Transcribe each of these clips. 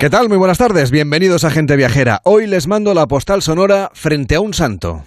¿Qué tal? Muy buenas tardes. Bienvenidos a Gente Viajera. Hoy les mando la postal sonora frente a un santo.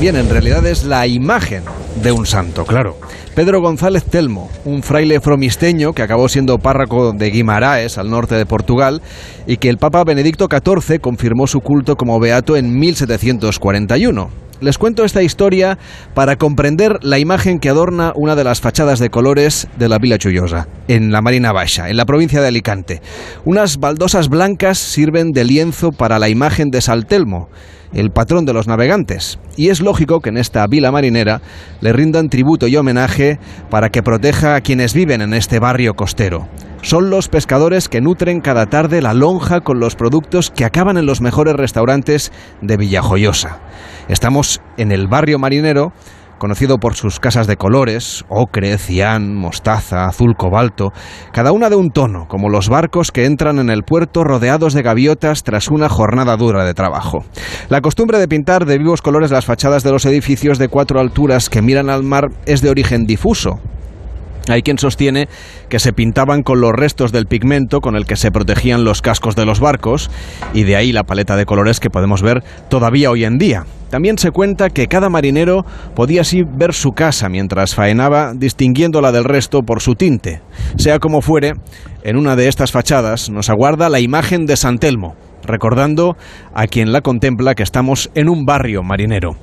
Bien, en realidad es la imagen de un santo, claro. Pedro González Telmo, un fraile fromisteño que acabó siendo párroco de Guimaraes, al norte de Portugal, y que el Papa Benedicto XIV confirmó su culto como beato en 1741. Les cuento esta historia para comprender la imagen que adorna una de las fachadas de colores de la Villa Chullosa, en la Marina Baixa, en la provincia de Alicante. Unas baldosas blancas sirven de lienzo para la imagen de Saltelmo, el patrón de los navegantes. Y es lógico que en esta vila marinera le rindan tributo y homenaje para que proteja a quienes viven en este barrio costero. Son los pescadores que nutren cada tarde la lonja con los productos que acaban en los mejores restaurantes de Villajoyosa. Estamos en el barrio marinero conocido por sus casas de colores, ocre, cian, mostaza, azul cobalto, cada una de un tono, como los barcos que entran en el puerto rodeados de gaviotas tras una jornada dura de trabajo. La costumbre de pintar de vivos colores las fachadas de los edificios de cuatro alturas que miran al mar es de origen difuso, hay quien sostiene que se pintaban con los restos del pigmento con el que se protegían los cascos de los barcos, y de ahí la paleta de colores que podemos ver todavía hoy en día. También se cuenta que cada marinero podía así ver su casa mientras faenaba, distinguiéndola del resto por su tinte. Sea como fuere, en una de estas fachadas nos aguarda la imagen de San Telmo, recordando a quien la contempla que estamos en un barrio marinero.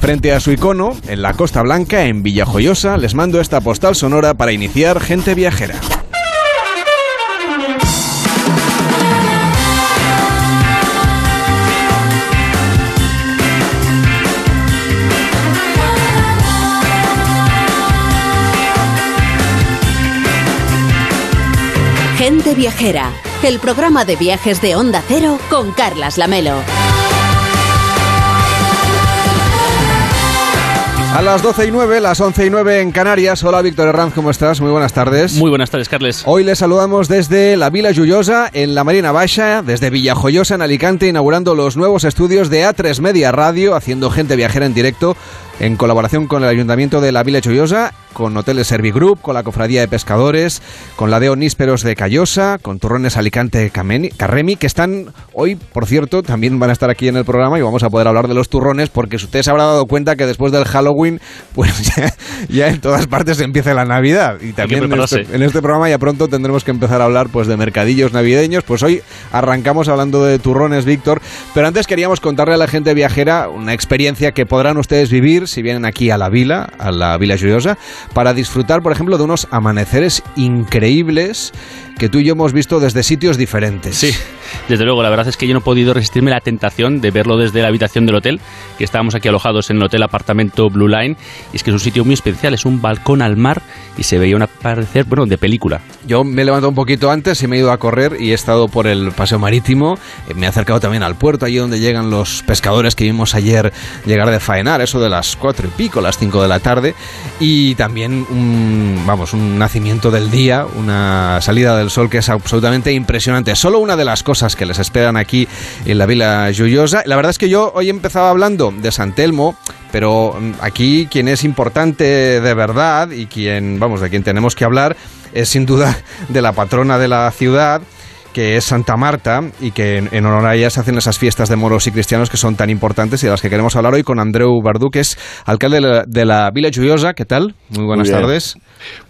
Frente a su icono, en la Costa Blanca, en Villajoyosa, les mando esta postal sonora para iniciar Gente Viajera. Gente Viajera, el programa de viajes de Onda Cero con Carlas Lamelo. A las 12 y 9, las 11 y 9 en Canarias. Hola Víctor Herranz, ¿cómo estás? Muy buenas tardes. Muy buenas tardes, Carles. Hoy les saludamos desde la Vila Lluyosa, en la Marina Baixa, desde Villajoyosa, en Alicante, inaugurando los nuevos estudios de A3 Media Radio, haciendo gente viajera en directo en colaboración con el Ayuntamiento de la Villa Chollosa, con Hoteles Servigroup, con la Cofradía de Pescadores, con la de Onísperos de Callosa, con Turrones Alicante Carremi, que están hoy, por cierto, también van a estar aquí en el programa y vamos a poder hablar de los turrones, porque usted se habrá dado cuenta que después del Halloween, pues ya, en todas partes empieza la Navidad. Y también en este, en este, programa ya pronto tendremos que empezar a hablar pues de mercadillos navideños. Pues hoy arrancamos hablando de turrones, Víctor, pero antes queríamos contarle a la gente viajera una experiencia que podrán ustedes vivir si vienen aquí a la vila, a la Vila Lluviosa, para disfrutar, por ejemplo, de unos amaneceres increíbles que tú y yo hemos visto desde sitios diferentes. Sí, desde luego, la verdad es que yo no he podido resistirme la tentación de verlo desde la habitación del hotel, que estábamos aquí alojados en el hotel apartamento Blue Line, y es que es un sitio muy especial, es un balcón al mar y se veía un aparecer, bueno, de película. Yo me he levantado un poquito antes y me he ido a correr y he estado por el paseo marítimo, eh, me he acercado también al puerto, allí donde llegan los pescadores que vimos ayer llegar de faenar, eso de las cuatro y pico, las cinco de la tarde, y también un, vamos, un nacimiento del día, una salida del sol que es absolutamente impresionante. Solo una de las cosas que les esperan aquí en la Vila Lluyosa. La verdad es que yo hoy empezaba hablando de San Telmo, pero mm, aquí quien es importante de verdad y quien, vamos, de quien tenemos que hablar es sin duda de la patrona de la ciudad que es Santa Marta y que en, honor a ella se hacen esas fiestas de moros y cristianos que son tan importantes y de las que queremos hablar hoy con Andreu Bardú, que es alcalde de la, Villa Lluviosa. ¿Qué tal? Muy buenas tardes.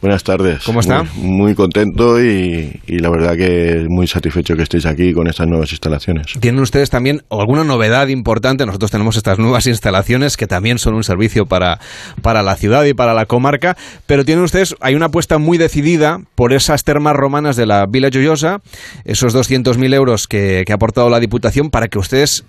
Buenas tardes. ¿Cómo está? Muy, contento y, la verdad que muy satisfecho que estéis aquí con estas nuevas instalaciones. ¿Tienen ustedes también alguna novedad importante? Nosotros tenemos estas nuevas instalaciones que también son un servicio para, para la ciudad y para la comarca, pero tienen ustedes, hay una apuesta muy decidida por esas termas romanas de la Villa Lluviosa, esos 200.000 euros que, que ha aportado la Diputación para que ustedes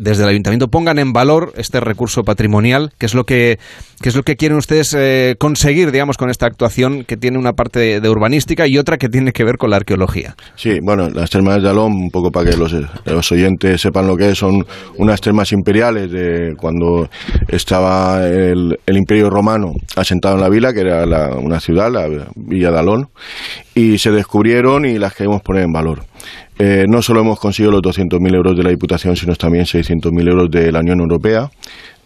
desde el ayuntamiento pongan en valor este recurso patrimonial, que es lo que, es lo que quieren ustedes eh, conseguir, digamos, con esta actuación que tiene una parte de, urbanística y otra que tiene que ver con la arqueología. Sí, bueno, las termas de Alón, un poco para que los, oyentes sepan lo que es, son unas termas imperiales de cuando estaba el, Imperio Romano asentado en la vila, que era una ciudad, la Villa de Alón, y se descubrieron y las queremos poner en valor. Eh, no solo hemos conseguido los 200.000 euros de la Diputación, sino también 600.000 euros de la Unión Europea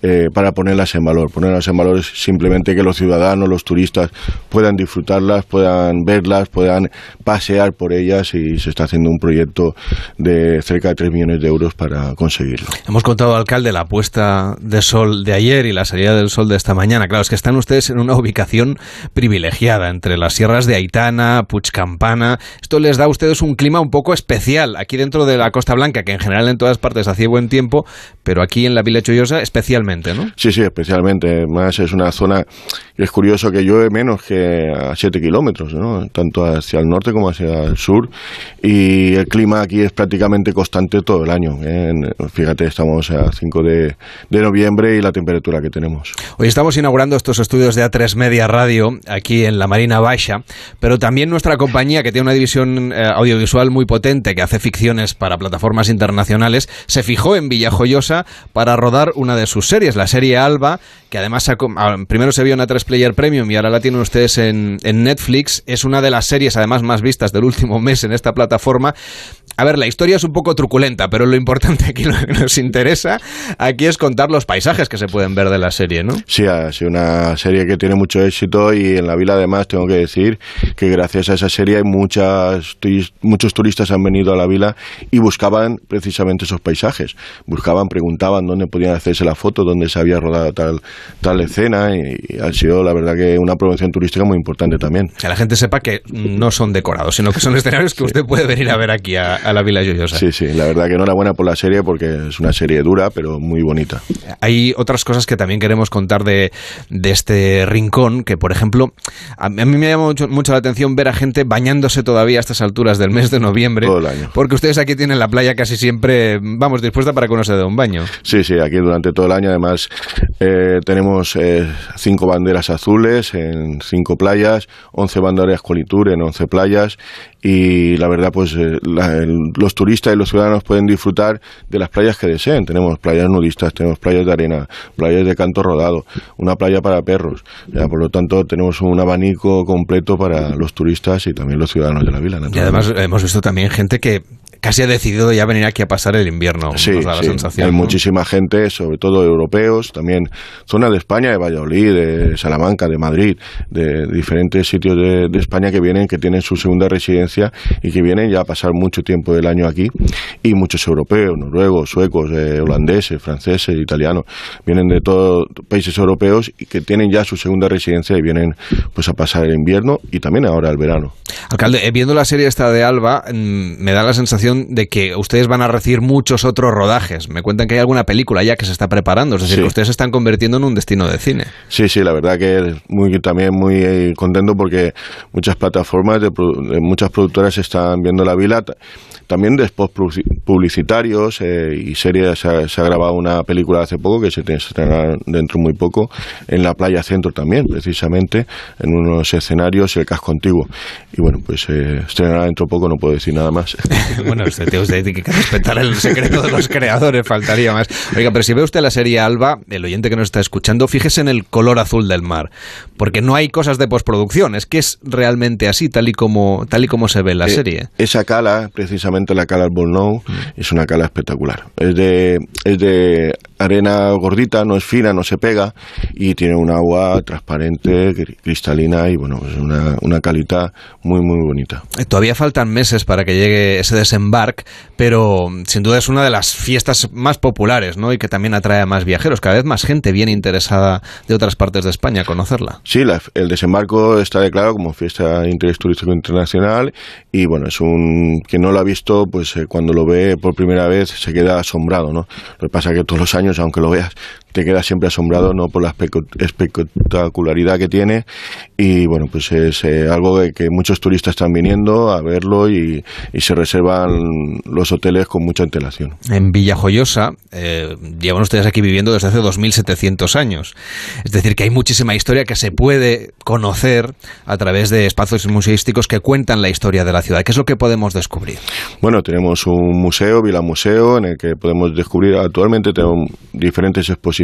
eh, para ponerlas en valor. Ponerlas en valor es simplemente que los ciudadanos, los turistas puedan disfrutarlas, puedan verlas, puedan pasear por ellas y se está haciendo un proyecto de cerca de 3 millones de euros para conseguirlo. Hemos contado, alcalde, la puesta de sol de ayer y la salida del sol de esta mañana. Claro, es que están ustedes en una ubicación privilegiada entre las sierras de Aitana, Puchcampana. Esto les da a ustedes un clima un poco especial aquí dentro de la Costa Blanca, que en general en todas partes hacía buen tiempo, pero aquí en la Villa Chollosa especialmente, ¿no? Sí, sí, especialmente. Más es una zona es curioso que llueve menos que a 7 kilómetros, ¿no? tanto hacia el norte como hacia el sur. Y el clima aquí es prácticamente constante todo el año. ¿eh? Fíjate, estamos a 5 de, noviembre y la temperatura que tenemos. Hoy estamos inaugurando estos estudios de A3 Media Radio aquí en la Marina Baixa, pero también nuestra compañía, que tiene una división eh, audiovisual muy potente, que hace ficciones para plataformas internacionales, se fijó en Villajoyosa para rodar una de sus series, la serie Alba, que además ah, primero se vio en A3 Player Premium y ahora la tienen ustedes en, en Netflix. Es una de las series además más vistas del último mes en esta plataforma a ver, la historia es un poco truculenta, pero lo importante aquí, lo que nos interesa aquí es contar los paisajes que se pueden ver de la serie, ¿no? Sí, ha sido una serie que tiene mucho éxito y en la vila además tengo que decir que gracias a esa serie hay muchas, muchos turistas han venido a la vila y buscaban precisamente esos paisajes. Buscaban, preguntaban dónde podían hacerse la foto, dónde se había rodado tal, tal escena y, ha sido la verdad que una promoción turística muy importante también. Que la gente sepa que no son decorados, sino que son escenarios que usted puede venir a ver aquí a, a la Vila Lloyosa. Sí, sí, la verdad que enhorabuena por la serie porque es una serie dura, pero muy bonita. Hay otras cosas que también queremos contar de, de este rincón, que por ejemplo, a mí me llama mucho, mucho, la atención ver a gente bañándose todavía a estas alturas del mes de noviembre. Todo el año. Porque ustedes aquí tienen la playa casi siempre, vamos, dispuesta para que uno se dé un baño. Sí, sí, aquí durante todo el año además eh, tenemos eh, cinco banderas azules en cinco playas, once banderas Colitur en once playas y la verdad pues eh, los turistas y los ciudadanos pueden disfrutar de las playas que deseen. Tenemos playas nudistas, tenemos playas de arena, playas de canto rodado, una playa para perros. por lo tanto tenemos un abanico completo para los turistas y también los ciudadanos de la vila. Y además hemos visto también gente que casi ha decidido ya venir aquí a pasar el invierno. Sí, hay muchísima gente, sobre todo europeos, también zona de España, de Valladolid, de Salamanca, de Madrid, de diferentes sitios de, España que vienen, que tienen su segunda residencia y que vienen ya a pasar mucho tiempo del año aquí. Y muchos europeos, noruegos, suecos, eh, holandeses, franceses, italianos, vienen de todos países europeos y que tienen ya su segunda residencia y vienen pues a pasar el invierno y también ahora el verano. Alcalde, eh, viendo la serie esta de Alba, mm, me da la sensación de que ustedes van a recibir muchos otros rodajes. Me cuentan que hay alguna película ya que se está preparando, es decir, que ustedes se están convirtiendo en un destino de cine. Sí, sí, la verdad que muy, también muy eh, contento porque muchas plataformas, de, muchas productoras están viendo la vila también de spots publicitarios eh, y series. Se ha, grabado una película hace poco que se estrenará dentro muy poco en la playa centro también, precisamente, en unos escenarios el casco antiguo. Y bueno, pues se estrenará dentro poco, no puedo decir nada más. bueno, usted tiene que respetar el secreto de los creadores, faltaría más. Oiga, pero si ve usted la serie Alba, el oyente que nos está escuchando, fíjese en el color azul del mar, porque no hay cosas de postproducción, es que es realmente así, tal y como, tal y como se ve en la eh, serie. Esa cala, precisamente, la cala Bolnou mm. es una cala espectacular. Es de, es de arena gordita, no es fina, no se pega y tiene un agua transparente, cristalina y bueno, es una, una calidad muy muy bonita. Eh, todavía faltan meses para que llegue ese desembarque, pero sin duda es una de las fiestas más populares, ¿no? Y que también atrae a más viajeros. Cada vez más gente viene interesada de otras partes de España a conocerla. Sí, el desembarco está declarado como fiesta de interés turístico internacional y bueno, es un que no lo ha visto, pues eh, cuando lo ve por primera vez se queda asombrado, ¿no? Lo que pasa es que todos los años aunque lo veas, te quedas siempre asombrado no por la espectacularidad que tiene y bueno, pues es eh, algo de que muchos turistas están viniendo a verlo y, se reservan los hoteles con mucha antelación. En Villajoyosa eh, llevan ustedes aquí viviendo desde hace 2.700 años. Es decir, que hay muchísima historia que se puede conocer a través de espacios museísticos que cuentan la historia de la ciudad. ¿Qué es lo que podemos descubrir? Bueno, tenemos un museo, Vila Museo, en el que podemos descubrir actualmente tenemos diferentes exposiciones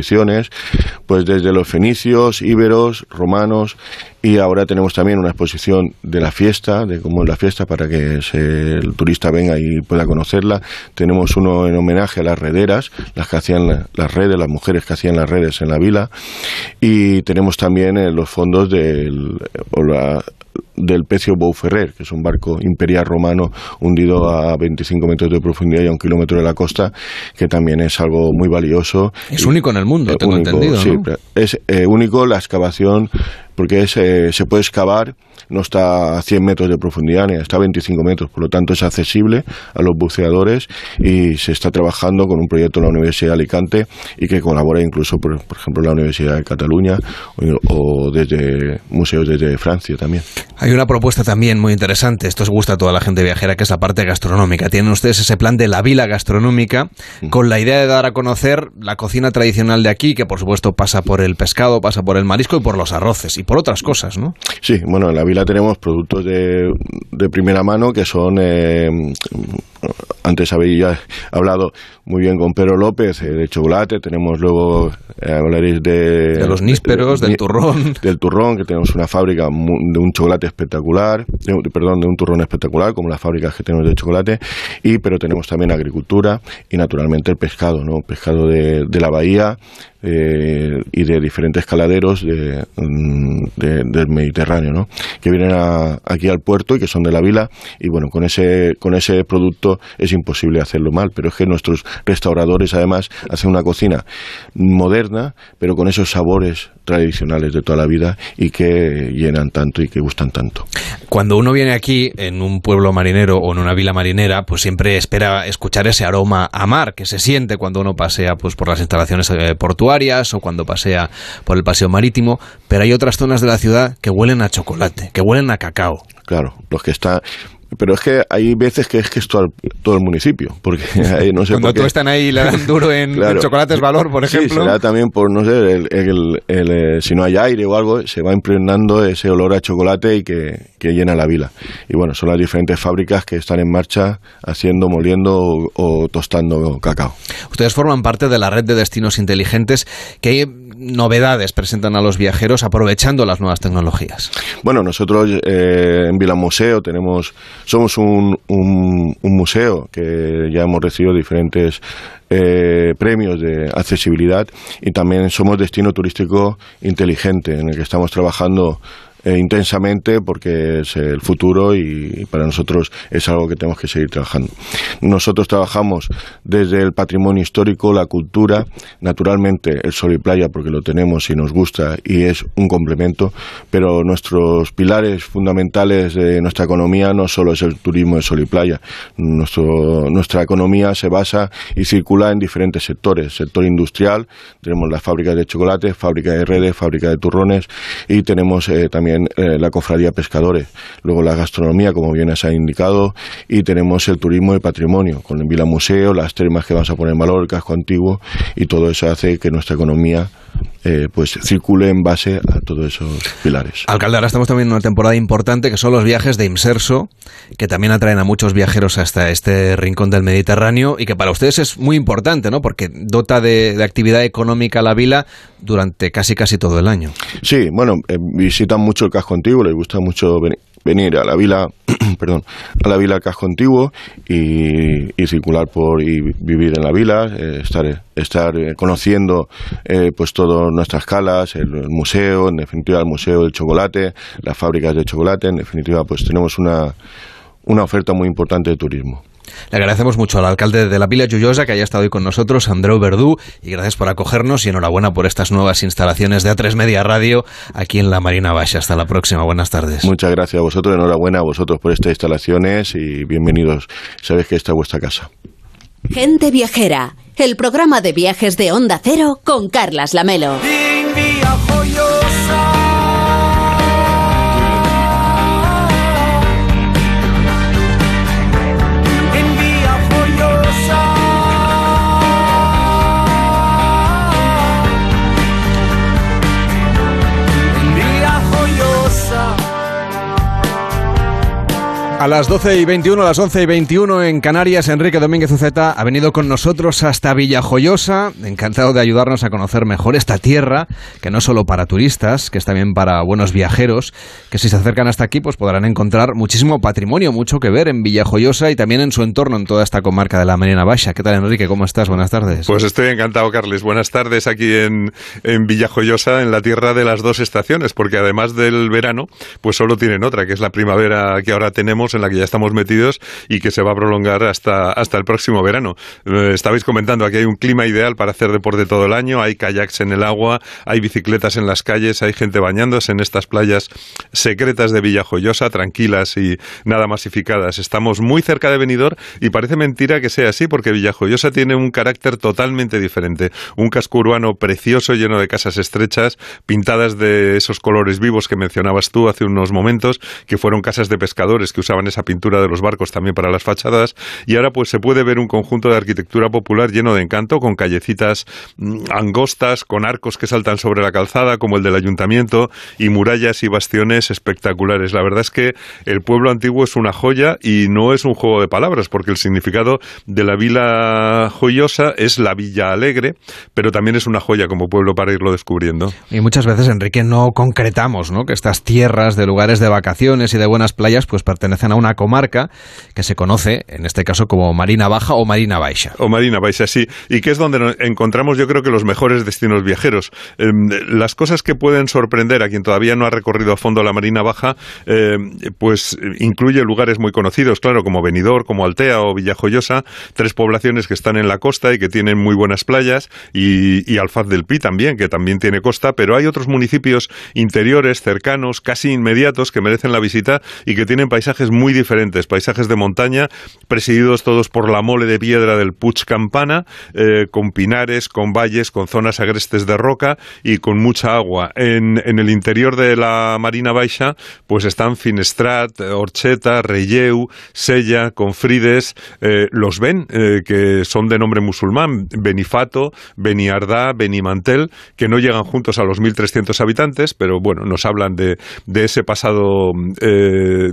pues desde los fenicios, íberos, romanos, y ahora tenemos también una exposición de la fiesta, de cómo es la fiesta, para que el turista venga y pueda conocerla. Tenemos uno en homenaje a las rederas, las que hacían las redes, las mujeres que hacían las redes en la vila. Y tenemos también eh, los fondos del, del Pecio Bouferrer, que es un barco imperial romano hundido a 25 metros de profundidad y a un kilómetro de la costa, que también es algo muy valioso. Es único en el mundo, tengo entendido. Sí, es eh, único la excavación porque eh, se puede excavar, no está a 100 metros de profundidad, está a 25 metros, por lo tanto es accesible a los buceadores y se está trabajando con un proyecto en la Universidad de Alicante y que colabora incluso, por, ejemplo, la Universidad de Cataluña o, desde museos desde Francia también. Hay una propuesta también muy interesante, esto os gusta a toda la gente viajera, que es la parte gastronómica. Tienen ustedes ese plan de la vila gastronómica con la idea de dar a conocer la cocina tradicional de aquí, que por supuesto pasa por el pescado, pasa por el marisco y por los arroces por otras cosas, ¿no? Sí, bueno, en la vila tenemos productos de, de primera mano que son eh, antes habéis hablado muy bien con Pedro López eh, de chocolate, tenemos luego, eh, hablaréis de... De los nísperos, del turrón. Del turrón, que tenemos una fábrica de un chocolate espectacular, perdón, de un turrón espectacular, como las fábricas que tenemos de chocolate, y pero tenemos también agricultura y naturalmente el pescado, ¿no? Pescado de, de la bahía, eh, y de diferentes caladeros de, mm, del Mediterráneo, ¿no? que vienen aquí al puerto y que son de la vila y bueno, con ese, con ese producto es imposible hacerlo mal, pero es que nuestros restauradores además hacen una cocina moderna, pero con esos sabores tradicionales de toda la vida y que llenan tanto y que gustan tanto. Cuando uno viene aquí en un pueblo marinero o en una vila marinera, pues siempre espera escuchar ese aroma a mar que se siente cuando uno pasea pues por las instalaciones eh, portuarias o cuando pasea por el paseo marítimo, pero hay otras zonas de la ciudad que huelen a chocolate, que huelen a cacao. Claro, los que están pero es que hay veces que es que es todo el, municipio, porque no sé Cuando tú están ahí le dan duro en, chocolates valor, por ejemplo. Sí, será también por, no sé, el, eh, si no hay aire o algo, se va impregnando ese olor a chocolate y que, llena la vila. Y bueno, son las diferentes fábricas que están en marcha haciendo, moliendo o, o tostando cacao. Ustedes forman parte de la red de destinos inteligentes que novedades presentan a los viajeros aprovechando las nuevas tecnologías? Bueno, nosotros eh, en Vila Museo tenemos, somos un, un, museo que ya hemos recibido diferentes eh, premios de accesibilidad y también somos destino turístico inteligente en el que estamos trabajando eh, intensamente porque es el futuro y, para nosotros es algo que tenemos que seguir trabajando. Nosotros trabajamos desde el patrimonio histórico, la cultura, naturalmente el sol y playa porque lo tenemos y nos gusta y es un complemento, pero nuestros pilares fundamentales de nuestra economía no solo es el turismo de sol y playa. nuestra economía se basa y circula en diferentes sectores. Sector industrial, tenemos las fábricas de chocolate, fábrica de redes, fábrica de turrones y tenemos eh, eh, la cofradía pescadores, luego la gastronomía, como bien se ha indicado, y tenemos el turismo de patrimonio, con el Vila Museo, las termas que vamos a poner en valor, el casco antiguo, y todo eso hace que nuestra economía eh, pues circule en base a todos esos pilares. Alcalde, ahora estamos también en una temporada importante que son los viajes de Imserso, que también atraen a muchos viajeros hasta este rincón del Mediterráneo y que para ustedes es muy importante, ¿no? Porque dota de, actividad económica la vila durante casi casi todo el año. Sí, bueno, eh, visitan mucho el casco antiguo, les gusta mucho venir venir a la vila, perdón, a la vila Casco Antiguo y, circular por y vivir en la vila, eh, estar, estar eh, conociendo eh, pues todas nuestras calas, el, museo, en definitiva el museo del chocolate, las fábricas de chocolate, en definitiva pues tenemos una, una oferta muy importante de turismo. Le agradecemos mucho al alcalde de la Vila Lluyosa que haya estado hoy con nosotros, Andreu Verdú, y gracias por acogernos y enhorabuena por estas nuevas instalaciones de A3 Media Radio aquí en la Marina Baixa. Hasta la próxima, buenas tardes. Muchas gracias a vosotros, enhorabuena a vosotros por estas instalaciones y bienvenidos. Sabéis que esta es vuestra casa. Gente Viajera, el programa de viajes de Onda Cero con Carlas Lamelo. A las 12 y 21, a las 11 y 21 en Canarias, Enrique Domínguez Uceta ha venido con nosotros hasta Villajoyosa, encantado de ayudarnos a conocer mejor esta tierra, que no es solo para turistas, que es también para buenos viajeros, que si se acercan hasta aquí pues podrán encontrar muchísimo patrimonio, mucho que ver en Villajoyosa y también en su entorno, en toda esta comarca de la Marina Baixa. ¿Qué tal, Enrique? ¿Cómo estás? Buenas tardes. Pues estoy encantado, Carles. Buenas tardes aquí en, en Villajoyosa, en la tierra de las dos estaciones, porque además del verano, pues solo tienen otra, que es la primavera que ahora tenemos en la que ya estamos metidos y que se va a prolongar hasta, hasta el próximo verano. Eh, estabais comentando, aquí hay un clima ideal para hacer deporte todo el año, hay kayaks en el agua, hay bicicletas en las calles, hay gente bañándose en estas playas secretas de Villajoyosa, tranquilas y nada masificadas. Estamos muy cerca de Benidorm y parece mentira que sea así porque Villajoyosa tiene un carácter totalmente diferente. Un casco urbano precioso, lleno de casas estrechas, pintadas de esos colores vivos que mencionabas tú hace unos momentos, que fueron casas de pescadores que usaban esa pintura de los barcos también para las fachadas y ahora pues se puede ver un conjunto de arquitectura popular lleno de encanto con callecitas mm, angostas, con arcos que saltan sobre la calzada como el del ayuntamiento y murallas y bastiones espectaculares. La verdad es que el pueblo antiguo es una joya y no es un juego de palabras porque el significado de la vila joyosa es la villa alegre, pero también es una joya como pueblo para irlo descubriendo. Y muchas veces, Enrique, no concretamos ¿no? que estas tierras de lugares de vacaciones y de buenas playas pues pertenecen a una comarca que se conoce, en este caso, como Marina Baja o Marina Baixa. O Marina Baixa, sí. Y que es donde encontramos, yo creo que los mejores destinos viajeros. Em, las cosas que pueden sorprender a quien todavía no ha recorrido a fondo la Marina Baja, em, pues incluye lugares muy conocidos, claro, como Benidorm, como Altea o Villajoyosa, tres poblaciones que están en la costa y que tienen muy buenas playas, y, y Alfaz del Pi también, que también tiene costa, pero hay otros municipios interiores, cercanos, casi inmediatos, que merecen la visita y que tienen paisajes diferentes, paisajes de montaña, presididos todos por la mole de piedra del Puig Campana, eh, con pinares, con valles, con zonas agrestes de roca y con mucha agua. En, el interior de la Marina Baixa, pues están Finestrat, Orcheta, Reyeu, Sella, Confrides, eh, los Ben, eh, que son de nombre musulmán, Benifato, Beniardá, Benimantel, que no llegan juntos a los 1.300 habitantes, pero bueno, nos hablan de, de ese pasado,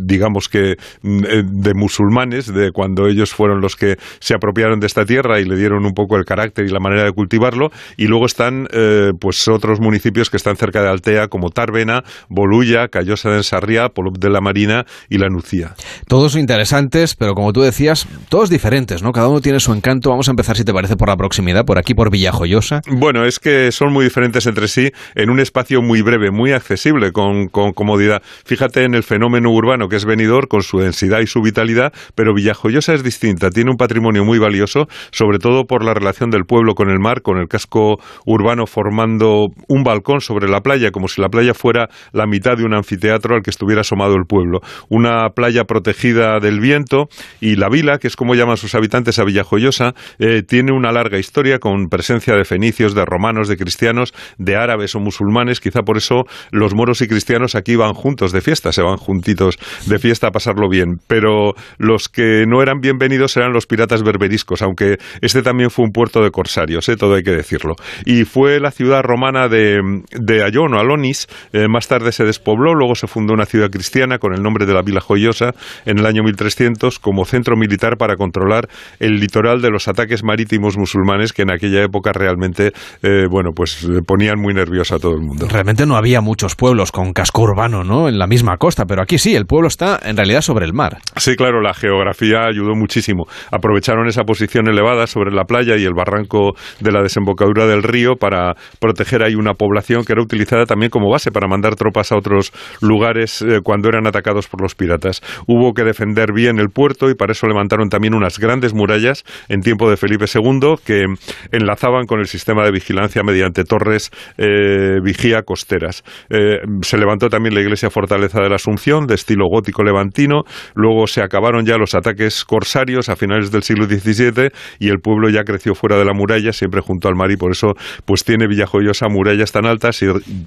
digamos que de musulmanes, de cuando ellos fueron los que se apropiaron de esta tierra y le dieron un poco el carácter y la manera de cultivarlo. Y luego están eh, pues otros municipios que están cerca de Altea, como Tarbena, Bolulla, Callosa de Ensarría, Polop de la Marina y La Nucía. Todos interesantes, pero como tú decías, todos diferentes, ¿no? Cada uno tiene su encanto. Vamos a empezar, si te parece, por la proximidad, por aquí, por Villajoyosa. Bueno, es que son muy diferentes entre sí en un espacio muy breve, muy accesible, con, con comodidad. Fíjate en el fenómeno urbano que es venidor, con su densidad y su vitalidad, pero Villajoyosa es distinta, tiene un patrimonio muy valioso, sobre todo por la relación del pueblo con el mar, con el casco urbano formando un balcón sobre la playa, como si la playa fuera la mitad de un anfiteatro al que estuviera asomado el pueblo. Una playa protegida del viento y la vila, que es como llaman sus habitantes a Villajoyosa, eh, tiene una larga historia con presencia de fenicios, de romanos, de cristianos, de árabes o musulmanes. Quizá por eso los moros y cristianos aquí van juntos de fiesta, se van juntitos de fiesta a bien. Pero los que no eran bienvenidos eran los piratas berberiscos, aunque este también fue un puerto de corsarios, ¿eh? todo hay que decirlo. Y fue la ciudad romana de, de Ayón o Alonis, eh, más tarde se despobló, luego se fundó una ciudad cristiana con el nombre de la Vila Joyosa en el año 1300 como centro militar para controlar el litoral de los ataques marítimos musulmanes que en aquella época realmente, eh, bueno, pues ponían muy nervioso a todo el mundo. Realmente no había muchos pueblos con casco urbano, ¿no? En la misma costa, pero aquí sí, el pueblo está en realidad sobre el mar. Sí, claro, la geografía ayudó muchísimo. Aprovecharon esa posición elevada sobre la playa y el barranco de la desembocadura del río para proteger ahí una población que era utilizada también como base para mandar tropas a otros lugares eh, cuando eran atacados por los piratas. Hubo que defender bien el puerto y para eso levantaron también unas grandes murallas en tiempo de Felipe II que enlazaban con el sistema de vigilancia mediante torres eh, vigía costeras. Eh, se levantó también la iglesia fortaleza de la Asunción de estilo gótico levantino, luego se acabaron ya los ataques corsarios a finales del siglo XVII y el pueblo ya creció fuera de la muralla, siempre junto al mar y por eso pues tiene Villajoyosa murallas tan altas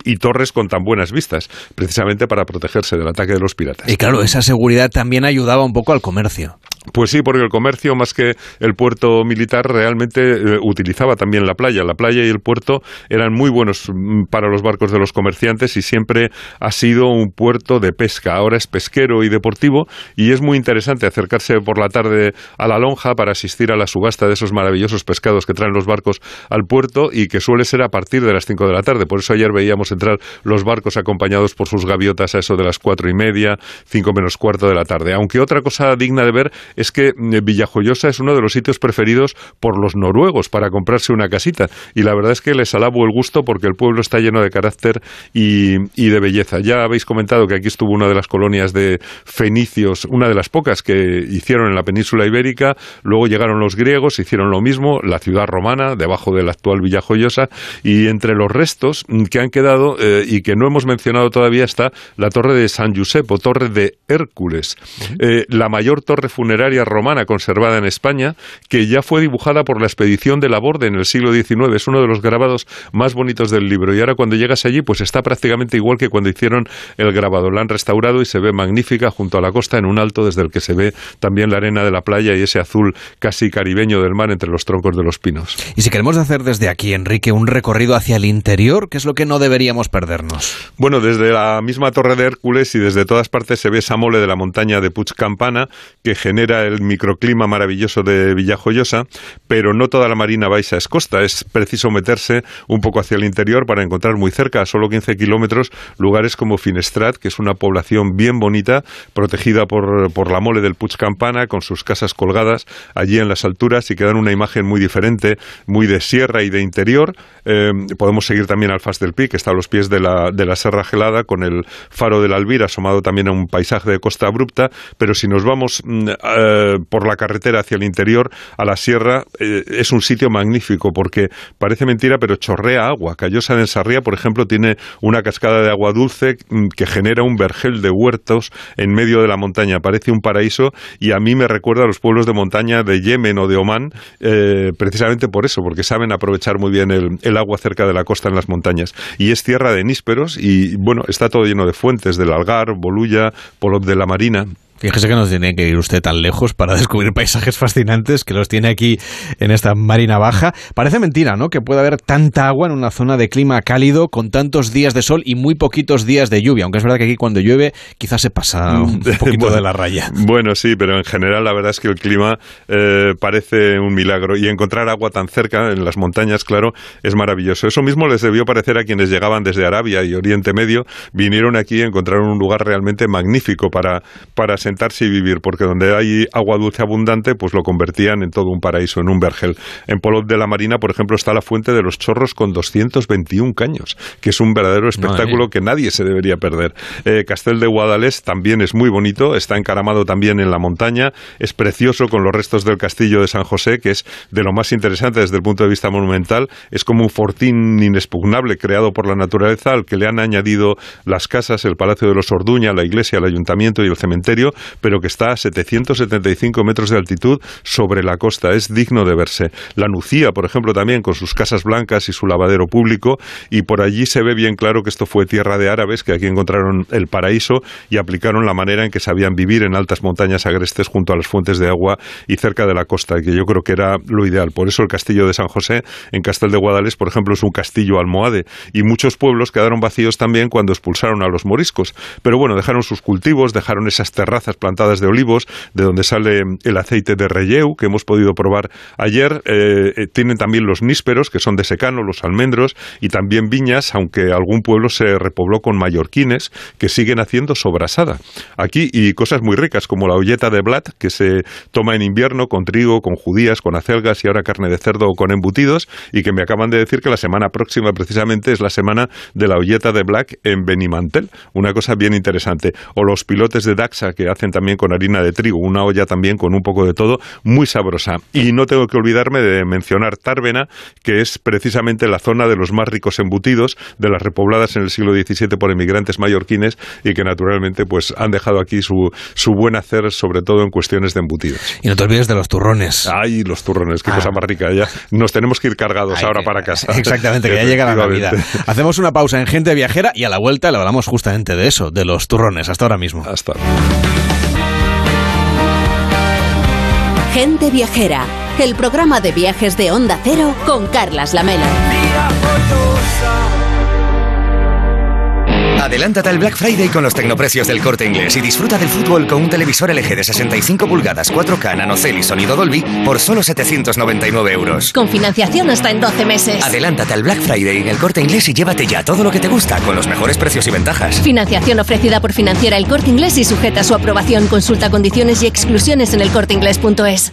y, torres con tan buenas vistas, precisamente para protegerse del ataque de los piratas. Y claro, esa seguridad también ayudaba un poco al comercio. Pues sí, porque el comercio, más que el puerto militar, realmente eh, utilizaba también la playa. La playa y el puerto eran muy buenos mm, para los barcos de los comerciantes y siempre ha sido un puerto de pesca. Ahora es pesquero y deportivo y es muy interesante acercarse por la tarde a la lonja para asistir a la subasta de esos maravillosos pescados que traen los barcos al puerto y que suele ser a partir de las cinco de la tarde. Por eso ayer veíamos entrar los barcos acompañados por sus gaviotas a eso de las cuatro y media, cinco menos cuarto de la tarde. Aunque otra cosa digna de ver es que mm, Villajoyosa es uno de los sitios preferidos por los noruegos para comprarse una casita. Y la verdad es que les alabo el gusto porque el pueblo está lleno de carácter y, de belleza. Ya habéis comentado que aquí estuvo una de las colonias de fenicios, una de las pocas que hicieron en la península ibérica. Luego llegaron los griegos, hicieron lo mismo, la ciudad romana, debajo de la actual Villajoyosa. Y entre los restos que han quedado eh, y que no hemos mencionado todavía está la torre de San Giuseppe, torre de Hércules, eh, la mayor torre funeraria romana conservada en España, que ya fue dibujada por la expedición de Laborde en el siglo XIX. Es uno de los grabados más bonitos del libro. Y ahora cuando llegas allí, pues está prácticamente igual que cuando hicieron el grabado. La han restaurado y se ve magnífica junto a la costa en un alto desde el que se ve también la arena de la playa y ese azul casi caribeño del mar entre los troncos de los pinos. Y si queremos hacer desde aquí, Enrique, un recorrido hacia el interior, ¿qué es lo que no deberíamos perdernos? Bueno, desde la misma Torre de Hércules y desde todas partes se ve esa mole de la montaña de Puig Campana que genera el microclima maravilloso de Villajoyosa, pero no toda la Marina Baixa es costa. Es preciso meterse un poco hacia el interior para encontrar muy cerca, a solo 15 kilómetros, lugares como Finestrat, que es una población bien bonita, protegida por, por la mole del Puig Campana, con sus casas colgadas allí en las alturas y que dan una imagen muy diferente, muy de sierra y de interior. Eh, podemos seguir también al Fas del Pi, que está a los pies de la, de la Serra Gelada, con el faro de la Alvira asomado también a un paisaje de costa abrupta, pero si nos vamos mm, eh, por la carretera hacia el interior, a la sierra, eh, es un sitio magnífico porque parece mentira, pero chorrea agua. Callosa de Ensarría, por ejemplo, tiene una cascada de agua dulce mm, que genera un vergel de huertos en medio de la montaña. Parece un paraíso y a mí me recuerda a los pueblos de montaña de Yemen o de Omán, eh, precisamente por eso, porque saben aprovechar muy bien el, el, agua cerca de la costa en las montañas. Y es tierra de nísperos y, bueno, está todo lleno de fuentes del Algar, Bolulla, Polop de la Marina. Fíjese que no tiene que ir usted tan lejos para descubrir paisajes fascinantes que los tiene aquí en esta marina baja. Parece mentira, ¿no? Que pueda haber tanta agua en una zona de clima cálido con tantos días de sol y muy poquitos días de lluvia. Aunque es verdad que aquí cuando llueve quizás se pasa un poquito de la raya. Bueno, sí, pero en general la verdad es que el clima eh, parece un milagro y encontrar agua tan cerca en las montañas, claro, es maravilloso. Eso mismo les debió parecer a quienes llegaban desde Arabia y Oriente Medio. Vinieron aquí y encontraron un lugar realmente magnífico para, para sentarse y vivir, porque donde hay agua dulce abundante, pues lo convertían en todo un paraíso, en un vergel. En Polop de la Marina, por ejemplo, está la fuente de los chorros con 221 caños, que es un verdadero espectáculo que nadie se debería perder. Eh, Castel de Guadalés también es muy bonito, está encaramado también en la montaña, es precioso con los restos del castillo de San José, que es de lo más interesante desde el punto de vista monumental, es como un fortín inexpugnable creado por la naturaleza al que le han añadido las casas, el Palacio de los Orduña, la iglesia, el ayuntamiento y el cementerio, pero que está a 775 metros de altitud sobre la costa. Es digno de verse. La Nucía, por ejemplo, también con sus casas blancas y su lavadero público, y por allí se ve bien claro que esto fue tierra de árabes, que aquí encontraron el paraíso y aplicaron la manera en que sabían vivir en altas montañas agrestes junto a las fuentes de agua y cerca de la costa, que yo creo que era lo ideal. Por eso el castillo de San José en Castel de Guadalés, por ejemplo, es un castillo almohade, y muchos pueblos quedaron vacíos también cuando expulsaron a los moriscos. Pero bueno, dejaron sus cultivos, dejaron esas terrazas plantadas de olivos, de donde sale el aceite de reyeu, que hemos podido probar ayer. Eh, eh, tienen también los nísperos, que son de secano, los almendros, y también viñas, aunque algún pueblo se repobló con mallorquines, que siguen haciendo sobrasada. Aquí, y cosas muy ricas, como la olleta de blat, que se toma en invierno con trigo, con judías, con acelgas y ahora carne de cerdo o con embutidos, y que me acaban de decir que la semana próxima precisamente es la semana de la olleta de black en Benimantel. Una cosa bien interesante. O los pilotes de Daxa, que hacen también con harina de trigo, una olla también con un poco de todo, muy sabrosa. Y no tengo que olvidarme de mencionar Tárvena, que es precisamente la zona de los más ricos embutidos, de las repobladas en el siglo XVII por emigrantes mallorquines y que naturalmente pues han dejado aquí su, su buen hacer, sobre todo en cuestiones de embutidos. Y no te olvides de los turrones. Ay, los turrones, qué ah. cosa más rica. Ya nos tenemos que ir cargados ahora para casa. Exactamente, que ya llega la Navidad. Hacemos una pausa en Gente Viajera y a la vuelta le hablamos justamente de eso, de los turrones. Hasta ahora mismo. Hasta Gente Viajera, el programa de viajes de Onda Cero con Carlas Lamelo. Adelántate al Black Friday con los tecnoprecios del corte inglés y disfruta del fútbol con un televisor LG de 65 pulgadas, 4K, nanocell y sonido Dolby por solo 799 euros. Con financiación hasta en 12 meses. Adelántate al Black Friday en el corte inglés y llévate ya todo lo que te gusta con los mejores precios y ventajas. Financiación ofrecida por financiera el corte inglés y sujeta a su aprobación. Consulta condiciones y exclusiones en elcorteinglés.es.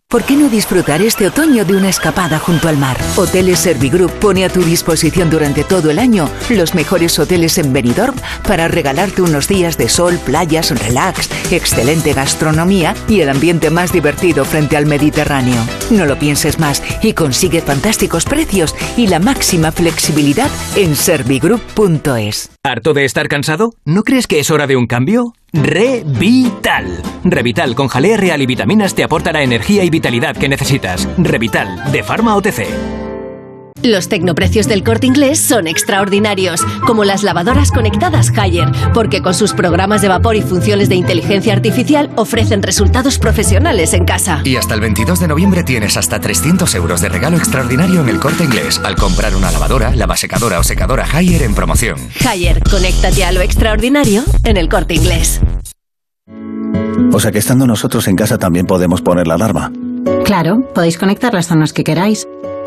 ¿Por qué no disfrutar este otoño de una escapada junto al mar? Hoteles Servigroup pone a tu disposición durante todo el año los mejores hoteles en Benidorm para regalarte unos días de sol, playas, relax, excelente gastronomía y el ambiente más divertido frente al Mediterráneo. No lo pienses más y consigue fantásticos precios y la máxima flexibilidad en servigroup.es. ¿Harto de estar cansado? ¿No crees que es hora de un cambio? Revital. Revital con jalea real y vitaminas te aporta la energía y vitalidad que necesitas. Revital, de Pharma OTC. Los tecnoprecios del corte inglés son extraordinarios, como las lavadoras conectadas Haier, porque con sus programas de vapor y funciones de inteligencia artificial ofrecen resultados profesionales en casa. Y hasta el 22 de noviembre tienes hasta 300 euros de regalo extraordinario en el corte inglés al comprar una lavadora, lavasecadora o secadora Haier en promoción. Haier, conéctate a lo extraordinario en el corte inglés. O sea que estando nosotros en casa también podemos poner la alarma. Claro, podéis conectar las zonas que queráis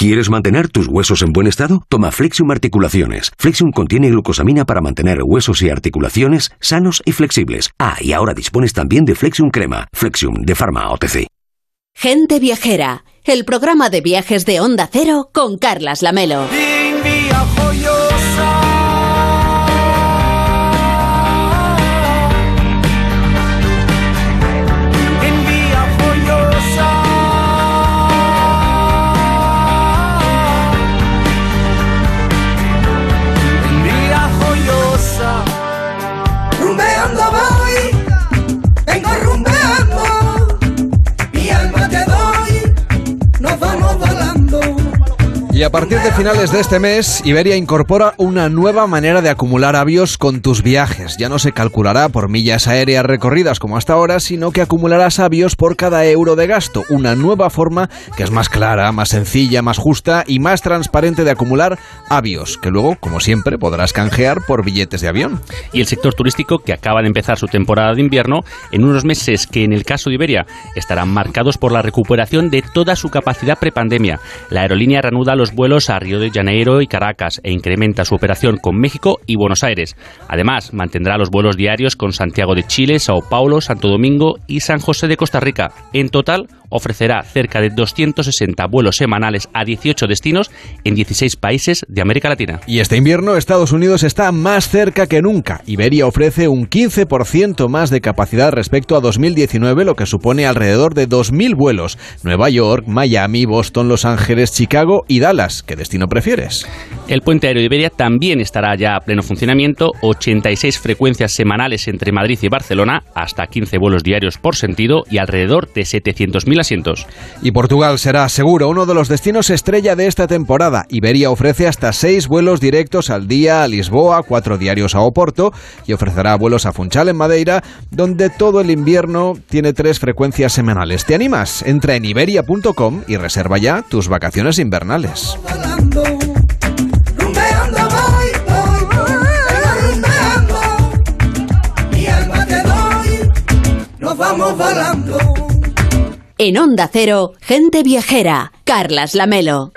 ¿Quieres mantener tus huesos en buen estado? Toma Flexium Articulaciones. Flexium contiene glucosamina para mantener huesos y articulaciones sanos y flexibles. Ah, y ahora dispones también de Flexium Crema. Flexium de Pharma OTC. Gente Viajera, el programa de viajes de Onda Cero con Carlas Lamelo. Y a partir de finales de este mes, Iberia incorpora una nueva manera de acumular avios con tus viajes. Ya no se calculará por millas aéreas recorridas como hasta ahora, sino que acumularás avios por cada euro de gasto. Una nueva forma que es más clara, más sencilla, más justa y más transparente de acumular avios, que luego, como siempre, podrás canjear por billetes de avión. Y el sector turístico, que acaba de empezar su temporada de invierno, en unos meses que en el caso de Iberia estarán marcados por la recuperación de toda su capacidad prepandemia. La aerolínea reanuda los vuelos a Río de Janeiro y Caracas e incrementa su operación con México y Buenos Aires. Además, mantendrá los vuelos diarios con Santiago de Chile, Sao Paulo, Santo Domingo y San José de Costa Rica. En total, ofrecerá cerca de 260 vuelos semanales a 18 destinos en 16 países de América Latina. Y este invierno Estados Unidos está más cerca que nunca. Iberia ofrece un 15% más de capacidad respecto a 2019, lo que supone alrededor de 2.000 vuelos. Nueva York, Miami, Boston, Los Ángeles, Chicago y Dallas vuelas? ¿Qué destino prefieres? El puente aéreo de Iberia también estará ya a pleno funcionamiento, 86 frecuencias semanales entre Madrid y Barcelona, hasta 15 vuelos diarios por sentido y alrededor de 700.000 asientos. Y Portugal será seguro uno de los destinos estrella de esta temporada. Iberia ofrece hasta 6 vuelos directos al día a Lisboa, 4 diarios a Oporto y ofrecerá vuelos a Funchal en Madeira, donde todo el invierno tiene 3 frecuencias semanales. ¿Te animas? Entra en iberia.com y reserva ya tus vacaciones invernales. Vamos volando. En Onda Cero, gente viajera, Carlas Lamelo.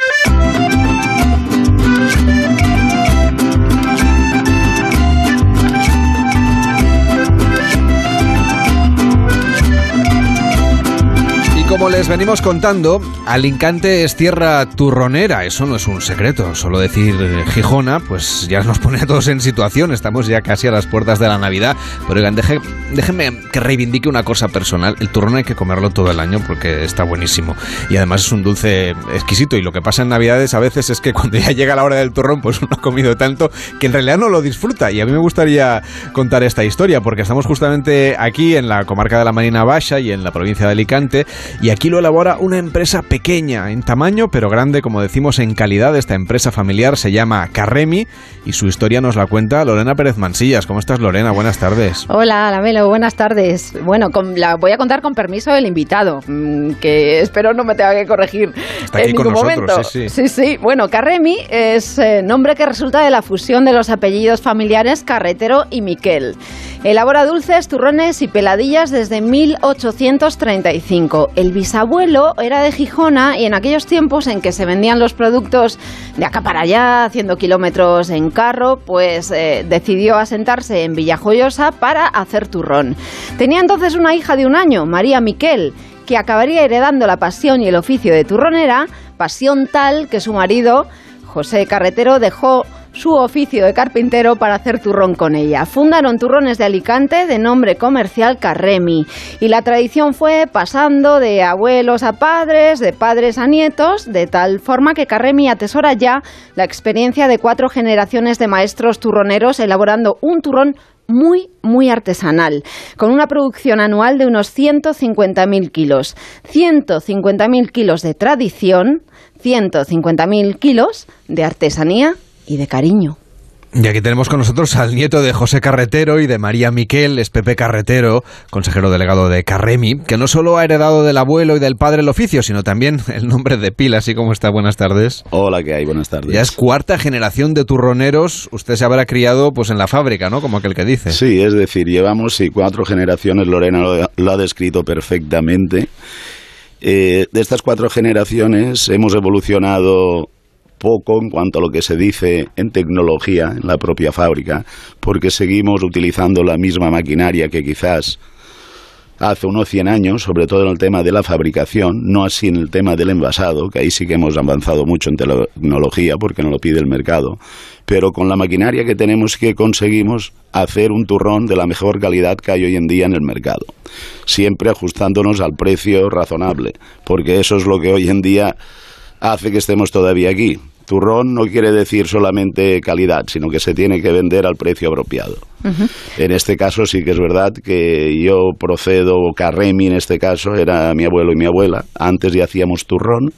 como les venimos contando, Alicante es tierra turronera, eso no es un secreto, solo decir eh, Gijona, pues ya nos pone a todos en situación, estamos ya casi a las puertas de la Navidad, pero oigan, déjenme que reivindique una cosa personal, el turrón hay que comerlo todo el año porque está buenísimo. Y además es un dulce exquisito. Y lo que pasa en Navidades a veces es que cuando ya llega la hora del turrón pues uno ha comido tanto que en realidad no lo disfruta. Y a mí me gustaría contar esta historia porque estamos justamente aquí en la comarca de la Marina Baja y en la provincia de Alicante y aquí lo elabora una empresa pequeña en tamaño, pero grande, como decimos, en calidad. Esta empresa familiar se llama Carremi y su historia nos la cuenta Lorena Pérez Mansillas. ¿Cómo estás, Lorena? Buenas tardes. Hola, Lamelo, buenas tardes. Bueno, la voy a contar con permiso del invitado, mm, que espero no me tenga que corregir Está aquí en con ningún nosotros, momento. Sí, sí, sí. Bueno, Carremi es eh, nombre que resulta de la fusión de los apellidos familiares Carretero y Miquel. Elabora dulces, turrones y peladillas desde 1835. El bisabuelo era de Y en aquellos tiempos en que se vendían los productos de acá para allá, haciendo kilómetros en carro, pues eh, decidió asentarse en Villajoyosa para hacer turrón. Tenía entonces una hija de un año, María Miquel, que acabaría heredando la pasión y el oficio de turronera, pasión tal que su marido, José Carretero, dejó su oficio de carpintero para hacer turrón con ella. Fundaron turrones de Alicante de nombre comercial Carremi y la tradición fue pasando de abuelos a padres, de padres a nietos, de tal forma que Carremi atesora ya la experiencia de cuatro generaciones de maestros turroneros elaborando un turrón muy, muy artesanal, con una producción anual de unos 150.000 kilos. 150.000 kilos de tradición, 150.000 kilos de artesanía y de cariño. Y aquí tenemos con nosotros al nieto de José Carretero y de María Miquel, es Pepe Carretero, consejero delegado de Carremi, que no solo ha heredado del abuelo y del padre el oficio, sino también el nombre de pila, así como está. Buenas tardes. Hola, ¿qué hay? Buenas tardes. Ya es cuarta generación de turroneros. Usted se habrá criado pues en la fábrica, ¿no? Como aquel que dice. Sí, es decir, llevamos sí, cuatro generaciones. Lorena lo, lo ha descrito perfectamente. Eh, de estas cuatro generaciones hemos evolucionado poco en cuanto a lo que se dice en tecnología en la propia fábrica, porque seguimos utilizando la misma maquinaria que quizás hace unos 100 años, sobre todo en el tema de la fabricación, no así en el tema del envasado, que ahí sí que hemos avanzado mucho en tecnología porque no lo pide el mercado, pero con la maquinaria que tenemos que conseguimos hacer un turrón de la mejor calidad que hay hoy en día en el mercado, siempre ajustándonos al precio razonable, porque eso es lo que hoy en día hace que estemos todavía aquí. Turrón no quiere decir solamente calidad, sino que se tiene que vender al precio apropiado. En este caso sí que es verdad que yo procedo, Carremi en este caso, era mi abuelo y mi abuela. Antes ya hacíamos turrón,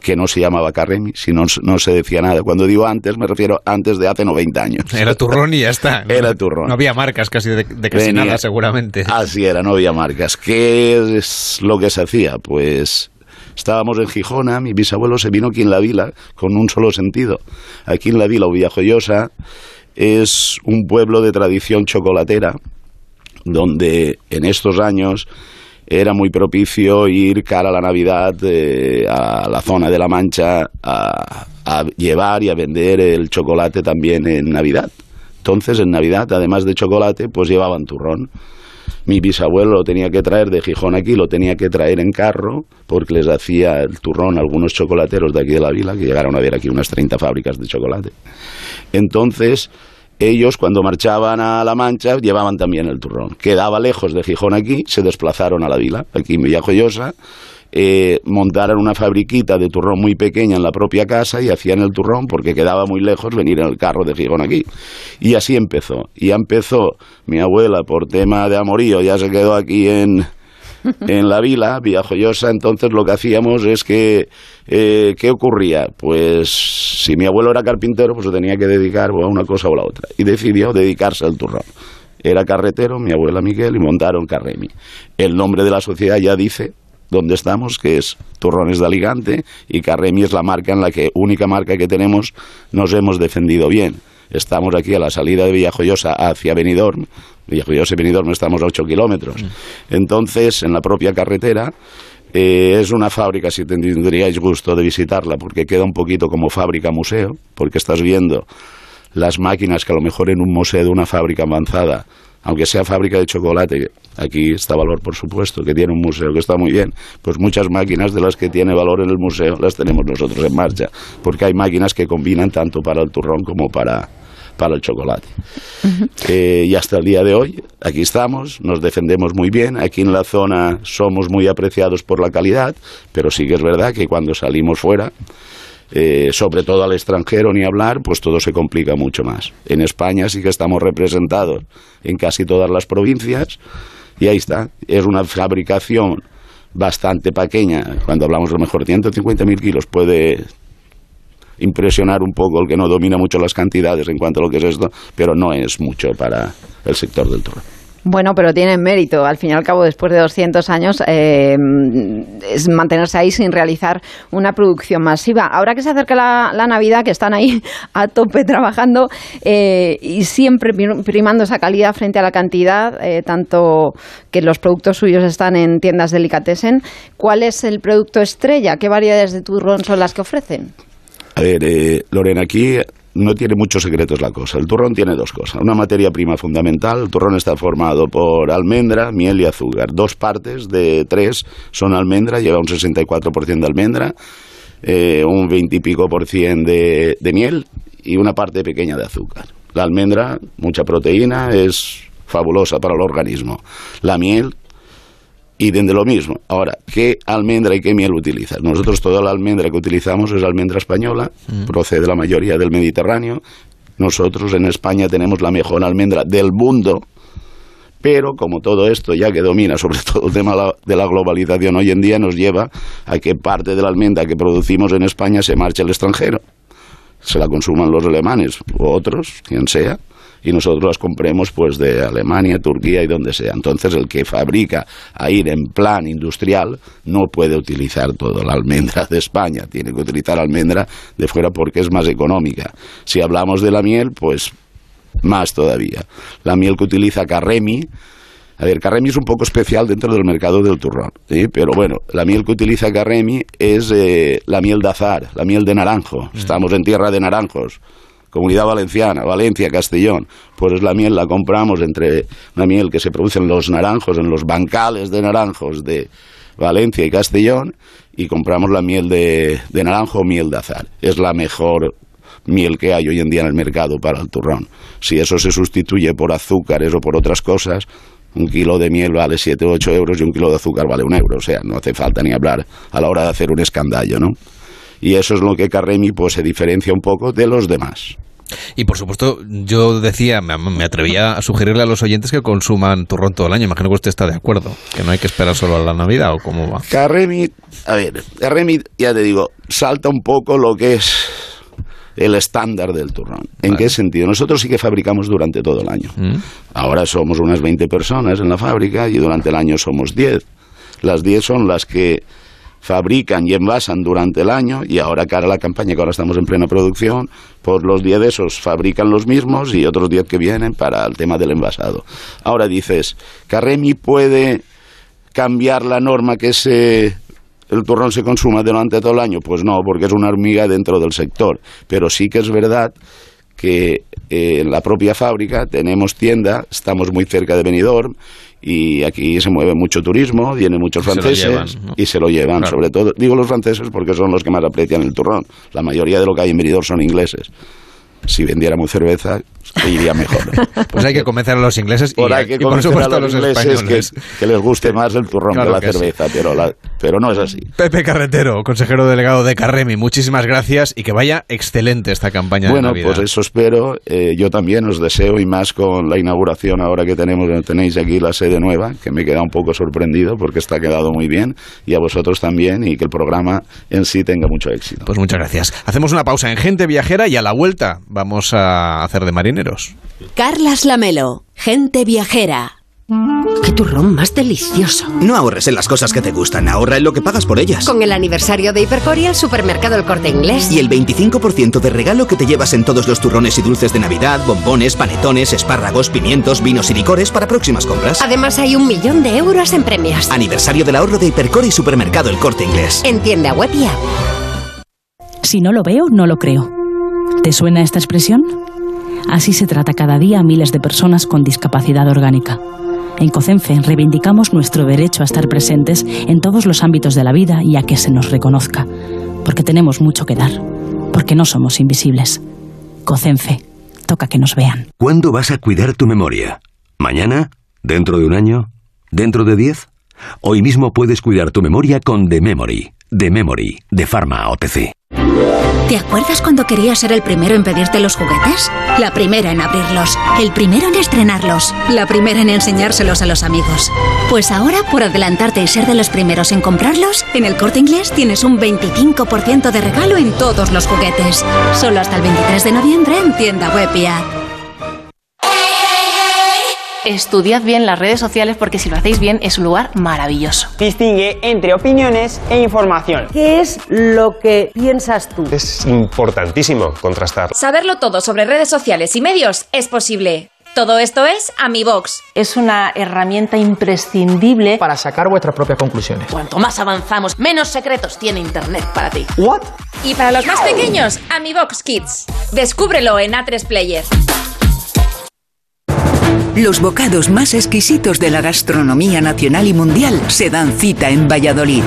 que no se llamaba Carremi, si no, no se decía nada. Cuando digo antes, me refiero antes de hace 90 años. Era turrón y ya está. Era turrón. No había marcas casi de, de casi Venía- nada, seguramente. Así era, no había marcas. ¿Qué es lo que se hacía? Pues estábamos en Gijona, mi bisabuelo se vino aquí en la vila con un solo sentido. Aquí en la vila Villajoyosa es un pueblo de tradición chocolatera donde en estos años era muy propicio ir cara a la Navidad eh, a la zona de la Mancha a, a llevar y a vender el chocolate también en Navidad. Entonces, en Navidad, además de chocolate, pues llevaban turrón. Mi bisabuelo lo tenía que traer de Gijón aquí, lo tenía que traer en carro, porque les hacía el turrón a algunos chocolateros de aquí de la vila, que llegaron a ver aquí unas 30 fábricas de chocolate. Entonces, ellos cuando marchaban a La Mancha llevaban también el turrón. Quedaba lejos de Gijón aquí, se desplazaron a la vila, aquí en Villajoyosa, eh, montaran una fabriquita de turrón muy pequeña en la propia casa y hacían el turrón porque quedaba muy lejos venir en el carro de Gijón aquí. Y así empezó. Y empezó mi abuela por tema de amorío, ya se quedó aquí en, en la vila, Villajoyosa, entonces lo que hacíamos es que, eh, ¿qué ocurría? Pues si mi abuelo era carpintero, pues se tenía que dedicar a una cosa o a la otra. Y decidió dedicarse al turrón. Era carretero, mi abuela Miguel, y montaron Carremi. El nombre de la sociedad ya dice dónde estamos, que es Turrones de Alicante, y Carremi es la marca en la que, única marca que tenemos, nos hemos defendido bien. Estamos aquí a la salida de Villajoyosa hacia Benidorm. Villajoyosa y Benidorm estamos a 8 kilómetros. Entonces, en la propia carretera, eh, es una fábrica, si tendríais gusto de visitarla, porque queda un poquito como fábrica museo, porque estás viendo las máquinas que a lo mejor en un museo de una fábrica avanzada, aunque sea fábrica de chocolate, aquí está valor por supuesto, que tiene un museo que está muy bien, pues muchas máquinas de las que tiene valor en el museo las tenemos nosotros en marcha, porque hay máquinas que combinan tanto para el turrón como para, para el chocolate. Eh, y hasta el día de hoy, aquí estamos, nos defendemos muy bien, aquí en la zona somos muy apreciados por la calidad, pero sí que es verdad que cuando salimos fuera, eh, sobre todo al extranjero ni hablar, pues todo se complica mucho más. En España sí que estamos representados en casi todas las provincias y ahí está. Es una fabricación bastante pequeña. Cuando hablamos de lo mejor 150.000 kilos puede impresionar un poco el que no domina mucho las cantidades en cuanto a lo que es esto, pero no es mucho para el sector del turrón. Bueno, pero tiene mérito. Al fin y al cabo, después de 200 años, eh, es mantenerse ahí sin realizar una producción masiva. Ahora que se acerca la, Navidad, que están ahí a tope trabajando eh, y siempre primando esa calidad frente a la cantidad, eh, tanto que los productos suyos están en tiendas delicatessen, ¿cuál es el producto estrella? ¿Qué variedades de turrón son las que ofrecen? A ver, Lorena, aquí no tiene muchos secretos la cosa. El turrón tiene dos cosas. Una materia prima fundamental. El turrón está formado por almendra, miel y azúcar. Dos partes de tres son almendra, lleva un 64% de almendra, eh, un 20 y pico por ciento de, de miel y una parte pequeña de azúcar. La almendra, mucha proteína, es fabulosa para el organismo. La miel, y de lo mismo. Ahora, ¿qué almendra y qué miel utilizas? Nosotros toda la almendra que utilizamos es almendra española, mm. procede la mayoría del Mediterráneo. Nosotros en España tenemos la mejor almendra del mundo, pero como todo esto ya que domina sobre todo el tema de la globalización hoy en día nos lleva a que parte de la almendra que producimos en España se marche al extranjero. Se la consuman los alemanes u otros, quien sea, y nosotros las compremos pues de Alemania, Turquía y donde sea. Entonces el que fabrica a ir en plan industrial no puede utilizar toda la almendra de España, tiene que utilizar almendra de fuera porque es más económica. Si hablamos de la miel, pues más todavía. La miel que utiliza Carremi, a ver, Carremi es un poco especial dentro del mercado del turrón, pero bueno, la miel que utiliza Carremi es eh, la miel de azar, la miel de naranjo. Estamos en tierra de naranjos. Comunidad Valenciana, Valencia, Castellón, pues la miel la compramos entre la miel que se produce en los naranjos, en los bancales de naranjos de Valencia y Castellón, y compramos la miel de, de naranjo o miel de azar. Es la mejor miel que hay hoy en día en el mercado para el turrón. Si eso se sustituye por azúcares o por otras cosas, un kilo de miel vale 7 o 8 euros y un kilo de azúcar vale un euro. O sea, no hace falta ni hablar a la hora de hacer un escandallo, ¿no? y eso es lo que Carremi pues se diferencia un poco de los demás. Y por supuesto, yo decía, me, atrevía a sugerirle a los oyentes que consuman turrón todo el año. Imagino que usted está de acuerdo, que no hay que esperar solo a la Navidad o cómo va. Carremi, a ver, Carremi, ya te digo, salta un poco lo que es el estándar del turrón. ¿En qué sentido? Nosotros sí que fabricamos durante todo el año. Mm. Ahora somos unas 20 personas en la fábrica y durante el año somos 10. Las 10 son las que fabrican y envasan durante el año y ahora cara a la campaña que ahora estamos en plena producción, por los 10 de esos fabrican los mismos y otros 10 que vienen para el tema del envasado. Ahora dices, ¿Carremi puede cambiar la norma que se el turrón se consuma durante todo el año? Pues no, porque es una hormiga dentro del sector. Pero sí que es verdad que eh, en la propia fábrica tenemos tienda, estamos muy cerca de Benidorm y aquí se mueve mucho turismo, vienen muchos franceses y se lo llevan, sobre todo, digo los franceses porque son los que más aprecian el turrón, la mayoría de lo que hay en Benidorm son ingleses. Si vendiéramos cerveza, iría mejor. Pues hay que convencer a los ingleses y, Por hay que y por convencer supuesto a los ingleses españoles. que, que les guste más el turrón Claro que la sí. cerveza, pero, la- pero no es así. Pepe Carretero, consejero delegado de Carremi, muchísimas gracias y que vaya excelente esta campaña Bueno, de Navidad. pues eso espero. Eh, yo también os deseo, y más con la inauguración ahora que tenemos, tenéis aquí la sede nueva, que me queda un poco sorprendido porque está quedado muy bien, y a vosotros también, y que el programa en sí tenga mucho éxito. Pues muchas gracias. Hacemos una pausa en Gente Viajera y a la vuelta vamos a hacer de marineros. Carlas Lamelo, gente viajera. ¡Qué turrón más delicioso! No ahorres en las cosas que te gustan, ahorra en lo que pagas por ellas. Con el aniversario de Hipercoria, el supermercado El Corte Inglés. Y el 25% de regalo que te llevas en todos los turrones y dulces de Navidad, bombones, panetones, espárragos, pimientos, vinos y licores para próximas compras. Además, hay un millón de euros en premios. Aniversario del ahorro de Hipercore y Supermercado El Corte Inglés. En tienda web y app. Si no lo veo, no lo creo. ¿Te suena esta expresión? Así se trata cada día a miles de personas con discapacidad orgánica. En COCENFE reivindicamos nuestro derecho a estar presentes en todos los ámbitos de la vida y a que se nos reconozca, porque tenemos mucho que dar, porque no somos invisibles. COCENFE, toca que nos vean. ¿Cuándo vas a cuidar tu memoria? ¿Mañana? ¿Dentro de un año? ¿Dentro de diez? Hoy mismo puedes cuidar tu memoria con The Memory. The Memory, de Pharma OTC. ¿Te acuerdas cuando querías ser el primero en pedirte los juguetes? La primera en abrirlos, el primero en estrenarlos, la primera en enseñárselos a los amigos. Pues ahora, por adelantarte y ser de los primeros en comprarlos, en el corte inglés tienes un 25% de regalo en todos los juguetes. Solo hasta el 23 de noviembre en tienda web. Estudiad bien las redes sociales porque si lo hacéis bien es un lugar maravilloso. Distingue entre opiniones e información. ¿Qué es lo que piensas tú? Es importantísimo contrastar. Saberlo todo sobre redes sociales y medios es posible. Todo esto es AmiBox. Es una herramienta imprescindible para sacar vuestras propias conclusiones. Cuanto más avanzamos, menos secretos tiene Internet para ti. ¿What? Y para los más pequeños, AmiBox Kids. Descúbrelo en A3 Player. Los bocados más exquisitos de la gastronomía nacional y mundial se dan cita en Valladolid.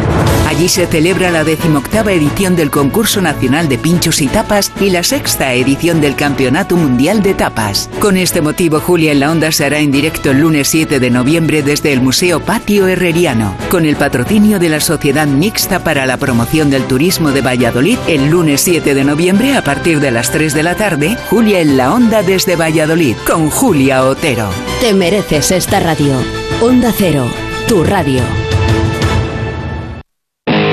Allí se celebra la decimoctava edición del Concurso Nacional de Pinchos y Tapas y la sexta edición del Campeonato Mundial de Tapas. Con este motivo, Julia en la Onda se hará en directo el lunes 7 de noviembre desde el Museo Patio Herreriano, con el patrocinio de la Sociedad Mixta para la Promoción del Turismo de Valladolid. El lunes 7 de noviembre, a partir de las 3 de la tarde, Julia en la Onda desde Valladolid, con Julia Otero. Te mereces esta radio. Onda Cero, tu radio.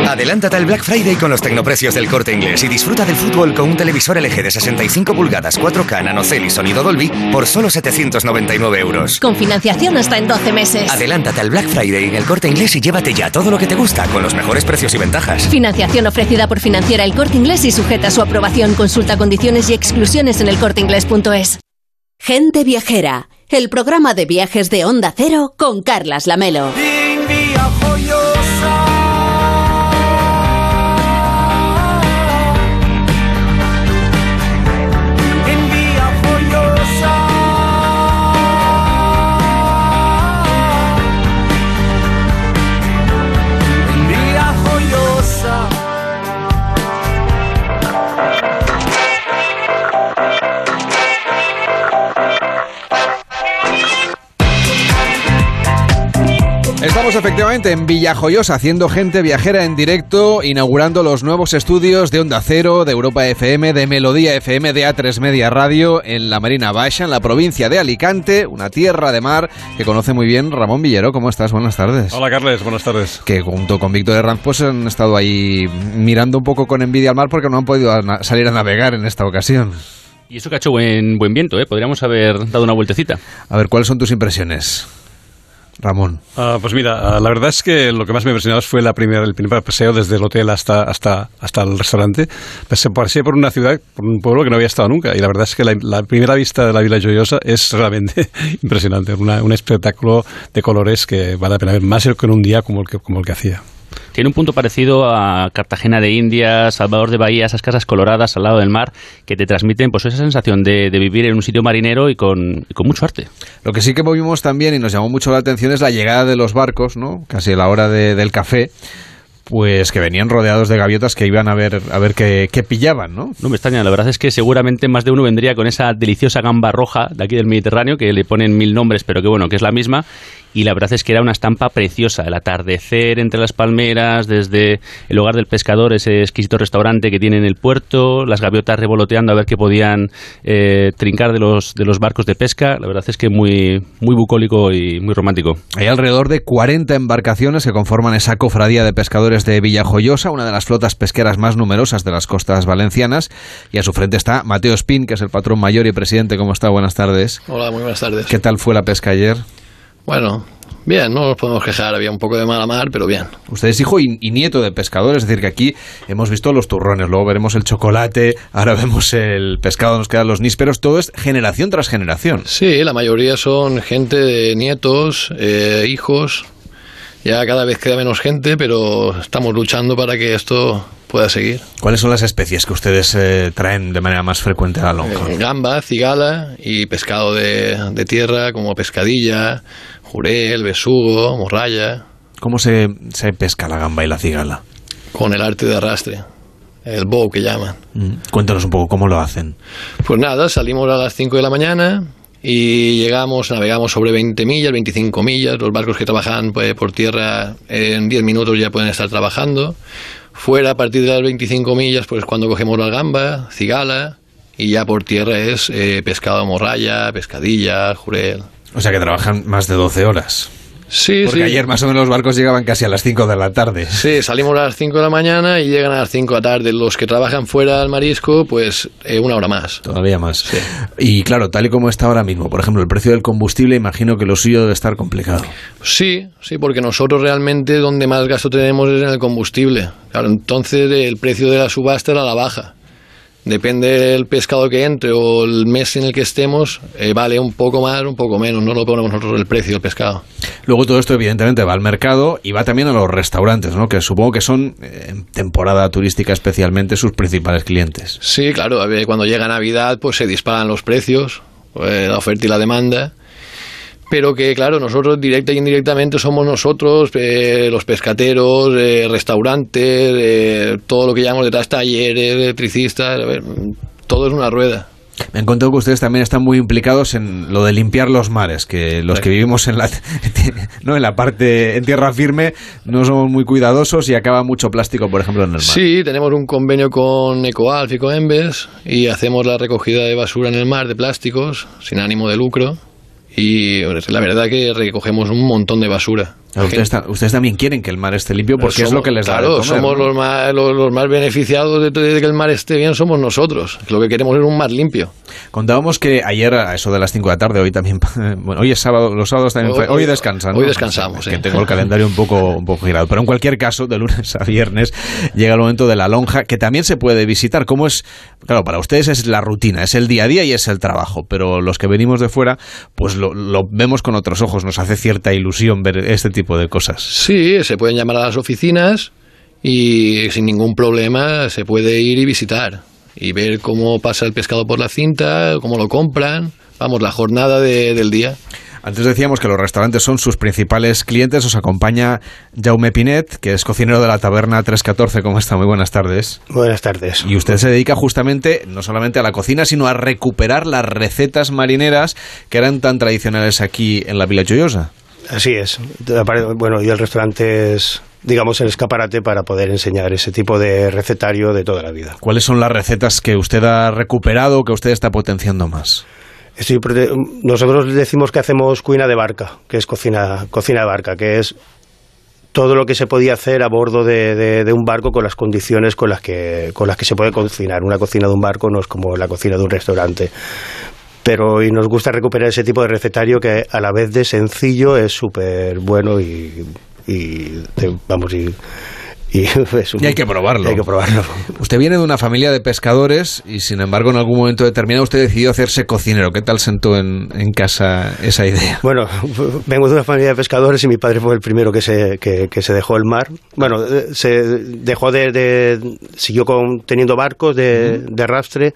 Adelántate al Black Friday con los tecnoprecios del corte inglés y disfruta del fútbol con un televisor LG de 65 pulgadas 4K nanocell y sonido Dolby por solo 799 euros. Con financiación hasta en 12 meses. Adelántate al Black Friday en el corte inglés y llévate ya todo lo que te gusta con los mejores precios y ventajas. Financiación ofrecida por Financiera El Corte Inglés y sujeta a su aprobación. Consulta condiciones y exclusiones en elcorteinglés.es. Gente Viajera, el programa de viajes de Onda Cero con Carlas Lamelo. Estamos efectivamente en Villajoyosa haciendo gente viajera en directo, inaugurando los nuevos estudios de Onda Cero, de Europa FM, de Melodía FM, de A3 Media Radio en la Marina Baixa, en la provincia de Alicante, una tierra de mar que conoce muy bien Ramón Villero. ¿Cómo estás? Buenas tardes. Hola Carles, buenas tardes. Que junto con Víctor Herranz pues han estado ahí mirando un poco con envidia al mar porque no han podido a- salir a navegar en esta ocasión. Y eso que ha hecho buen, buen viento, ¿eh? Podríamos haber dado una vueltecita. A ver, ¿cuáles son tus impresiones? Ramón. Ah, pues mira, ah, la verdad es que lo que más me impresionó fue la primera, el primer paseo desde el hotel hasta, hasta, hasta el restaurante. Pasé, pasé por una ciudad, por un pueblo que no había estado nunca. Y la verdad es que la, la primera vista de la Villa Joyosa es realmente impresionante. Una- un espectáculo de colores que vale la pena ver más que en un día como el que, como el que hacía. Tiene un punto parecido a Cartagena de Indias, Salvador de Bahía, esas casas coloradas al lado del mar que te transmiten pues esa sensación de, de vivir en un sitio marinero y con, y con mucho arte. Lo que sí que vimos también y nos llamó mucho la atención es la llegada de los barcos, ¿no? Casi a la hora de- del café. pues que venían rodeados de gaviotas que iban a ver a ver qué, qué pillaban, ¿no? No me extraña, la verdad es que seguramente más de uno vendría con esa deliciosa gamba roja de aquí del Mediterráneo, que le ponen mil nombres, pero que bueno, que es la misma, y la verdad es que era una estampa preciosa, el atardecer entre las palmeras, desde el hogar del pescador, ese exquisito restaurante que tiene en el puerto, las gaviotas revoloteando a ver qué podían eh, trincar de los, de los barcos de pesca, la verdad es que muy, muy bucólico y muy romántico. Hay alrededor de 40 embarcaciones que conforman esa cofradía de pescadores de Villajoyosa, una de las flotas pesqueras más numerosas de las costas valencianas, y a su frente está Mateo Spin, que es el patrón mayor y presidente. ¿Cómo está? Buenas tardes. Hola, muy buenas tardes. ¿Qué tal fue la pesca ayer? Bueno, bien, no nos podemos quejar, había un poco de mala mar, pero bien. Usted es hijo y, y nieto de pescadores, es decir, que aquí hemos visto los turrones, luego veremos el chocolate, ahora vemos el pescado, nos quedan los nísperos, todo es generación tras generación. Sí, la mayoría son gente de nietos, eh, hijos. Ya cada vez queda menos gente, pero estamos luchando para que esto pueda seguir. ¿Cuáles son las especies que ustedes eh, traen de manera más frecuente a la lonja? Eh, gamba, cigala y pescado de, de tierra como pescadilla, jurel, besugo, morralla. ¿Cómo se, se pesca la gamba y la cigala? Con el arte de arrastre, el bow que llaman. Mm, Cuéntanos un poco cómo lo hacen. Pues nada, salimos a las 5 de la mañana y llegamos, navegamos sobre 20 millas, 25 millas. Los barcos que trabajan pues, por tierra en 10 minutos ya pueden estar trabajando. Fuera, a partir de las 25 millas, pues cuando cogemos la gamba, cigala, y ya por tierra es eh, pescado morralla, pescadilla, jurel. O sea que trabajan más de 12 horas. Sí, Porque sí. ayer más o menos los barcos llegaban casi a las 5 de la tarde. Sí, salimos a las 5 de la mañana y llegan a las 5 de la tarde. Los que trabajan fuera del marisco, pues eh, una hora más. Todavía más. Y claro, tal y como está ahora mismo, por ejemplo, el precio del combustible, imagino que lo suyo debe estar complicado. Sí, sí, porque nosotros realmente donde más gasto tenemos es en el combustible. Claro, entonces el precio de la subasta era la baja. Depende del pescado que entre o el mes en el que estemos, eh, vale un poco más, un poco menos. No lo ponemos nosotros el precio del pescado. Luego todo esto evidentemente va al mercado y va también a los restaurantes, ¿no? Que supongo que son eh, en temporada turística especialmente sus principales clientes. Sí, claro, cuando llega Navidad pues se disparan los precios, pues, la oferta y la demanda. Pero que, claro, nosotros directa y indirectamente somos nosotros, eh, los pescateros, eh, restaurantes, eh, todo lo que llamamos detrás, talleres, electricistas, a ver, todo es una rueda. Me han contado que ustedes también están muy implicados en lo de limpiar los mares, que los que vivimos en la, no en la parte en tierra firme no somos muy cuidadosos y acaba mucho plástico, por ejemplo, en el mar. Sí, tenemos un convenio con Ecoalf y Coembes y hacemos la recogida de basura en el mar de plásticos sin ánimo de lucro. Y la verdad que recogemos un montón de basura. Ustedes, ta- ustedes también quieren que el mar esté limpio porque es lo que les da de Claro, comer, somos ¿no? los, más, los, los más beneficiados de, de que el mar esté bien, somos nosotros. Lo que queremos es un mar limpio. Contábamos que ayer a eso de las 5 de la tarde, hoy también, bueno, hoy es sábado, los sábados también fue, hoy Hoy- descansan. hoy ¿no? descansamos, Es que tengo el calendario un poco, un poco girado. Pero en cualquier caso, de lunes a viernes llega el momento de la lonja, que también se puede visitar. ¿Cómo es? Claro, para ustedes es la rutina, es el día a día y es el trabajo. Pero los que venimos de fuera, pues lo, lo vemos con otros ojos, nos hace cierta ilusión ver este tipo de cosas. Sí, se pueden llamar a las oficinas y sin ningún problema se puede ir y visitar y ver cómo pasa el pescado por la cinta, cómo lo compran, vamos, la jornada de- del día. Antes decíamos que los restaurantes son sus principales clientes. Os acompaña Jaume Pinet, que es cocinero de la taberna 314. ¿Cómo está? Muy buenas tardes. Buenas tardes. Y usted se dedica justamente no solamente a la cocina, sino a recuperar las recetas marineras que eran tan tradicionales aquí en la Villa Joyosa. Así es. Bueno, y el restaurante es, digamos, el escaparate para poder enseñar ese tipo de recetario de toda la vida. ¿Cuáles son las recetas que usted ha recuperado, que usted está potenciando más? Estoy nosotros decimos que hacemos cuina de barca, que es cocina, cocina de barca, que es todo lo que se podía hacer a bordo de, de- de un barco con las condiciones con las que con las que se puede cocinar. Una cocina de un barco no es como la cocina de un restaurante. Pero y nos gusta recuperar ese tipo de recetario que a la vez de sencillo es súper bueno y, y te- vamos y, y es un- Y hay que probarlo. hay que probarlo. Usted viene de una familia de pescadores y sin embargo en algún momento determinado usted decidió hacerse cocinero. ¿Qué tal sentó en, en casa esa idea? Bueno, vengo de una familia de pescadores y mi padre fue el primero que se, que, que se dejó el mar. Bueno, eh, se dejó de... de- siguió con, teniendo barcos de, de arrastre,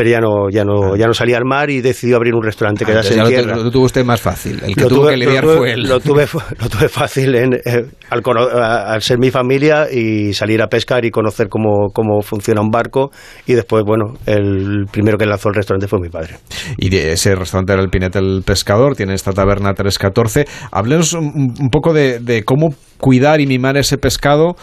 pero ya no, ya no, ya no salía al mar y decidió abrir un restaurante que Ah, era entonces en lo, tierra. lo tuvo usted más fácil. El que Lo tuvo tuve- que lo lidiar tuve- fue él. Lo tuve, lo tuve fácil en, eh, al, al ser mi familia y salir a pescar y conocer cómo, cómo funciona un barco. Y después, bueno, el primero que lanzó el restaurante fue mi padre. Y de ese restaurante era el Pinete el Pescador, tiene esta taberna 314. Háblenos un, un poco de, de cómo cuidar y mimar ese pescado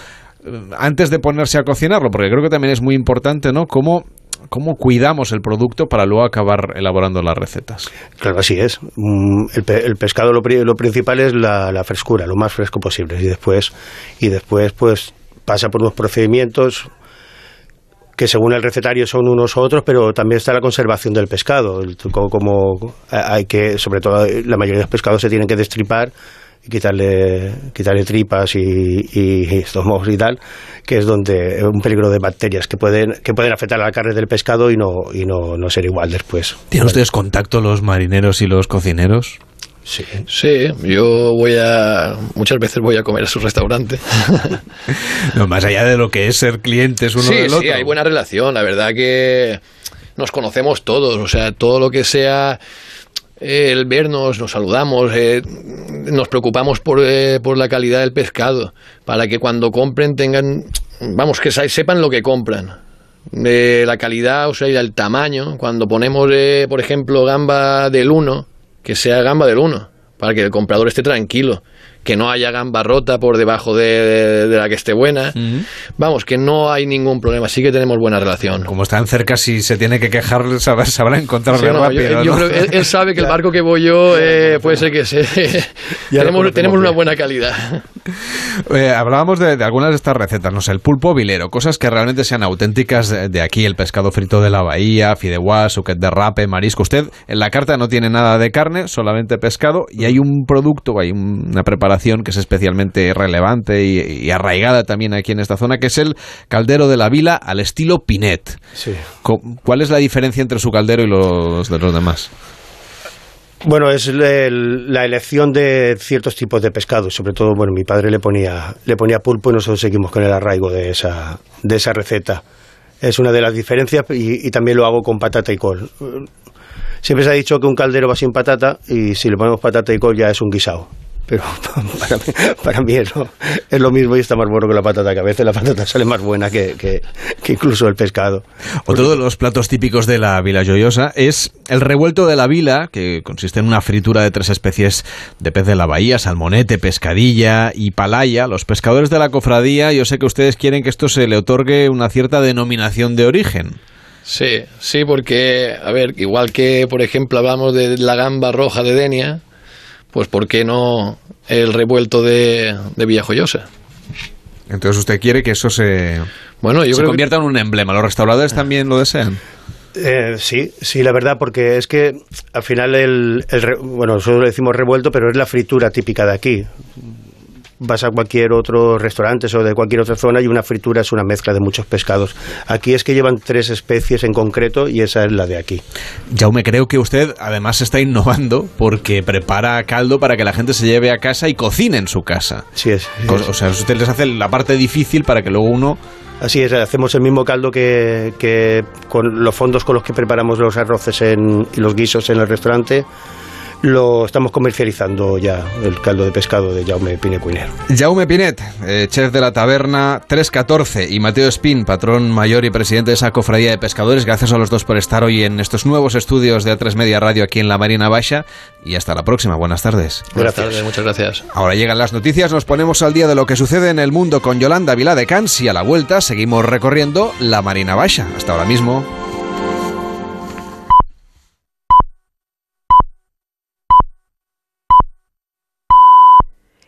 eh, antes de ponerse a cocinarlo, porque creo que también es muy importante, ¿no? Cómo, cómo cuidamos el producto para luego acabar elaborando las recetas. Claro, así es. Mm, El, el pescado lo, pri- lo principal es la, frescura, lo más fresco posible. Y después, y después pues pasa por unos procedimientos que según el recetario son unos u otros, pero también está la conservación del pescado. El- Como, como hay que, sobre todo, la mayoría de los pescados se tienen que destripar y quitarle, quitarle tripas y, y, y estómagos y tal, que es donde un peligro de bacterias que pueden, que pueden afectar a la carne del pescado y no, y no, no ser igual después. ¿Tienen ustedes contacto los marineros y los cocineros? Sí. Sí, yo voy a. Muchas veces voy a comer a su restaurante. No, más allá de lo que es ser clientes uno sí, del sí, otro. hay buena relación. La verdad que nos conocemos todos. O sea, todo lo que sea eh, el vernos, nos saludamos, eh, nos preocupamos por, eh, por la calidad del pescado, para que cuando compren tengan, vamos, que sepan lo que compran. De la calidad, o sea, el tamaño. Cuando ponemos, eh, por ejemplo, gamba del 1, que sea gamba del 1, para que el comprador esté tranquilo. Que no haya gamba rota por debajo de, de- de la que esté buena. Vamos, que no hay ningún problema. Sí que tenemos buena relación. Como están cerca, si se tiene que quejar, sabrá, sabrá encontrarle Sí, no, yo- rápido. yo ¿no? creo que él, él sabe que el barco que voy yo eh, puede ser que se... Tenemos tenemos una buena calidad. Eh, hablábamos de, de algunas de estas recetas, no sé, el pulpo vilero, cosas que realmente sean auténticas de, aquí, el pescado frito de la bahía, fideuá, suquet de rape, marisco. Usted en la carta no tiene nada de carne, solamente pescado, y hay un producto, hay un- una preparación que es especialmente relevante y, y arraigada también aquí en esta zona, que es el caldero de la vila al estilo Pinet. Sí. ¿Cuál es la diferencia entre su caldero y los de los demás? Bueno, es la elección de ciertos tipos de pescado. Sobre todo, bueno, mi padre le ponía, le ponía pulpo y nosotros seguimos con el arraigo de esa, de esa receta. Es una de las diferencias y, y también lo hago con patata y col. Siempre se ha dicho que un caldero va sin patata y si le ponemos patata y col ya es un guisado. Pero para mí, para mí es, lo, es lo mismo y está más bueno que la patata, que a veces la patata sale más buena que, que- que incluso el pescado. Otro de los platos típicos de la Vila Joyosa es el revuelto de la vila, que consiste en una fritura de tres especies de pez de la bahía, salmonete, pescadilla y palaya. Los pescadores de la cofradía, yo sé que ustedes quieren que esto se le otorgue una cierta denominación de origen. Sí, sí, porque, a ver, igual que, por ejemplo, hablamos de la gamba roja de Denia, pues ¿por qué no el revuelto de, de Villajoyosa? Entonces usted quiere que eso se, Bueno, yo se creo que- convierta en un emblema. ¿Los restauradores también lo desean? Eh, sí, sí, la verdad, porque es que al final el, el re- bueno, nosotros le decimos revuelto, pero es la fritura típica de aquí. Vas a cualquier otro restaurante o de cualquier otra zona y una fritura es una mezcla de muchos pescados. Aquí es que llevan tres especies en concreto y esa es la de aquí. Jaume, creo que usted además está innovando porque prepara caldo para que la gente se lleve a casa y cocine en su casa. Sí es. Co- O sea, usted les hace la parte difícil para que luego uno... Así es, hacemos el mismo caldo que, que con los fondos con los que preparamos los arroces en- y los guisos en el restaurante. Lo estamos comercializando ya, el caldo de pescado de Jaume Pinecuinero. Jaume Pinet, eh, chef de la taberna 314, y Mateo Espín, patrón mayor y presidente de esa cofradía de pescadores. Gracias a los dos por estar hoy en estos nuevos estudios de A3 Media Radio aquí en la Marina Baixa. Y hasta la próxima. Buenas tardes. Buenas tardes, muchas gracias. Ahora llegan las noticias, nos ponemos al día de lo que sucede en el mundo con Yolanda Vilá de Cans y a la vuelta seguimos recorriendo la Marina Baixa. Hasta ahora mismo.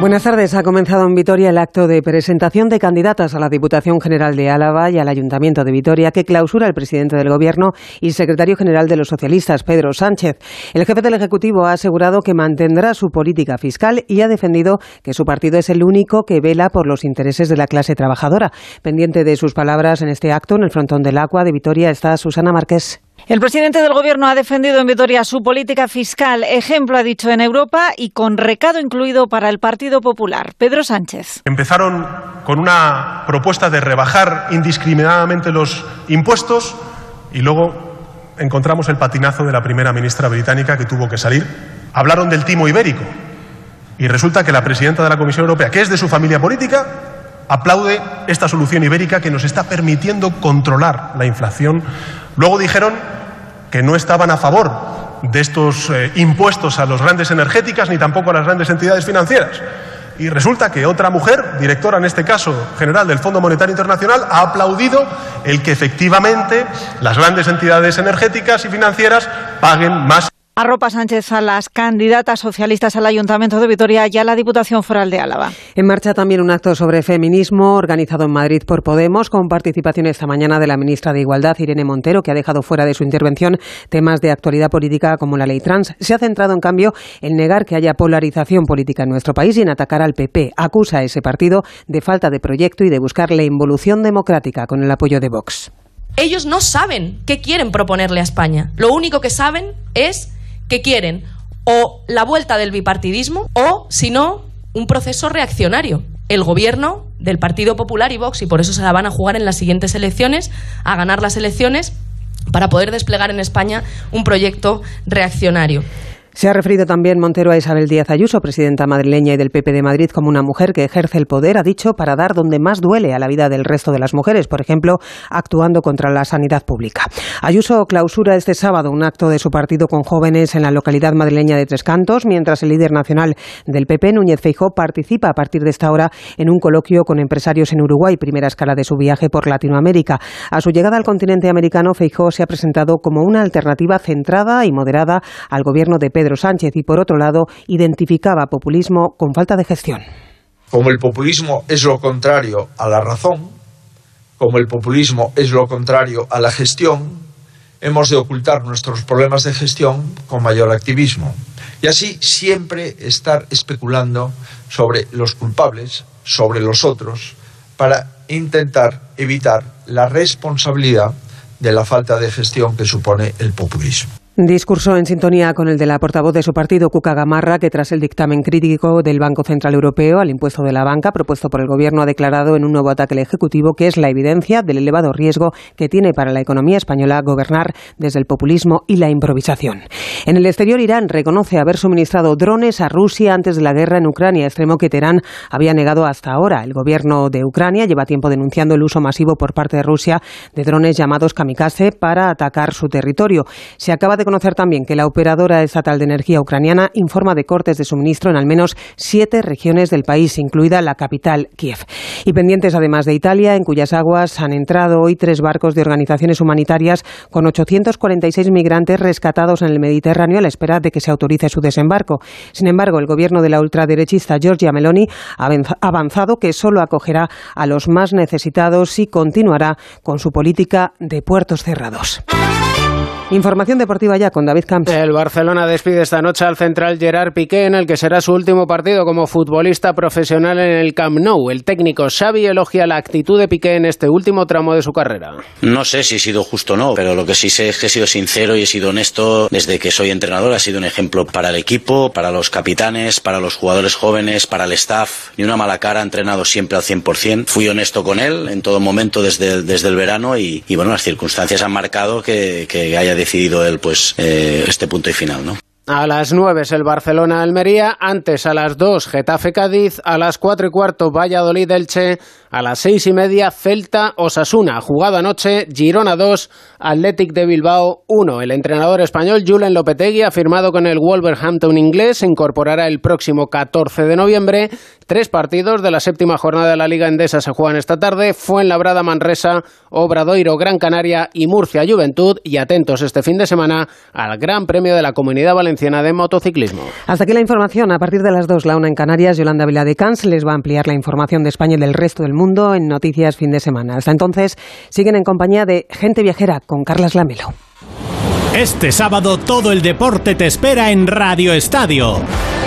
Buenas tardes. Ha comenzado en Vitoria el acto de presentación de candidatas a la Diputación General de Álava y al Ayuntamiento de Vitoria que clausura el presidente del Gobierno y secretario general de los socialistas, Pedro Sánchez. El jefe del Ejecutivo ha asegurado que mantendrá su política fiscal y ha defendido que su partido es el único que vela por los intereses de la clase trabajadora. Pendiente de sus palabras en este acto, en el frontón del Agua de Vitoria está Susana Márquez. El presidente del Gobierno ha defendido en Vitoria su política fiscal, ejemplo ha dicho en Europa y con recado incluido para el Partido Popular. Pedro Sánchez. Empezaron con una propuesta de rebajar indiscriminadamente los impuestos y luego encontramos el patinazo de la primera ministra británica que tuvo que salir. Hablaron del timo ibérico y resulta que la presidenta de la Comisión Europea, que es de su familia política, aplaude esta solución ibérica que nos está permitiendo controlar la inflación. Luego dijeron que no estaban a favor de estos eh, impuestos a las grandes energéticas ni tampoco a las grandes entidades financieras. Y resulta que otra mujer, directora en este caso general del Fondo Monetario Internacional, ha aplaudido el que efectivamente las grandes entidades energéticas y financieras paguen más. Arropa Sánchez a las candidatas socialistas al Ayuntamiento de Vitoria y a la Diputación Foral de Álava. En marcha también un acto sobre feminismo organizado en Madrid por Podemos, con participación esta mañana de la ministra de Igualdad, Irene Montero, que ha dejado fuera de su intervención temas de actualidad política como la ley trans. Se ha centrado, en cambio, en negar que haya polarización política en nuestro país y en atacar al PP. Acusa a ese partido de falta de proyecto y de buscar la involución democrática con el apoyo de Vox. Ellos no saben qué quieren proponerle a España. Lo único que saben es que quieren o la vuelta del bipartidismo o, si no, un proceso reaccionario. El gobierno del Partido Popular y Vox, y por eso se la van a jugar en las siguientes elecciones, a ganar las elecciones para poder desplegar en España un proyecto reaccionario. Se ha referido también Montero a Isabel Díaz Ayuso, presidenta madrileña y del PP de Madrid, como una mujer que ejerce el poder, ha dicho, para dar donde más duele a la vida del resto de las mujeres, por ejemplo, actuando contra la sanidad pública. Ayuso clausura este sábado un acto de su partido con jóvenes en la localidad madrileña de Tres Cantos, mientras el líder nacional del PP, Núñez Feijó, participa a partir de esta hora en un coloquio con empresarios en Uruguay, primera escala de su viaje por Latinoamérica. A su llegada al continente americano, Feijó se ha presentado como una alternativa centrada y moderada al gobierno de Pedro Pedro Sánchez y, por otro lado, identificaba populismo con falta de gestión. Como el populismo es lo contrario a la razón, como el populismo es lo contrario a la gestión, hemos de ocultar nuestros problemas de gestión con mayor activismo. Y así siempre estar especulando sobre los culpables, sobre los otros, para intentar evitar la responsabilidad de la falta de gestión que supone el populismo. Discurso en sintonía con el de la portavoz de su partido, Cuca Gamarra, que tras el dictamen crítico del Banco Central Europeo al impuesto de la banca propuesto por el Gobierno ha declarado en un nuevo ataque al Ejecutivo que es la evidencia del elevado riesgo que tiene para la economía española gobernar desde el populismo y la improvisación. En el exterior, Irán reconoce haber suministrado drones a Rusia antes de la guerra en Ucrania, extremo que Teherán había negado hasta ahora. El Gobierno de Ucrania lleva tiempo denunciando el uso masivo por parte de Rusia de drones llamados kamikaze para atacar su territorio. Se acaba de conocer también que la operadora estatal de energía ucraniana informa de cortes de suministro en al menos siete regiones del país, incluida la capital, Kiev. Y pendientes además de Italia, en cuyas aguas han entrado hoy tres barcos de organizaciones humanitarias con 846 migrantes rescatados en el Mediterráneo a la espera de que se autorice su desembarco. Sin embargo, el gobierno de la ultraderechista Giorgia Meloni ha avanzado que solo acogerá a los más necesitados y continuará con su política de puertos cerrados. Información deportiva ya con David Camps. El Barcelona despide esta noche al central Gerard Piqué en el que será su último partido como futbolista profesional en el Camp Nou. El técnico Xavi elogia la actitud de Piqué en este último tramo de su carrera. No sé si he sido justo o no, pero lo que sí sé es que he sido sincero y he sido honesto desde que soy entrenador. Ha sido un ejemplo para el equipo, para los capitanes, para los jugadores jóvenes, para el staff. Ni una mala cara, entrenado siempre al 100%. Fui honesto con él en todo momento desde, desde el verano y, y bueno, las circunstancias han marcado que, que haya decidido él pues eh, este punto y final, ¿no? A las 9 es el Barcelona-Almería, antes a las 2 Getafe-Cádiz, a las 4 y cuarto Valladolid-Elche, a las 6 y media Celta-Osasuna. Jugada anoche, Girona 2, Athletic de Bilbao 1. El entrenador español Julen Lopetegui ha firmado con el Wolverhampton inglés, se incorporará el próximo 14 de noviembre. Tres partidos de la séptima jornada de la Liga Endesa se juegan esta tarde, Fuenlabrada-Manresa, Obradoiro-Gran Canaria y Murcia-Juventud. Y atentos este fin de semana al Gran Premio de la Comunidad Valenciana de motociclismo. Hasta aquí la información. A partir de las dos, la una en Canarias, Yolanda Viladecans les va a ampliar la información de España y del resto del mundo en Noticias Fin de Semana. Hasta entonces, siguen en compañía de Gente Viajera con Carlas Lamelo. Este sábado todo el deporte te espera en Radio Estadio.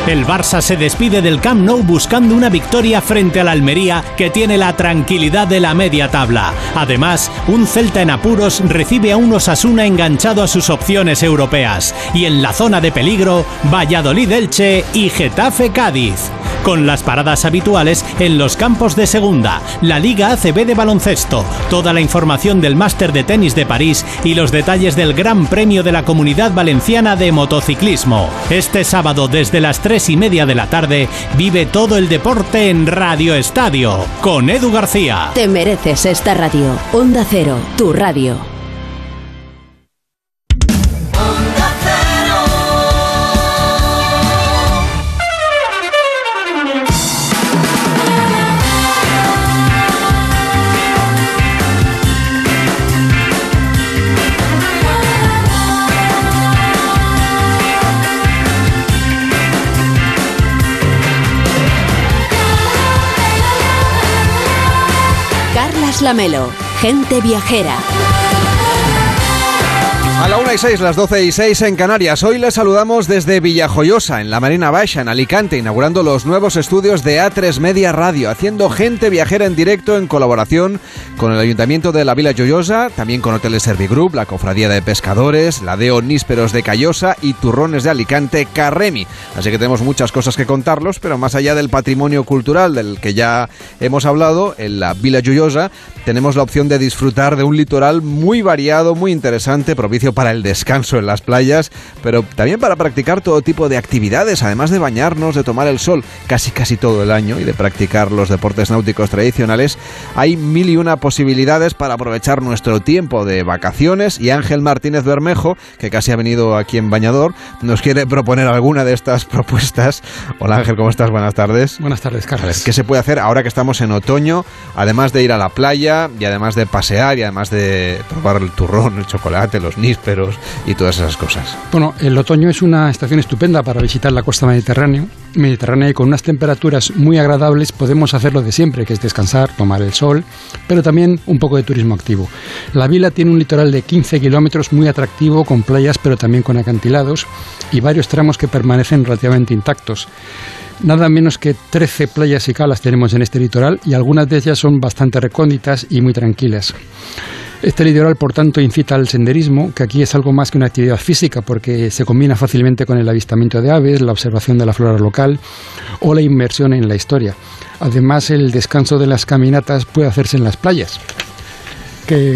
El Barça se despide del Camp Nou buscando una victoria frente al Almería que tiene la tranquilidad de la media tabla. Además, un Celta en apuros recibe a un Osasuna enganchado a sus opciones europeas. Y en la zona de peligro, Valladolid-Elche y Getafe-Cádiz. Con las paradas habituales en los campos de segunda, la Liga ACB de baloncesto, toda la información del Máster de Tenis de París y los detalles del Gran Premio de la Comunidad Valenciana de Motociclismo. Este sábado desde las 3 y media de la tarde vive todo el deporte en Radio Estadio con Edu García. Te mereces esta radio. Onda Cero, tu radio. Lamelo, gente viajera. A la 1 y 6, las 12 y 6 en Canarias. Hoy les saludamos desde Villajoyosa, en la Marina Baixa, en Alicante, inaugurando los nuevos estudios de A3 Media Radio, haciendo gente viajera en directo en colaboración con el Ayuntamiento de la Villa Joyosa, también con Hoteles Servigroup, la Cofradía de Pescadores, la Deo Nísperos de Callosa y Turrones de Alicante, Carremi. Así que tenemos muchas cosas que contarlos, pero más allá del patrimonio cultural del que ya hemos hablado, en la Villa Joyosa tenemos la opción de disfrutar de un litoral muy variado, muy interesante, para el descanso en las playas, pero también para practicar todo tipo de actividades, además de bañarnos, de tomar el sol casi casi todo el año y de practicar los deportes náuticos tradicionales, hay mil y una posibilidades para aprovechar nuestro tiempo de vacaciones y Ángel Martínez Bermejo, que casi ha venido aquí en Bañador, nos quiere proponer alguna de estas propuestas. Hola Ángel, ¿cómo estás? Buenas tardes. Buenas tardes, Carlos. ¿Qué se puede hacer ahora que estamos en otoño, además de ir a la playa y además de pasear y además de probar el turrón, el chocolate, los y todas esas cosas. Bueno, el otoño es una estación estupenda para visitar la costa mediterránea, mediterránea y con unas temperaturas muy agradables podemos hacer lo de siempre, que es descansar, tomar el sol, pero también un poco de turismo activo. La vila tiene un litoral de 15 kilómetros muy atractivo, con playas pero también con acantilados y varios tramos que permanecen relativamente intactos. Nada menos que 13 playas y calas tenemos en este litoral y algunas de ellas son bastante recónditas y muy tranquilas. Este litoral, por tanto, incita al senderismo, que aquí es algo más que una actividad física, porque se combina fácilmente con el avistamiento de aves, la observación de la flora local o la inmersión en la historia. Además, el descanso de las caminatas puede hacerse en las playas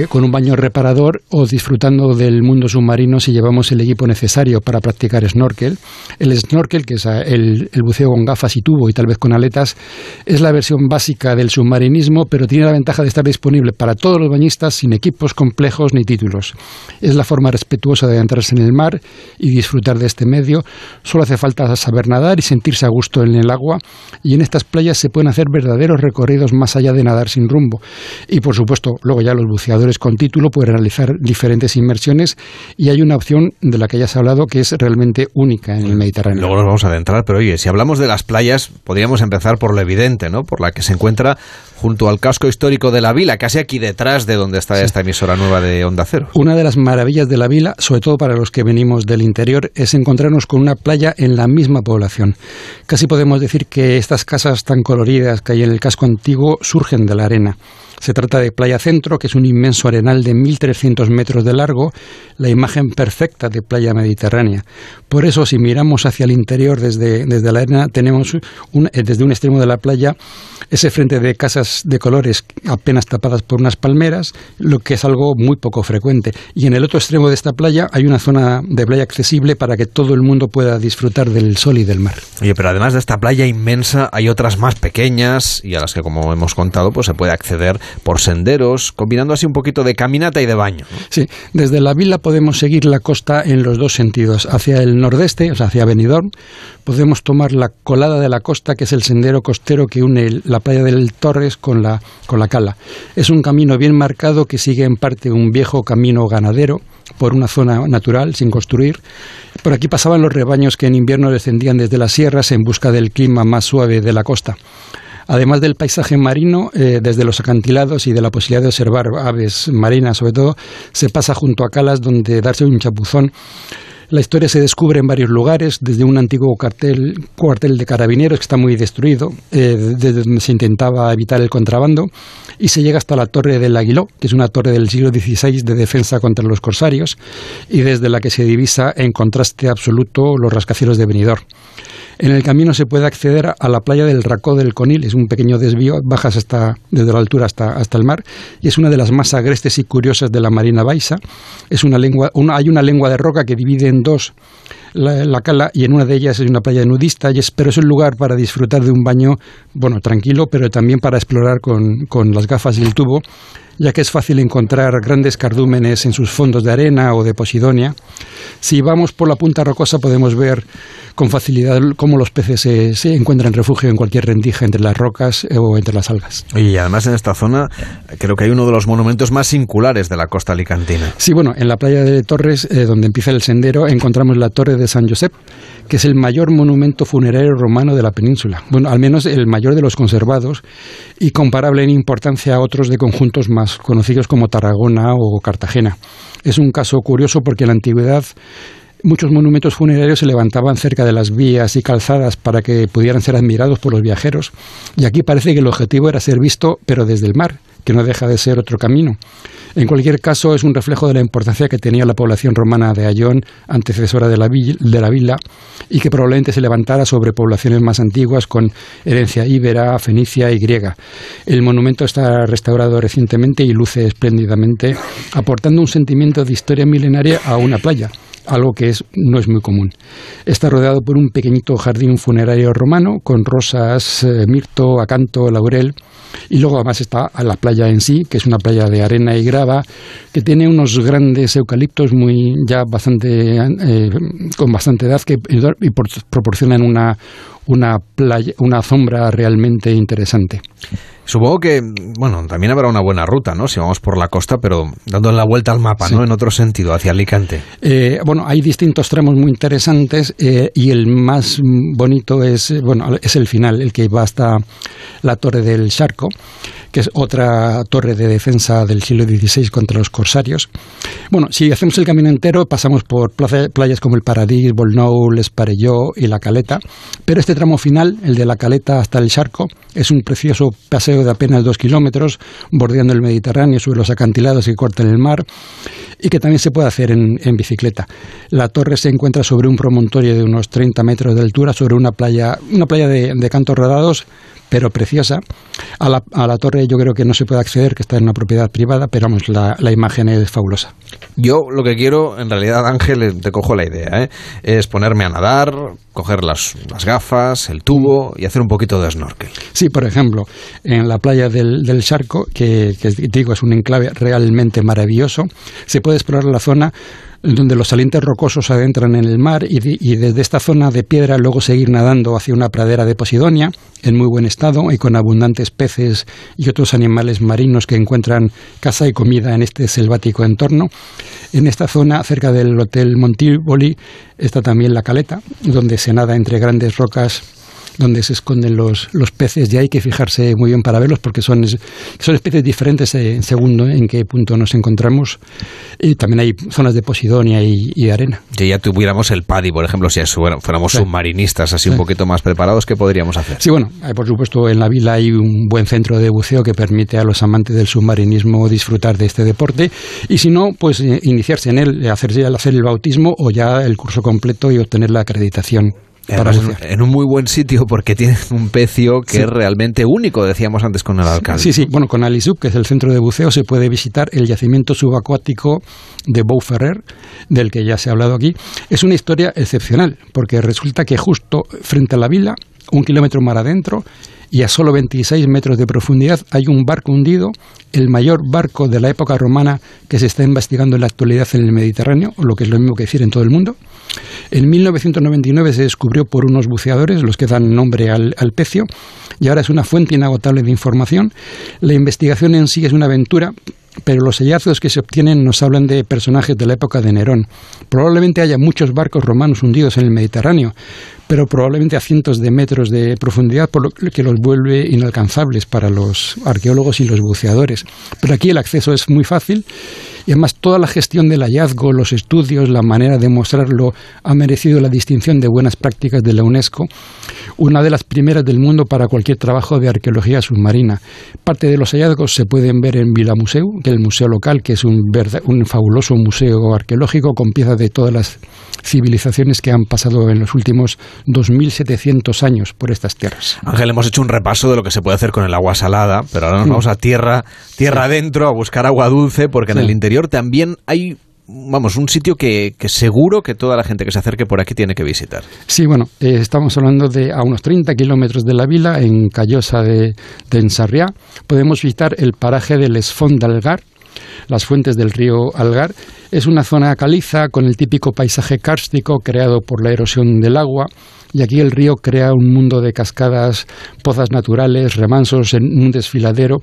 con un baño reparador o disfrutando del mundo submarino si llevamos el equipo necesario para practicar snorkel. El snorkel, que es el, buceo con gafas y tubo y tal vez con aletas, es la versión básica del submarinismo, pero tiene la ventaja de estar disponible para todos los bañistas sin equipos complejos ni títulos. Es la forma respetuosa de adentrarse en el mar y disfrutar de este medio. Solo hace falta saber nadar y sentirse a gusto en el agua. Y en estas playas se pueden hacer verdaderos recorridos más allá de nadar sin rumbo. Y por supuesto, luego ya los buceadores con título pueden realizar diferentes inmersiones y hay una opción de la que ya hablado que es realmente única en el Mediterráneo. Luego nos vamos a adentrar, pero oye, si hablamos de las playas, podríamos empezar por lo evidente, ¿no? Por la que se encuentra junto al casco histórico de la vila, casi aquí detrás de donde está esta emisora nueva de Onda Cero. Una de las maravillas de la vila, sobre todo para los que venimos del interior, es encontrarnos con una playa en la misma población. Casi podemos decir que estas casas tan coloridas que hay en el casco antiguo surgen de la arena. Se trata de Playa Centro, que es un inmenso arenal de 1.300 metros de largo, la imagen perfecta de playa mediterránea. Por eso, si miramos hacia el interior desde, desde la arena, tenemos eh, desde un extremo de la playa ese frente de casas de colores apenas tapadas por unas palmeras, lo que es algo muy poco frecuente. Y en el otro extremo de esta playa hay una zona de playa accesible para que todo el mundo pueda disfrutar del sol y del mar. Oye, pero además de esta playa inmensa, hay otras más pequeñas y a las que, como hemos contado, pues se puede acceder por senderos, combinando así un poquito de caminata y de baño. Sí, desde la vila podemos seguir la costa en los dos sentidos, hacia el nordeste, o sea, hacia Benidorm, podemos tomar la colada de la costa, que es el sendero costero que une la playa del Torres con la, con la cala. Es un camino bien marcado que sigue en parte un viejo camino ganadero por una zona natural sin construir. Por aquí pasaban los rebaños que en invierno descendían desde las sierras en busca del clima más suave de la costa. Además del paisaje marino, eh, desde los acantilados y de la posibilidad de observar aves marinas, sobre todo, se pasa junto a calas donde darse un chapuzón la historia se descubre en varios lugares, desde un antiguo cuartel, cuartel de carabineros que está muy destruido, eh, desde donde se intentaba evitar el contrabando, y se llega hasta la Torre del Aguiló, que es una torre del siglo XVI de defensa contra los corsarios, y desde la que se divisa en contraste absoluto los rascacielos de Benidorm. En el camino se puede acceder a la playa del Racó del Conil, es un pequeño desvío, bajas hasta, desde la altura hasta, hasta el mar, y es una de las más agrestes y curiosas de la Marina Baixa. Es una lengua, hay una lengua de roca que divide en dos la, cala y en una de ellas es una playa nudista, y es, pero es un lugar para disfrutar de un baño, bueno, tranquilo, pero también para explorar con, con las gafas y el tubo ya que es fácil encontrar grandes cardúmenes en sus fondos de arena o de posidonia. Si vamos por la punta rocosa podemos ver con facilidad cómo los peces se, encuentran refugio en cualquier rendija entre las rocas eh, o entre las algas. Y además en esta zona creo que hay uno de los monumentos más singulares de la costa alicantina. Sí, bueno, en la playa de Torres, eh, donde empieza el sendero, encontramos la Torre de San Josep, que es el mayor monumento funerario romano de la península. Bueno, al menos el mayor de los conservados y comparable en importancia a otros de conjuntos más conocidos como Tarragona o Cartagena. Es un caso curioso porque en la antigüedad muchos monumentos funerarios se levantaban cerca de las vías y calzadas para que pudieran ser admirados por los viajeros. Y aquí parece que el objetivo era ser visto, pero desde el mar, que no deja de ser otro camino. En cualquier caso, es un reflejo de la importancia que tenía la población romana de Ayón, antecesora de la, de la vila, y que probablemente se levantara sobre poblaciones más antiguas con herencia íbera, fenicia y griega. El monumento está restaurado recientemente y luce espléndidamente, aportando un sentimiento de historia milenaria a una playa algo que es, no es muy común. Está rodeado por un pequeñito jardín funerario romano con rosas, eh, mirto, acanto, laurel y luego además está a la playa en sí, que es una playa de arena y grava que tiene unos grandes eucaliptos muy ya bastante eh, con bastante edad que y proporcionan una una playa, una sombra realmente interesante. Supongo que, bueno, también habrá una buena ruta, ¿no? Si vamos por la costa, pero dando la vuelta al mapa, ¿no? En otro sentido, hacia Alicante. Eh, bueno, hay distintos tramos muy interesantes eh, y el más bonito es, bueno, es el final, el que va hasta la Torre del Charco, que es otra torre de defensa del siglo XVI contra los corsarios. Bueno, si hacemos el camino entero, pasamos por playas como el Paradís, Bolnou, Esparelló y La Caleta, pero este tramo final, el de La Caleta hasta el Charco, es un precioso paseo de apenas dos kilómetros, bordeando el Mediterráneo sobre los acantilados que cortan el mar y que también se puede hacer en, bicicleta. La torre se encuentra sobre un promontorio de unos 30 metros de altura, sobre una playa, una playa de, de cantos rodados, pero preciosa. A la, a la, torre yo creo que no se puede acceder, que está en una propiedad privada, pero vamos, la, la imagen es fabulosa. Yo lo que quiero, en realidad, Ángel, te cojo la idea, ¿eh? es ponerme a nadar, coger las, las, gafas, el tubo y hacer un poquito de snorkel. Sí, por ejemplo, en la playa del, del Charco, que, que digo es un enclave realmente maravilloso, se puede explorar la zona donde los salientes rocosos adentran en el mar y, desde esta zona de piedra luego seguir nadando hacia una pradera de Posidonia en muy buen estado y con abundantes peces y otros animales marinos que encuentran casa y comida en este selvático entorno. En esta zona, cerca del Hotel Montívoli, está también la caleta, donde se nada entre grandes rocas donde se esconden los, los peces y hay que fijarse muy bien para verlos porque son, son especies diferentes en segundo en qué punto nos encontramos. Y también hay zonas de posidonia y, y arena. Si ya tuviéramos el PADI, por ejemplo, si fuéramos submarinistas así un poquito más preparados, ¿qué podríamos hacer? Sí, bueno, por supuesto en la vila hay un buen centro de buceo que permite a los amantes del submarinismo disfrutar de este deporte y si no, pues eh, iniciarse en él, hacer, hacer el bautismo o ya el curso completo y obtener la acreditación en un muy buen sitio porque tiene un pecio que es realmente único, decíamos antes con el alcalde. Sí, sí. Bueno, con Alisub, que es el centro de buceo, se puede visitar el yacimiento subacuático de Beauferrer, del que ya se ha hablado aquí. Es una historia excepcional, porque resulta que justo frente a la vila, un kilómetro mar adentro, y a solo 26 metros de profundidad hay un barco hundido, el mayor barco de la época romana que se está investigando en la actualidad en el Mediterráneo, o lo que es lo mismo que decir en todo el mundo. En 1999 se descubrió por unos buceadores, los que dan nombre al, al pecio, y ahora es una fuente inagotable de información. La investigación en sí es una aventura pero los hallazgos que se obtienen nos hablan de personajes de la época de Nerón. Probablemente haya muchos barcos romanos hundidos en el Mediterráneo, pero probablemente a cientos de metros de profundidad, por lo que los vuelve inalcanzables para los arqueólogos y los buceadores. Pero aquí el acceso es muy fácil y además toda la gestión del hallazgo, los estudios, la manera de mostrarlo ha merecido la distinción de buenas prácticas de la UNESCO, una de las primeras del mundo para cualquier trabajo de arqueología submarina. Parte de los hallazgos se pueden ver en Vila Museu, que es el museo local, que es un, un fabuloso museo arqueológico con piezas de todas las civilizaciones que han pasado en los últimos 2.700 años por estas tierras. Ángel, hemos hecho un repaso de lo que se puede hacer con el agua salada, pero ahora nos vamos a tierra, tierra adentro a buscar agua dulce, porque en el interior también hay vamos, un sitio que, seguro que toda la gente que se acerque por aquí tiene que visitar. Sí, bueno, eh, estamos hablando de a unos 30 kilómetros de la vila, en Callosa de, de Ensarriá. Podemos visitar el paraje del Esfond d'Algar, las fuentes del río Algar. Es una zona caliza con el típico paisaje kárstico creado por la erosión del agua y aquí el río crea un mundo de cascadas, pozas naturales, remansos en un desfiladero,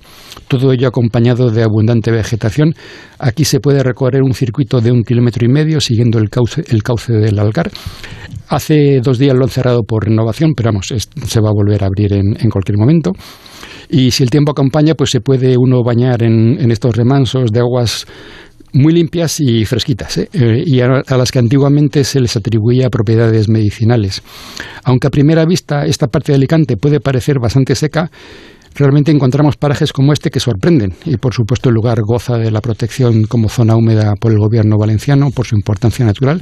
todo ello acompañado de abundante vegetación. Aquí se puede recorrer un circuito de un kilómetro y medio siguiendo el cauce, el cauce del Algar. Hace dos días lo han cerrado por renovación, pero vamos, se va a volver a abrir en cualquier momento. Y si el tiempo acompaña, pues se puede uno bañar en, estos remansos de aguas muy limpias y fresquitas, ¿eh? Eh, y a, las que antiguamente se les atribuía propiedades medicinales. Aunque a primera vista esta parte de Alicante puede parecer bastante seca, realmente encontramos parajes como este que sorprenden y por supuesto el lugar goza de la protección como zona húmeda por el gobierno valenciano por su importancia natural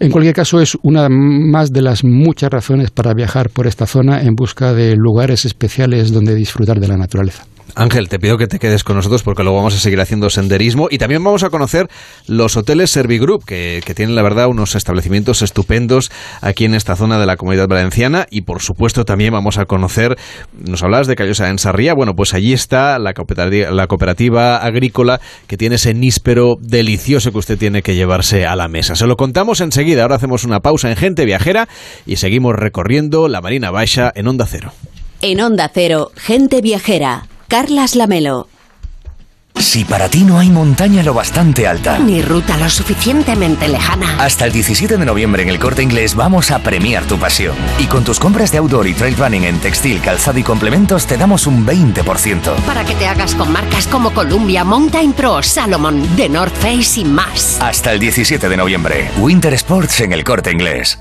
en cualquier caso, es una más de las muchas razones para viajar por esta zona en busca de lugares especiales donde disfrutar de la naturaleza. Ángel, te pido que te quedes con nosotros porque luego vamos a seguir haciendo senderismo. Y también vamos a conocer los hoteles Servigroup, que, que tienen la verdad unos establecimientos estupendos aquí en esta zona de la comunidad valenciana. Y por supuesto también vamos a conocer, nos hablabas de Callosa en Sarría, bueno, pues allí está la cooperativa, la cooperativa agrícola que tiene ese níspero delicioso que usted tiene que llevarse a la mesa. Se lo contamos enseguida, ahora hacemos una pausa en Gente Viajera y seguimos recorriendo la Marina Baixa en Onda Cero. En Onda Cero, Gente Viajera Carlas Lamelo. Si para ti no hay montaña lo bastante alta, ni ruta lo suficientemente lejana, hasta el 17 de noviembre en el Corte Inglés vamos a premiar tu pasión. Y con tus compras de outdoor y trail running en textil, calzado y complementos te damos un 20%. Para que te hagas con marcas como Columbia, Mountain Pro, Salomon, The North Face y más. Hasta el 17 de noviembre, Winter Sports en el Corte Inglés.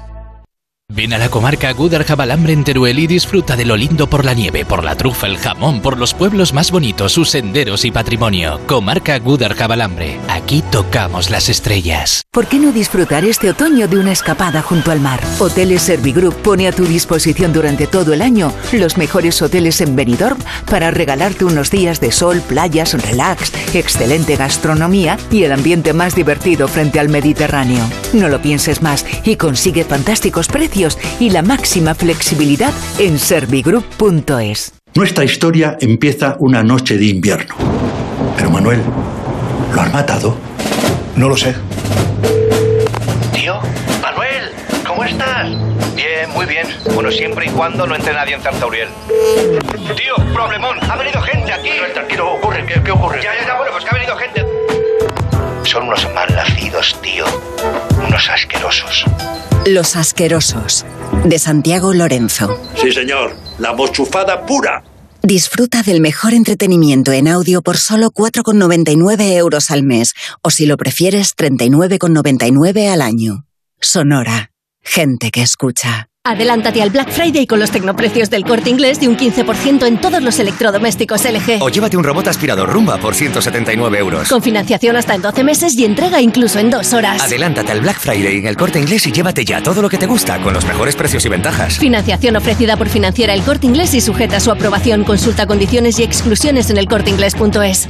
Ven a la comarca Gúdar-Jabalambre en Teruel y disfruta de lo lindo por la nieve, por la trufa, el jamón, por los pueblos más bonitos, sus senderos y patrimonio. Comarca Gúdar-Jabalambre. Aquí tocamos las estrellas. ¿Por qué no disfrutar este otoño de una escapada junto al mar? Hoteles Servigroup pone a tu disposición durante todo el año los mejores hoteles en Benidorm para regalarte unos días de sol, playas, relax, excelente gastronomía y el ambiente más divertido frente al Mediterráneo. No lo pienses más y consigue fantásticos precios y la máxima flexibilidad en servigroup.es. Nuestra historia empieza una noche de invierno. Pero Manuel, ¿lo han matado? No lo sé. Tío, Manuel, ¿cómo estás? Bien, muy bien. Bueno, siempre y cuando no entre nadie en Zarzauriel. Tío, problemón, ha venido gente aquí. No, tranquilo, ocurre, ¿qué, qué ocurre? Ya, ya, ya, bueno, pues que ha venido gente. Son unos malnacidos, tío. Unos asquerosos. Los Asquerosos, de Santiago Lorenzo. Sí, señor, la mochufada pura. Disfruta del mejor entretenimiento en audio por solo 4,99 euros al mes, o si lo prefieres, 39,99 al año. Sonora. Gente que escucha. Adelántate al Black Friday con los tecnoprecios del corte inglés de un 15% en todos los electrodomésticos LG. O llévate un robot aspirador Rumba por 179 euros. Con financiación hasta en 12 meses y entrega incluso en dos horas. Adelántate al Black Friday en el corte inglés y llévate ya todo lo que te gusta con los mejores precios y ventajas. Financiación ofrecida por financiera el corte inglés y sujeta a su aprobación. Consulta condiciones y exclusiones en elcorteingles.es.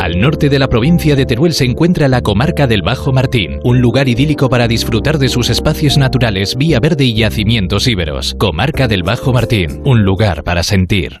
Al norte de la provincia de Teruel se encuentra la comarca del Bajo Martín, un lugar idílico para disfrutar de sus espacios naturales, vía verde y yacimientos íberos. Comarca del Bajo Martín, un lugar para sentir.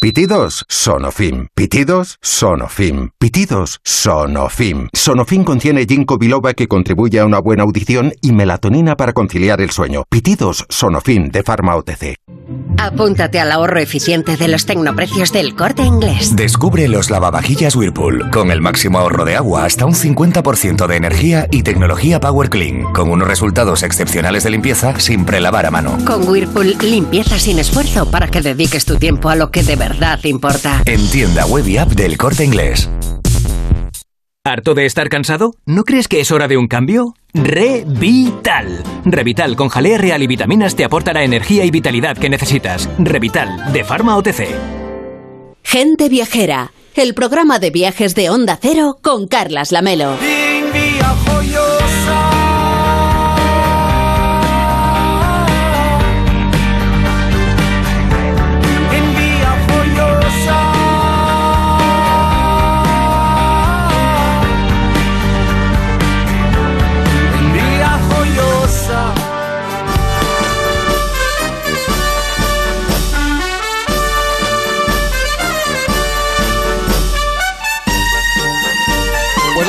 Pitidos Sonofim. Pitidos Sonofim. Pitidos Sonofim. Sonofim contiene ginkgo biloba que contribuye a una buena audición y melatonina para conciliar el sueño. Pitidos Sonofim de Pharma OTC. Apúntate al ahorro eficiente de los tecnoprecios del corte inglés. Descubre los lavavajillas Whirlpool con el máximo ahorro de agua hasta un 50% de energía y tecnología Power Clean, con unos resultados excepcionales de limpieza sin prelavar a mano. Con Whirlpool, limpieza sin esfuerzo para que dediques tu tiempo a lo que de verdad importa. En tienda web y app del corte inglés. ¿Harto de estar cansado? ¿No crees que es hora de un cambio? Revital. Revital con jalea real y vitaminas te aporta la energía y vitalidad que necesitas. Revital, de Pharma OTC. Gente Viajera, el programa de viajes de Onda Cero con Carlas Lamelo. Pues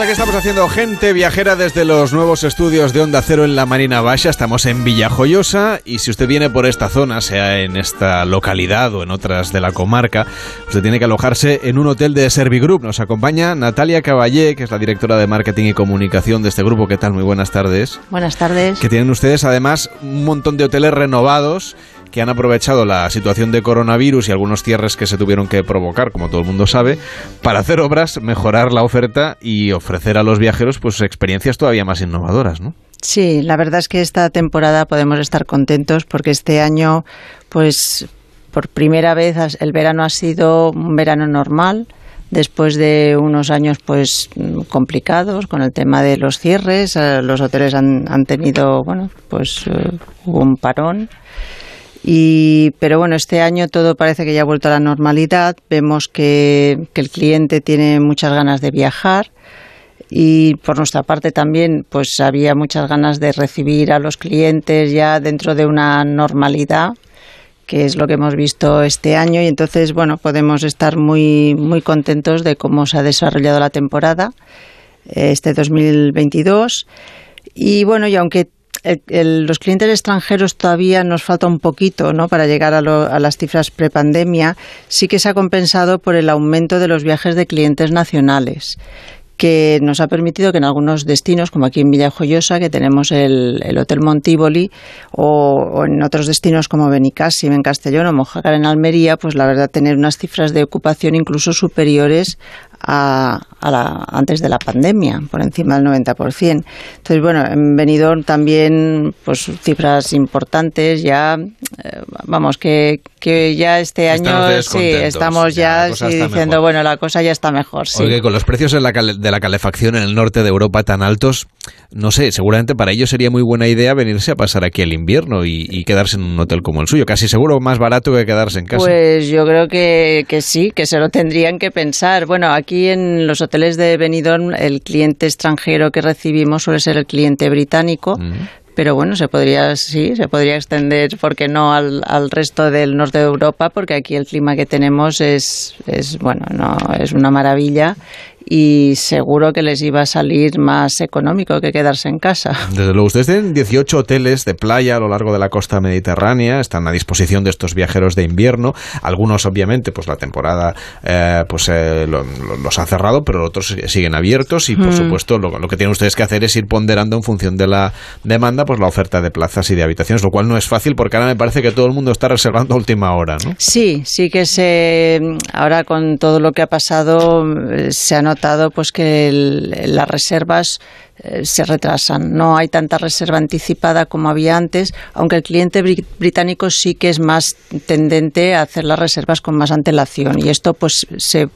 aquí estamos haciendo gente viajera desde los nuevos estudios de Onda Cero en la Marina Baixa. Estamos en Villajoyosa y si usted viene por esta zona, sea en esta localidad o en otras de la comarca, usted tiene que alojarse en un hotel de Servigroup. Nos acompaña Natalia Caballé, que es la directora de marketing y comunicación de este grupo. ¿Qué tal? Muy buenas tardes. Buenas tardes. Que tienen ustedes además un montón de hoteles renovados que han aprovechado la situación de coronavirus y algunos cierres que se tuvieron que provocar, como todo el mundo sabe, para hacer obras, mejorar la oferta y ofrecer a los viajeros pues experiencias todavía más innovadoras, ¿no? Sí, la verdad es que esta temporada podemos estar contentos porque este año, pues por primera vez el verano ha sido un verano normal después de unos años pues complicados con el tema de los cierres eh, los hoteles han, tenido bueno pues eh, hubo un parón y, pero bueno, este año todo parece que ya ha vuelto a la normalidad. Vemos que, que el cliente tiene muchas ganas de viajar. Y por nuestra parte también pues había muchas ganas de recibir a los clientes ya dentro de una normalidad que es lo que hemos visto este año. Y entonces bueno podemos estar muy muy contentos de cómo se ha desarrollado la temporada eh, este 2022 y bueno y aunque los clientes extranjeros todavía nos falta un poquito ¿no? para llegar a, a las cifras prepandemia, sí que se ha compensado por el aumento de los viajes de clientes nacionales que nos ha permitido que en algunos destinos, como aquí en Villajoyosa, que tenemos el, el Hotel Montívoli, o, en otros destinos como Benicassim en Castellón o Mojácar en Almería, pues la verdad tener unas cifras de ocupación incluso superiores a, la, antes de la pandemia, por encima del 90%. Entonces, bueno, en Benidorm también, pues cifras importantes, ya, eh, vamos, que, que ya este año sí, estamos ya diciendo, bueno, la cosa ya está mejor. Sí. Oye, con los precios de la, de la calefacción en el norte de Europa tan altos, no sé, seguramente para ellos sería muy buena idea venirse a pasar aquí el invierno y, quedarse en un hotel como el suyo, casi seguro más barato que quedarse en casa. Pues yo creo que, que sí, que se lo tendrían que pensar. Bueno, aquí en los hoteles de Benidorm el cliente extranjero que recibimos suele ser el cliente británico, pero bueno, se podría, sí, se podría extender, ¿por qué no?, al, al resto del norte de Europa, porque aquí el clima que tenemos es, es bueno, no, es una maravilla y seguro que les iba a salir más económico que quedarse en casa. Desde luego, ustedes tienen 18 hoteles de playa a lo largo de la costa mediterránea, están a disposición de estos viajeros de invierno. Algunos, obviamente, pues la temporada eh, pues eh, los ha cerrado, pero otros siguen abiertos y, por mm. supuesto, lo, que tienen ustedes que hacer es ir ponderando en función de la demanda, pues la oferta de plazas y de habitaciones, lo cual no es fácil porque ahora me parece que todo el mundo está reservando a última hora, ¿no? Sí, sí que se ahora con todo lo que ha pasado se ha notado pues que las reservas eh, se retrasan. No hay tanta reserva anticipada como había antes, aunque el cliente británico sí que es más tendente a hacer las reservas con más antelación. Y esto pues se,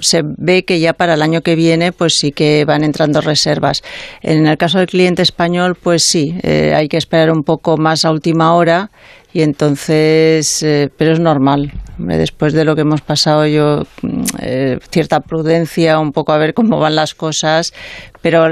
se ve que ya para el año que viene pues sí que van entrando reservas. En el caso del cliente español pues sí, eh, hay que esperar un poco más a última hora y entonces, eh, pero es normal. Después de lo que hemos pasado, yo mm, cierta prudencia, un poco a ver cómo van las cosas, pero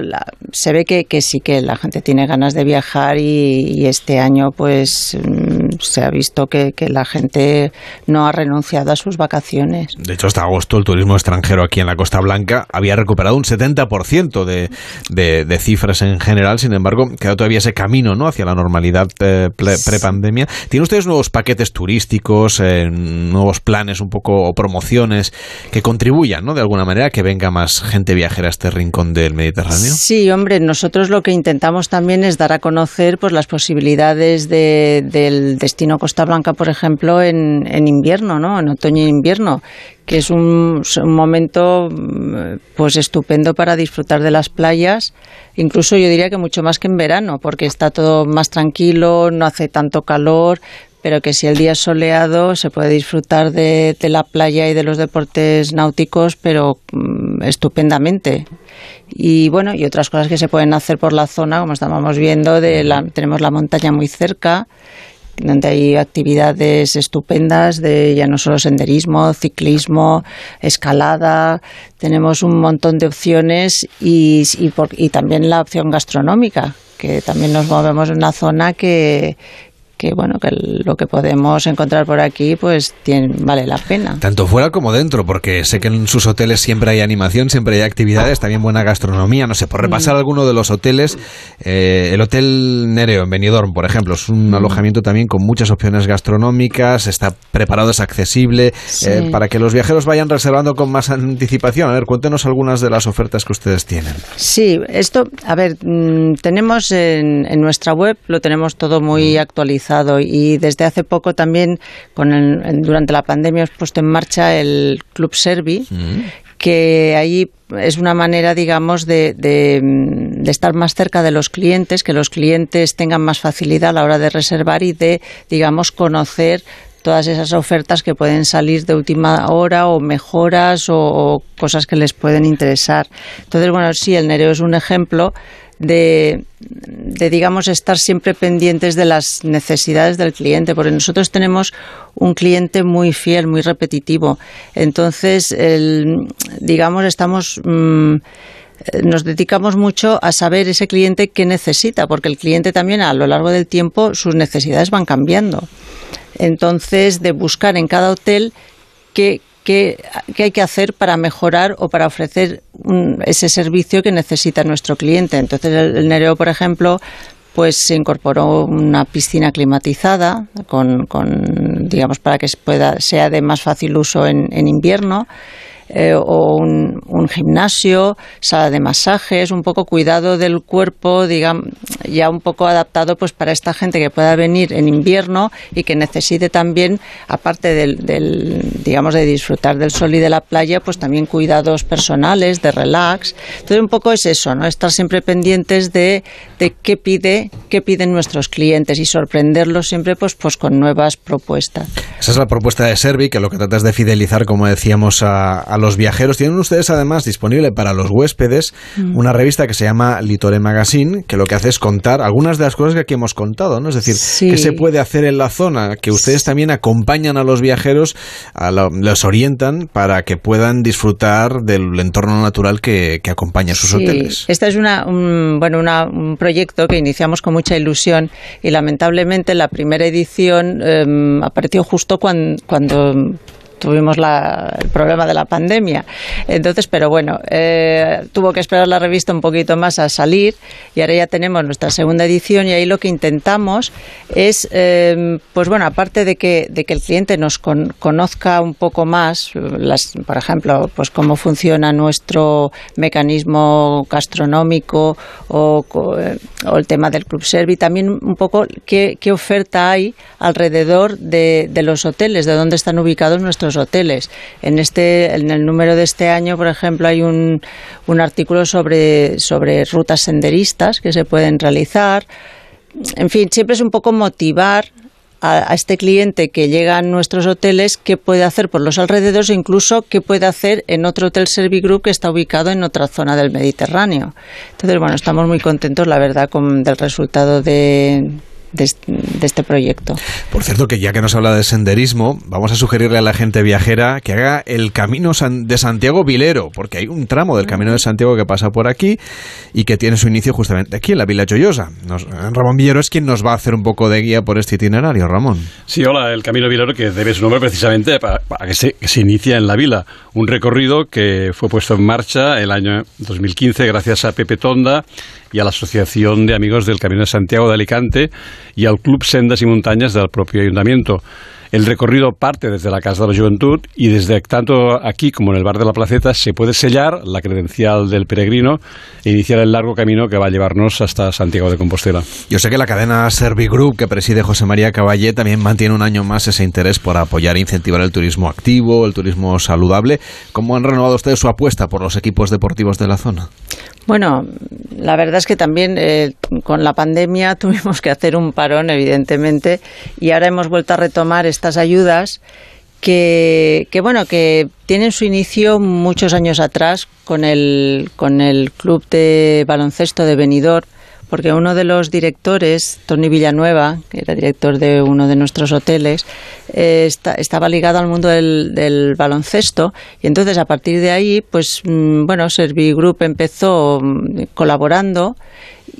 se ve que, que, sí que la gente tiene ganas de viajar y, este año pues mm, se ha visto que, que, la gente no ha renunciado a sus vacaciones. De hecho, hasta agosto el turismo extranjero aquí en la Costa Blanca había recuperado un 70% de, de, de, cifras en general, sin embargo, queda todavía ese camino ¿no? hacia la normalidad eh, pre-pandemia. ¿Tienen ustedes nuevos paquetes turísticos, eh, nuevos planes un poco o promociones que contribuyan ¿no? de alguna manera a que venga más gente viajera a este rincón del Mediterráneo? Sí, hombre, nosotros lo que intentamos también es dar a conocer pues, las posibilidades del destino Costa Blanca, por ejemplo, en, invierno, ¿no? En otoño e invierno que es un, momento pues estupendo para disfrutar de las playas, incluso yo diría que mucho más que en verano, porque está todo más tranquilo, no hace tanto calor, pero que si el día es soleado se puede disfrutar de, la playa y de los deportes náuticos, pero mm, estupendamente. Y bueno, y otras cosas que se pueden hacer por la zona, como estábamos viendo, de la, tenemos la montaña muy cerca, donde hay actividades estupendas de ya no solo senderismo, ciclismo, escalada, tenemos un montón de opciones y, y, y también la opción gastronómica, que también nos movemos en una zona que, que bueno que lo que podemos encontrar por aquí pues tiene, vale la pena. Tanto fuera como dentro porque sé que en sus hoteles siempre hay animación siempre hay actividades también buena gastronomía. No sé por repasar mm. alguno de los hoteles eh, el hotel Nereo en Benidorm por ejemplo es un mm. alojamiento también con muchas opciones gastronómicas está preparado es accesible eh, para que los viajeros vayan reservando con más anticipación. A ver cuéntenos algunas de las ofertas que ustedes tienen. Sí esto a ver mm, tenemos en, en nuestra web lo tenemos todo muy actualizado y desde hace poco también con durante la pandemia hemos puesto en marcha el Club Servi, mm. que ahí es una manera, digamos, de, de, estar más cerca de los clientes, que los clientes tengan más facilidad a la hora de reservar y de, digamos, conocer todas esas ofertas que pueden salir de última hora o mejoras o, cosas que les pueden interesar. Entonces, bueno, sí, el Nereo es un ejemplo de, digamos, estar siempre pendientes de las necesidades del cliente, porque nosotros tenemos un cliente muy fiel, muy repetitivo. Entonces, digamos, estamos. Mm, nos dedicamos mucho a saber ese cliente qué necesita, porque el cliente también a lo largo del tiempo sus necesidades van cambiando. Entonces, de buscar en cada hotel qué, qué, hay que hacer para mejorar o para ofrecer ese servicio que necesita nuestro cliente. Entonces, el, Nereo, por ejemplo, pues se incorporó una piscina climatizada con, con digamos para que pueda sea de más fácil uso en, en invierno eh, o un, gimnasio, sala de masajes, un poco cuidado del cuerpo, digamos, ya un poco adaptado pues para esta gente que pueda venir en invierno y que necesite también, aparte del, digamos, de disfrutar del sol y de la playa, pues también cuidados personales, de relax. Entonces un poco es eso, ¿no? Estar siempre pendientes de, de qué pide, qué piden nuestros clientes y sorprenderlos siempre pues, pues con nuevas propuestas. Esa es la propuesta de Servi, que lo que trata es de fidelizar, como decíamos, a, los viajeros. Tienen ustedes además disponible para los huéspedes mm. una revista que se llama Litore Magazine, que lo que hace es contar algunas de las cosas que aquí hemos contado, ¿no? Es decir, qué se puede hacer en la zona, que ustedes también acompañan a los viajeros, a los orientan para que puedan disfrutar del entorno natural que, acompaña a sus hoteles. Este es una, un, bueno, un proyecto que iniciamos con mucha ilusión y lamentablemente la primera edición em, apareció justo cuando, tuvimos el problema de la pandemia. Entonces, pero bueno, eh, tuvo que esperar la revista un poquito más a salir y ahora ya tenemos nuestra segunda edición y ahí lo que intentamos es, eh, pues bueno, aparte de que, de que el cliente nos conozca un poco más, las, por ejemplo, pues cómo funciona nuestro mecanismo gastronómico o, o el tema del club servi, también un poco qué, qué oferta hay alrededor de, de los hoteles, de dónde están ubicados nuestros hoteles. En, este, en el número de este año, por ejemplo, hay un, un artículo sobre, sobre rutas senderistas que se pueden realizar. En fin, siempre es un poco motivar a, este cliente que llega a nuestros hoteles qué puede hacer por los alrededores e incluso qué puede hacer en otro hotel Servigroup que está ubicado en otra zona del Mediterráneo. Entonces, bueno, estamos muy contentos, la verdad, con, del resultado de, de, este proyecto. Por cierto, que ya que nos habla de senderismo, vamos a sugerirle a la gente viajera que haga el camino de Santiago Vilero, porque hay un tramo del camino de Santiago que pasa por aquí y que tiene su inicio justamente aquí, en la Villa Chollosa. Ramón Villero es quien nos va a hacer un poco de guía por este itinerario, Ramón. Sí, hola, el camino Vilero que debe su nombre precisamente para, que, se, que se inicia en la vila. Un recorrido que fue puesto en marcha el año 2015 gracias a Pepe Tonda y a la Asociación de Amigos del Camino de Santiago de Alicante y al Club Sendas y Montañas del propio Ayuntamiento. El recorrido parte desde la Casa de la Juventud y desde tanto aquí como en el bar de la Placeta se puede sellar la credencial del peregrino e iniciar el largo camino que va a llevarnos hasta Santiago de Compostela. Yo sé que la cadena Servigroup que preside José María Caballé también mantiene un año más ese interés por apoyar e incentivar el turismo activo, el turismo saludable. ¿Cómo han renovado ustedes su apuesta por los equipos deportivos de la zona? Bueno, la verdad es que también eh, con la pandemia tuvimos que hacer un parón, evidentemente, y ahora hemos vuelto a retomar estas ayudas que, que, bueno que tienen su inicio muchos años atrás con el con el club de baloncesto de Benidorm porque uno de los directores, Tony Villanueva, que era director de uno de nuestros hoteles, eh, estaba ligado al mundo del, baloncesto y entonces a partir de ahí, pues mm, bueno, Servigroup empezó mm, colaborando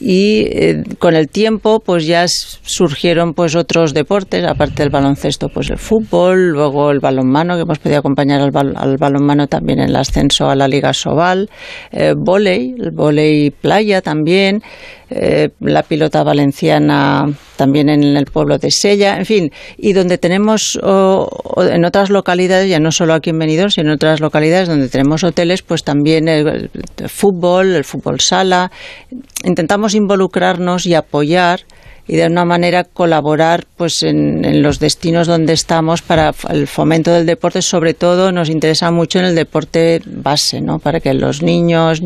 y eh, con el tiempo pues ya surgieron pues otros deportes aparte del baloncesto pues el fútbol luego el balonmano que hemos podido acompañar al, balonmano también en el ascenso a la liga Sobal eh, volei el volei playa también eh, la pilota valenciana también en el pueblo de Sella en fin y donde tenemos en otras localidades ya no solo aquí en Benidorm sino en otras localidades donde tenemos hoteles pues también el fútbol el fútbol sala. Intentamos involucrarnos y apoyar y de una manera colaborar pues en, los destinos donde estamos para el fomento del deporte. Sobre todo nos interesa mucho en el deporte base no para que los niños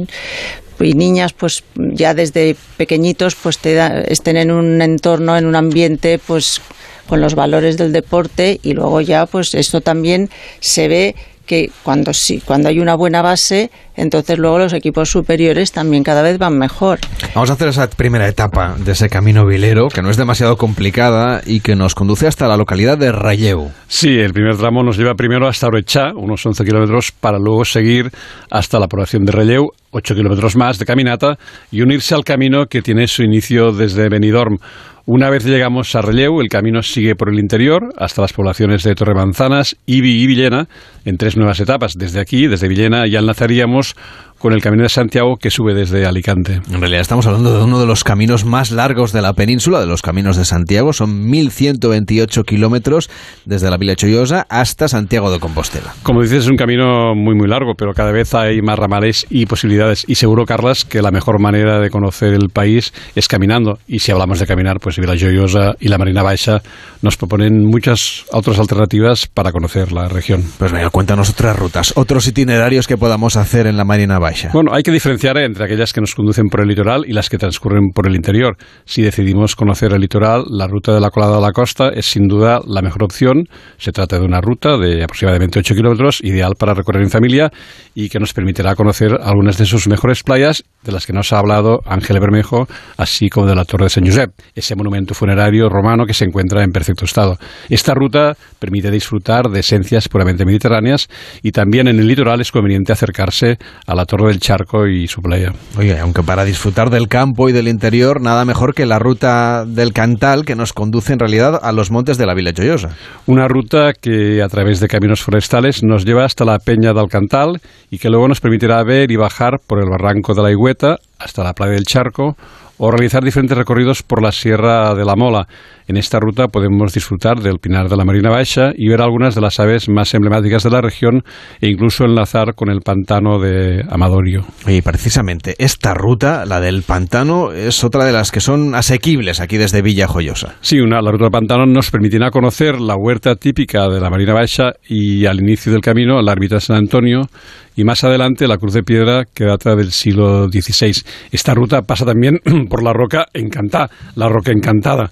y niñas pues ya desde pequeñitos pues estén en un entorno en un ambiente pues con los valores del deporte y luego ya pues esto también se ve que cuando sí, cuando hay una buena base, entonces luego los equipos superiores también cada vez van mejor. Vamos a hacer esa primera etapa de ese camino vilero, que no es demasiado complicada y que nos conduce hasta la localidad de Rayeu. Sí, el primer tramo nos lleva primero hasta Orechá, unos 11 kilómetros, para luego seguir hasta la población de Rayeu, 8 kilómetros más de caminata, y unirse al camino que tiene su inicio desde Benidorm una vez llegamos a Relleu, el camino sigue por el interior hasta las poblaciones de Torremanzanas, Ibi y Villena, en tres nuevas etapas. Desde aquí, desde Villena, ya enlazaríamos con el Camino de Santiago que sube desde Alicante. En realidad estamos hablando de uno de los caminos más largos de la península, de los caminos de Santiago. Son 1.128 kilómetros desde la Villa Chollosa hasta Santiago de Compostela. Como dices, es un camino muy, muy largo, pero cada vez hay más ramales y posibilidades. Y seguro, Carlas, que la mejor manera de conocer el país es caminando. Y si hablamos de caminar, pues Villa Chollosa y la Marina Baixa nos proponen muchas otras alternativas para conocer la región. Pues venga, cuéntanos otras rutas, otros itinerarios que podamos hacer en la Marina Baixa. Baixa? Bueno, hay que diferenciar entre aquellas que nos conducen por el litoral y las que transcurren por el interior. Si decidimos conocer el litoral, la ruta de la colada a la costa es sin duda la mejor opción. Se trata de una ruta de aproximadamente 8 kilómetros, ideal para recorrer en familia y que nos permitirá conocer algunas de sus mejores playas, de las que nos ha hablado Ángel Bermejo, así como de la Torre de San Josep, ese monumento funerario romano que se encuentra en perfecto estado. Esta ruta permite disfrutar de esencias puramente mediterráneas y también en el litoral es conveniente acercarse a la Torre del Charco y su playa. Oye, aunque para disfrutar del campo y del interior, nada mejor que la ruta del Cantal que nos conduce en realidad a los montes de la Villa Joyosa. Una ruta que a través de caminos forestales nos lleva hasta la Peña del Cantal y que luego nos permitirá ver y bajar por el barranco de la Higüeta hasta la playa del Charco o realizar diferentes recorridos por la Sierra de la Mola. En esta ruta podemos disfrutar del Pinar de la Marina Baixa y ver algunas de las aves más emblemáticas de la región e incluso enlazar con el pantano de Amadorio. Y precisamente esta ruta, la del pantano, es otra de las que son asequibles aquí desde Villa Joyosa. Sí, una, la ruta del pantano nos permitirá conocer la huerta típica de la Marina Baixa y al inicio del camino la ermita de San Antonio y más adelante la cruz de piedra que data del siglo XVI. Esta ruta pasa también por la roca encantada, la roca encantada.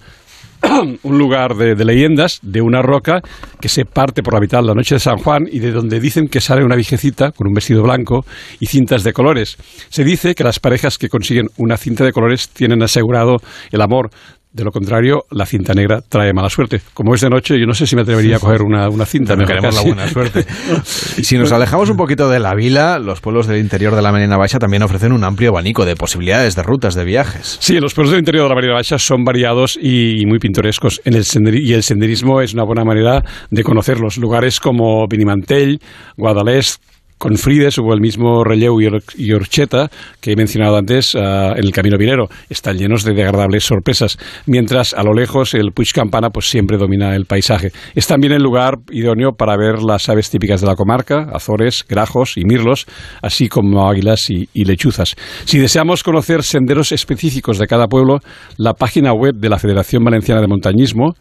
un lugar de, leyendas de una roca que se parte por la mitad la noche de San Juan y de donde dicen que sale una viejecita con un vestido blanco y cintas de colores. Se dice que las parejas que consiguen una cinta de colores tienen asegurado el amor de lo contrario, la cinta negra trae mala suerte. Como es de noche, yo no sé si me atrevería a coger una, una cinta. Me queremos la buena suerte. si nos alejamos un poquito de la vila, los pueblos del interior de la Marina Baixa también ofrecen un amplio abanico de posibilidades de rutas, de viajes. Sí, los pueblos del interior de la Marina Baixa son variados y muy pintorescos. En el y el senderismo es una buena manera de conocerlos. Lugares como Binimantell, Guadalest, con Frides o el mismo Relleu y Orcheta que he mencionado antes uh, en el Camino Vinero. Están llenos de agradables sorpresas, mientras a lo lejos el Puig Campana pues siempre domina el paisaje. Es también el lugar idóneo para ver las aves típicas de la comarca, azores, grajos y mirlos, así como águilas y, y lechuzas. Si deseamos conocer senderos específicos de cada pueblo, la página web de la Federación Valenciana de Montañismo,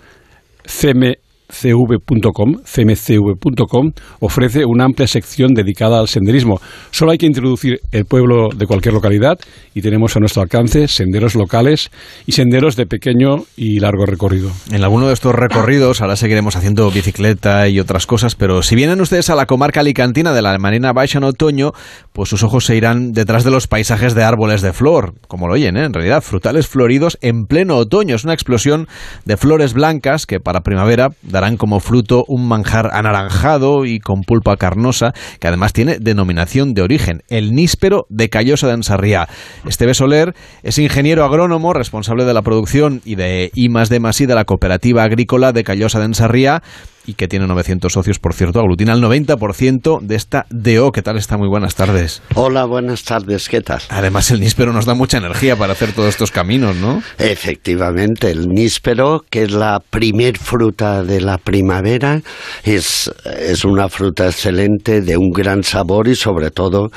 CM cmcv.com, cmcv.com ofrece una amplia sección dedicada al senderismo. Solo hay que introducir el pueblo de cualquier localidad y tenemos a nuestro alcance senderos locales y senderos de pequeño y largo recorrido. En alguno de estos recorridos ahora seguiremos haciendo bicicleta y otras cosas, pero si vienen ustedes a la comarca alicantina de la Marina Baixa en otoño, pues sus ojos se irán detrás de los paisajes de árboles de flor, como lo oyen, ¿eh? en realidad, frutales floridos en pleno otoño. Es una explosión de flores blancas que para primavera como fruto un manjar anaranjado y con pulpa carnosa, que además tiene denominación de origen, el níspero de Callosa de Ensarriá. Esteve Soler es ingeniero agrónomo, responsable de la producción y de I Masí de la Cooperativa Agrícola de Callosa de Ensarriá, y que tiene 900 socios, por cierto, aglutina el 90% de esta DO. ¿Qué tal está? Muy buenas tardes. Hola, buenas tardes, ¿qué tal? Además, el níspero nos da mucha energía para hacer todos estos caminos, ¿no? Efectivamente, el níspero, que es la primer fruta de la primavera, es, es una fruta excelente, de un gran sabor y sobre todo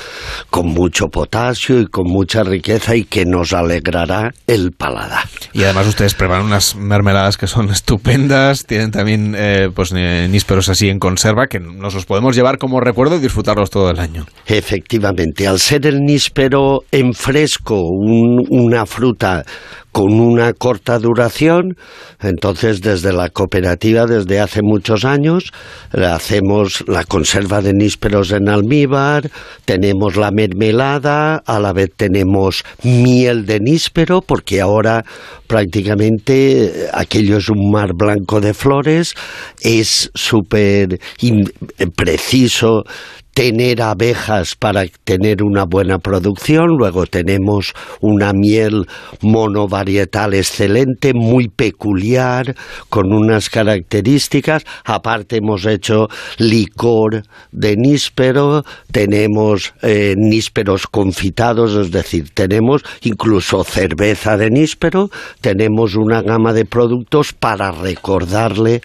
con mucho potasio y con mucha riqueza y que nos alegrará el paladar. Y además ustedes preparan unas mermeladas que son estupendas, tienen también eh, pues nísperos así en conserva que nos los podemos llevar como recuerdo y disfrutarlos todo el año. Efectivamente, al ser el níspero en fresco, una fruta con una corta duración, entonces desde la cooperativa desde hace muchos años hacemos la conserva de nísperos en almíbar, tenemos la mermelada, a la vez tenemos miel de níspero, porque ahora prácticamente aquello es un mar blanco de flores, es súper preciso tener abejas para tener una buena producción, luego tenemos una miel monovarietal excelente, muy peculiar, con unas características, aparte hemos hecho licor de níspero, tenemos eh, nísperos confitados, es decir, tenemos incluso cerveza de níspero, tenemos una gama de productos para recordarle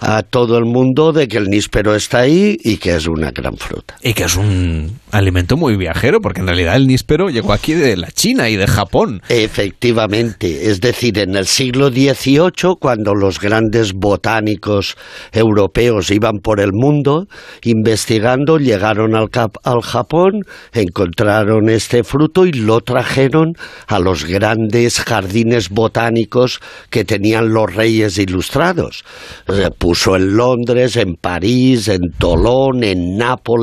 a todo el mundo de que el níspero está ahí y que es una gran fruta. Y que es un alimento muy viajero, porque en realidad el níspero llegó aquí de la China y de Japón. Efectivamente, es decir, en el siglo XVIII, cuando los grandes botánicos europeos iban por el mundo investigando, llegaron al, al Japón, encontraron este fruto y lo trajeron a los grandes jardines botánicos que tenían los reyes ilustrados. Se puso en Londres, en París, en Tolón, en Nápoles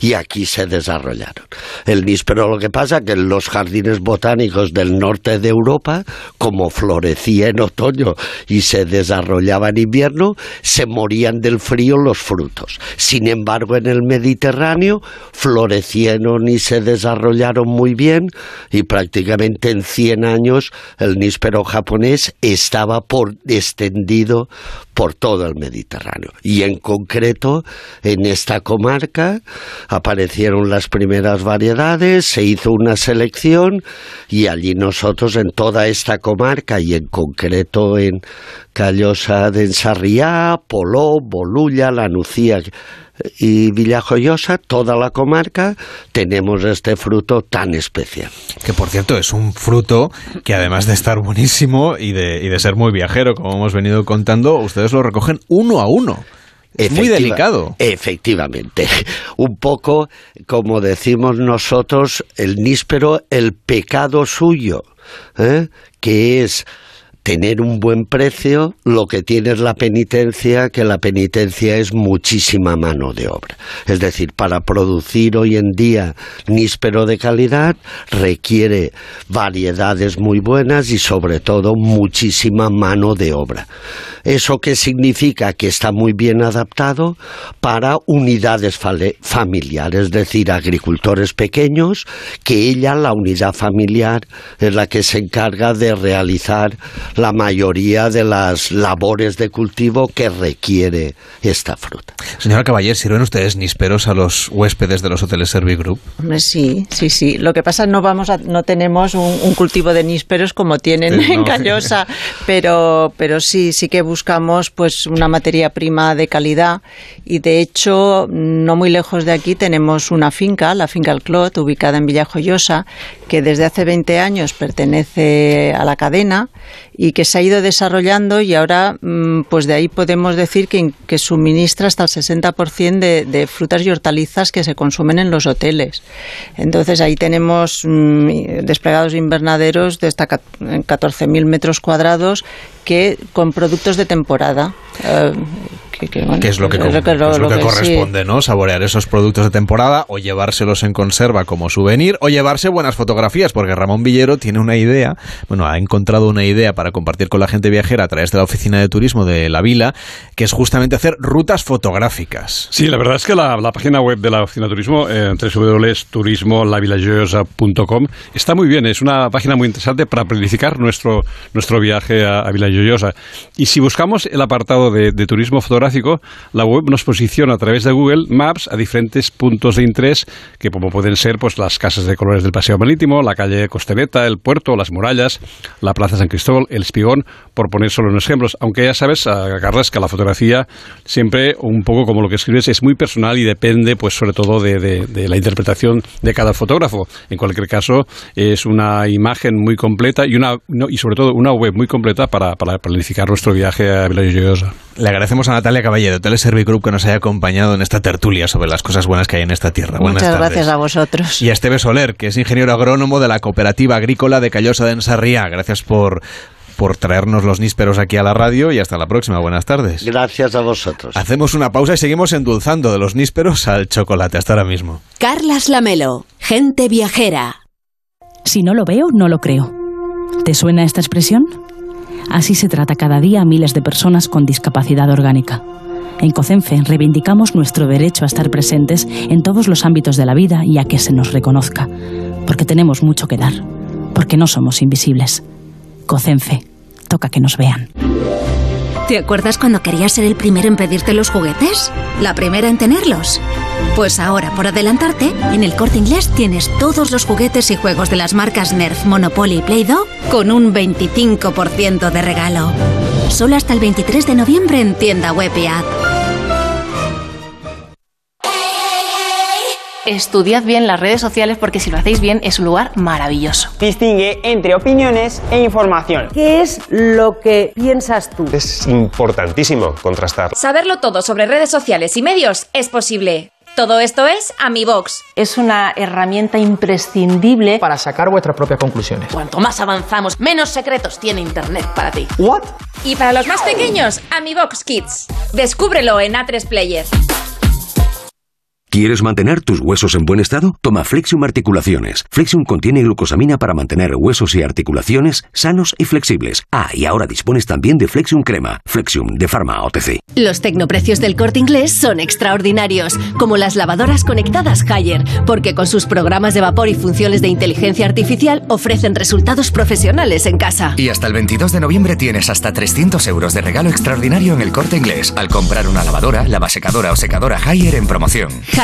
y aquí se desarrollaron. El níspero lo que pasa que en los jardines botánicos del norte de Europa, como florecía en otoño y se desarrollaba en invierno, se morían del frío los frutos. Sin embargo, en el Mediterráneo florecieron y se desarrollaron muy bien y prácticamente en 100 años el níspero japonés estaba por, extendido por todo el Mediterráneo. Y en concreto, en esta comarca aparecieron las primeras variedades, se hizo una selección y allí nosotros en toda esta comarca y en concreto en Callosa de Ensarriá, Poló, Bolulla, La Nucía y Villajoyosa, toda la comarca, tenemos este fruto tan especial. Que por cierto es un fruto que además de estar buenísimo y de, y de ser muy viajero, como hemos venido contando, ustedes lo recogen uno a uno. Es muy delicado. Efectivamente. Un poco, como decimos nosotros, el níspero, el pecado suyo, ¿eh? que es tener un buen precio, lo que tiene es la penitencia, que la penitencia es muchísima mano de obra. Es decir, para producir hoy en día níspero de calidad requiere variedades muy buenas y sobre todo muchísima mano de obra. ¿Eso qué significa? Que está muy bien adaptado para unidades familiares, es decir, agricultores pequeños, que ella, la unidad familiar, es la que se encarga de realizar la mayoría de las labores de cultivo que requiere esta fruta. Señora Caballero, ¿sirven ustedes nísperos a los huéspedes de los hoteles Servigroup? Sí, sí, sí. Lo que pasa es no vamos no tenemos un, cultivo de nísperos como tienen en Callosa, pero, pero sí, sí que buscamos pues una materia prima de calidad y de hecho no muy lejos de aquí tenemos una finca, la finca El Clot, ubicada en Villajoyosa, que desde hace 20 años pertenece a la cadena y que se ha ido desarrollando y ahora mm, pues de ahí podemos decir que, que suministra hasta el 60% de, de, frutas y hortalizas que se consumen en los hoteles. Entonces ahí tenemos mm, desplegados invernaderos de hasta 14.000 metros cuadrados que con productos de temporada. Eh, que, es lo que, corresponde, ¿no? Saborear esos productos de temporada o llevárselos en conserva como souvenir o llevarse buenas fotografías, porque Ramón Villero tiene una idea, bueno, ha encontrado una idea para compartir con la gente viajera a través de la oficina de turismo de la Vila, que es justamente hacer rutas fotográficas. Sí, la verdad es que la, página web de la oficina de turismo, eh, www.turismolavilajoyosa.com, está muy bien, es una página muy interesante para planificar nuestro, nuestro viaje a, a Vila Y si buscamos el apartado de, de turismo fotográfico, la web nos posiciona a través de Google Maps a diferentes puntos de interés, que como pueden ser pues las casas de colores del Paseo Marítimo, la calle Costereta, el puerto, las murallas, la Plaza San Cristóbal, el Espigón, por poner solo unos ejemplos. Aunque ya sabes, Carlos, que la fotografía siempre, un poco como lo que escribes, es muy personal y depende, pues sobre todo de, la interpretación de cada fotógrafo. En cualquier caso, es una imagen muy completa y, una, y sobre todo una web muy completa para, planificar nuestro viaje a Villa Le agradecemos a Natalia Caballero, Teleservicroup, que nos haya acompañado en esta tertulia sobre las cosas buenas que hay en esta tierra. Muchas gracias a vosotros. Y a Esteve Soler, que es ingeniero agrónomo de la Cooperativa Agrícola de Callosa de Ensarría. Gracias por por traernos los nísperos aquí a la radio y hasta la próxima. Buenas tardes. Gracias a vosotros. Hacemos una pausa y seguimos endulzando de los nísperos al chocolate. Hasta ahora mismo. Carlas Lamelo, gente viajera. Si no lo veo, no lo creo. ¿Te suena esta expresión? Así se trata cada día a miles de personas con discapacidad orgánica. En COCENFE reivindicamos nuestro derecho a estar presentes en todos los ámbitos de la vida y a que se nos reconozca, porque tenemos mucho que dar, porque no somos invisibles. COCENFE, toca que nos vean. ¿Te acuerdas cuando querías ser el primero en pedirte los juguetes? ¿La primera en tenerlos? Pues ahora, por adelantarte, en el corte inglés tienes todos los juguetes y juegos de las marcas Nerf, Monopoly y Play-Doh con un 25% de regalo. Solo hasta el 23 de noviembre en tienda web y app. estudiad bien las redes sociales porque si lo hacéis bien es un lugar maravilloso. Distingue entre opiniones e información. ¿Qué es lo que piensas tú? Es importantísimo contrastar. Saberlo todo sobre redes sociales y medios es posible. Todo esto es AmiBox. Es una herramienta imprescindible para sacar vuestras propias conclusiones. Cuanto más avanzamos, menos secretos tiene Internet para ti. ¿What? Y para los más pequeños, AmiBox Kids. Descúbrelo en A3 Player. ¿Quieres mantener tus huesos en buen estado? Toma Flexium Articulaciones. Flexium contiene glucosamina para mantener huesos y articulaciones sanos y flexibles. Ah, y ahora dispones también de Flexium Crema. Flexium de Pharma OTC. Los tecnoprecios del corte inglés son extraordinarios, como las lavadoras conectadas Haier, porque con sus programas de vapor y funciones de inteligencia artificial ofrecen resultados profesionales en casa. Y hasta el 22 de noviembre tienes hasta 300 euros de regalo extraordinario en el corte inglés al comprar una lavadora, lavasecadora o secadora Haier en promoción. Haier,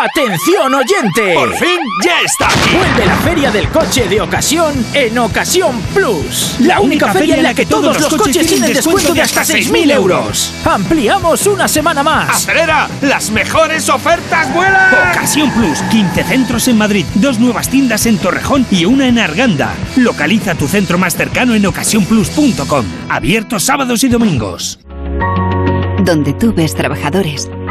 ¡Atención oyente! ¡Por fin ya está aquí! Vuelve la feria del coche de ocasión en Ocasión Plus. La única feria en la que todos los coches tienen descuento de hasta 6.000 euros. Ampliamos una semana más. ¡Acelera! ¡Las mejores ofertas vuelan! Ocasión Plus, 15 centros en Madrid, dos nuevas tiendas en Torrejón y una en Arganda. Localiza tu centro más cercano en ocasiónplus.com. Abiertos sábados y domingos. Donde tú ves trabajadores,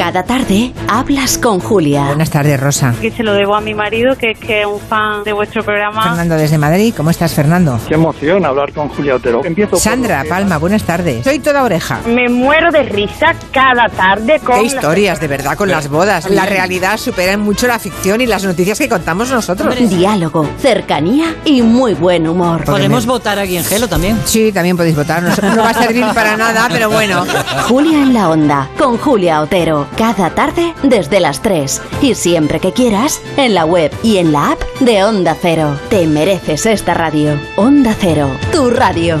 Cada tarde hablas con Julia. Buenas tardes, Rosa. Que se lo debo a mi marido, que es que es un fan de vuestro programa. Fernando desde Madrid. ¿Cómo estás, Fernando? Qué emoción hablar con Julia Otero. Empiezo Sandra Palma, buenas tardes. Soy toda oreja. Me muero de risa cada tarde con... Qué historias, de verdad, con las bodas. La realidad supera mucho la ficción y las noticias que contamos nosotros. Diálogo, cercanía y muy buen humor. Podemos votar aquí en Gelo también. Sí, también podéis votar. No, no va a servir para nada, pero bueno. Julia en la onda, con Julia Otero. Cada tarde desde las 3. Y siempre que quieras, en la web y en la app de Onda Cero. Te mereces esta radio. Onda Cero, tu radio.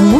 Mu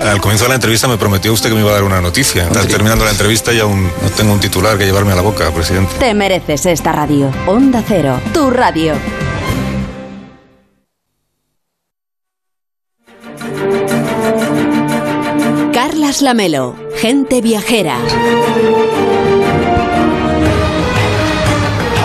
Al comienzo de la entrevista me prometió usted que me iba a dar una noticia. Está terminando la entrevista y aún no tengo un titular que llevarme a la boca, presidente. Te mereces esta radio. Onda Cero, tu radio. Carlas Lamelo, gente viajera.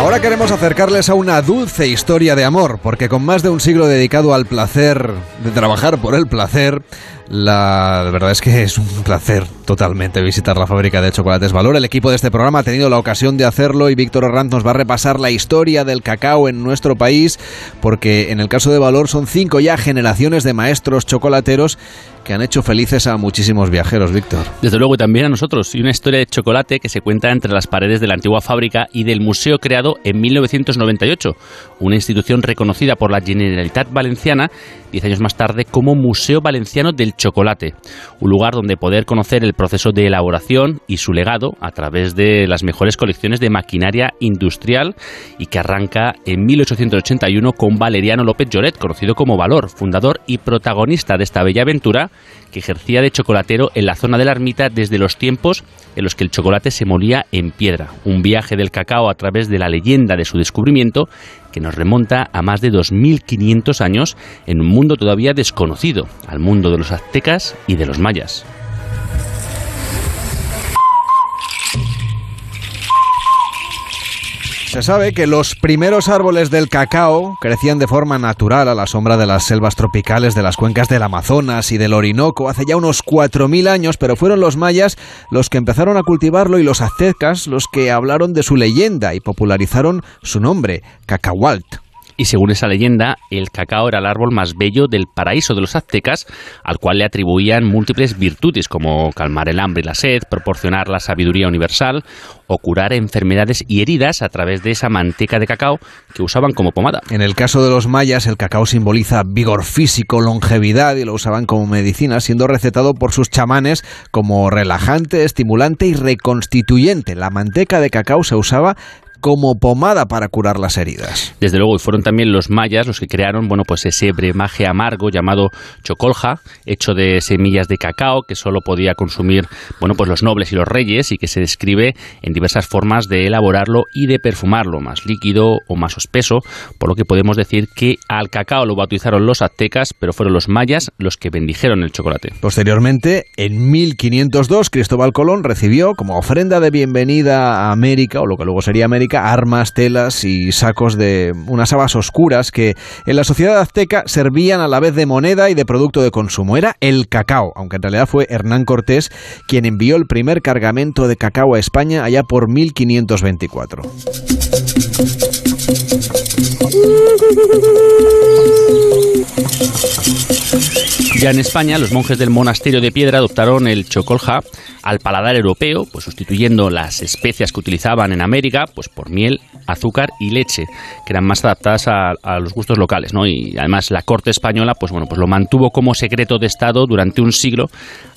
Ahora queremos acercarles a una dulce historia de amor, porque con más de un siglo dedicado al placer, de trabajar por el placer, la verdad es que es un placer totalmente visitar la fábrica de chocolates Valor. El equipo de este programa ha tenido la ocasión de hacerlo y Víctor Herranz nos va a repasar la historia del cacao en nuestro país, porque en el caso de Valor son cinco ya generaciones de maestros chocolateros que han hecho felices a muchísimos viajeros, Víctor. Desde luego, y también a nosotros. Y una historia de chocolate que se cuenta entre las paredes de la antigua fábrica y del museo creado en 1998, una institución reconocida por la Generalitat Valenciana diez años más tarde como Museo Valenciano del Chocolate, un lugar donde poder conocer el proceso de elaboración y su legado a través de las mejores colecciones de maquinaria industrial y que arranca en 1881 con Valeriano López Lloret, conocido como Valor, fundador y protagonista de esta bella aventura que ejercía de chocolatero en la zona de la ermita desde los tiempos en los que el chocolate se molía en piedra. Un viaje del cacao a través de la leyenda de su descubrimiento que nos remonta a más de 2.500 años en un mundo todavía desconocido, al mundo de los aztecas y de los mayas. Se sabe que los primeros árboles del cacao crecían de forma natural a la sombra de las selvas tropicales de las cuencas del Amazonas y del Orinoco hace ya unos 4.000 años, pero fueron los mayas los que empezaron a cultivarlo y los aztecas los que hablaron de su leyenda y popularizaron su nombre, cacahualt. Y según esa leyenda, el cacao era el árbol más bello del paraíso de los aztecas, al cual le atribuían múltiples virtudes como calmar el hambre y la sed, proporcionar la sabiduría universal o curar enfermedades y heridas a través de esa manteca de cacao que usaban como pomada. En el caso de los mayas, el cacao simboliza vigor físico, longevidad y lo usaban como medicina, siendo recetado por sus chamanes como relajante, estimulante y reconstituyente. La manteca de cacao se usaba como pomada para curar las heridas. Desde luego, y fueron también los mayas los que crearon, bueno, pues ese bremaje amargo llamado chocolja, hecho de semillas de cacao que solo podía consumir, bueno, pues los nobles y los reyes y que se describe en diversas formas de elaborarlo y de perfumarlo, más líquido o más espeso, por lo que podemos decir que al cacao lo bautizaron los aztecas, pero fueron los mayas los que bendijeron el chocolate. Posteriormente, en 1502, Cristóbal Colón recibió como ofrenda de bienvenida a América, o lo que luego sería América, armas, telas y sacos de unas habas oscuras que en la sociedad azteca servían a la vez de moneda y de producto de consumo. Era el cacao, aunque en realidad fue Hernán Cortés quien envió el primer cargamento de cacao a España allá por 1524. Ya en España, los monjes del monasterio de Piedra adoptaron el chocolja al paladar europeo, pues sustituyendo las especias que utilizaban en América, pues por miel, azúcar y leche, que eran más adaptadas a, los gustos locales, ¿no? Y además la corte española, pues bueno, pues lo mantuvo como secreto de Estado durante un siglo,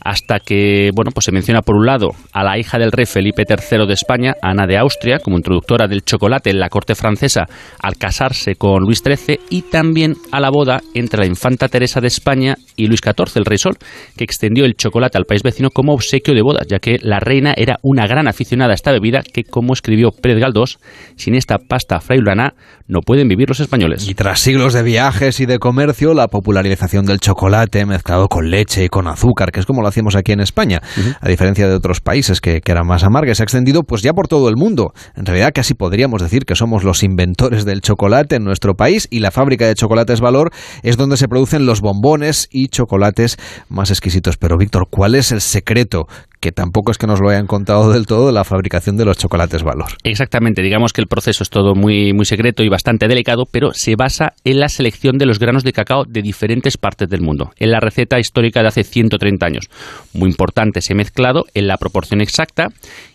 hasta que, bueno, pues se menciona por un lado a la hija del rey Felipe III de España, Ana de Austria, como introductora del chocolate en la corte francesa al casarse con Luis XIII, y también a la boda entre la infanta Teresa de España y Luis XIV, el rey Sol, que extendió el chocolate al país vecino como obsequio de boda, ya que la reina era una gran aficionada a esta bebida que, como escribió Pérez Galdós, sin esta pasta frailana no pueden vivir los españoles. Y tras siglos de viajes y de comercio, la popularización del chocolate mezclado con leche y con azúcar, que es como lo hacemos aquí en España, uh -huh. a diferencia de otros países que, que eran más amargas, se ha extendido pues ya por todo el mundo. En realidad casi podríamos decir que somos los inventores del chocolate en nuestro país y la fábrica de chocolates Valor es donde se producen los bombones y chocolates más exquisitos. Pero Víctor, ¿cuál es el secreto que tampoco es que nos lo hayan contado del todo, la fabricación de los chocolates Valor. Exactamente, digamos que el proceso es todo muy, muy secreto y bastante delicado, pero se basa en la selección de los granos de cacao de diferentes partes del mundo, en la receta histórica de hace 130 años. Muy importante ese mezclado en la proporción exacta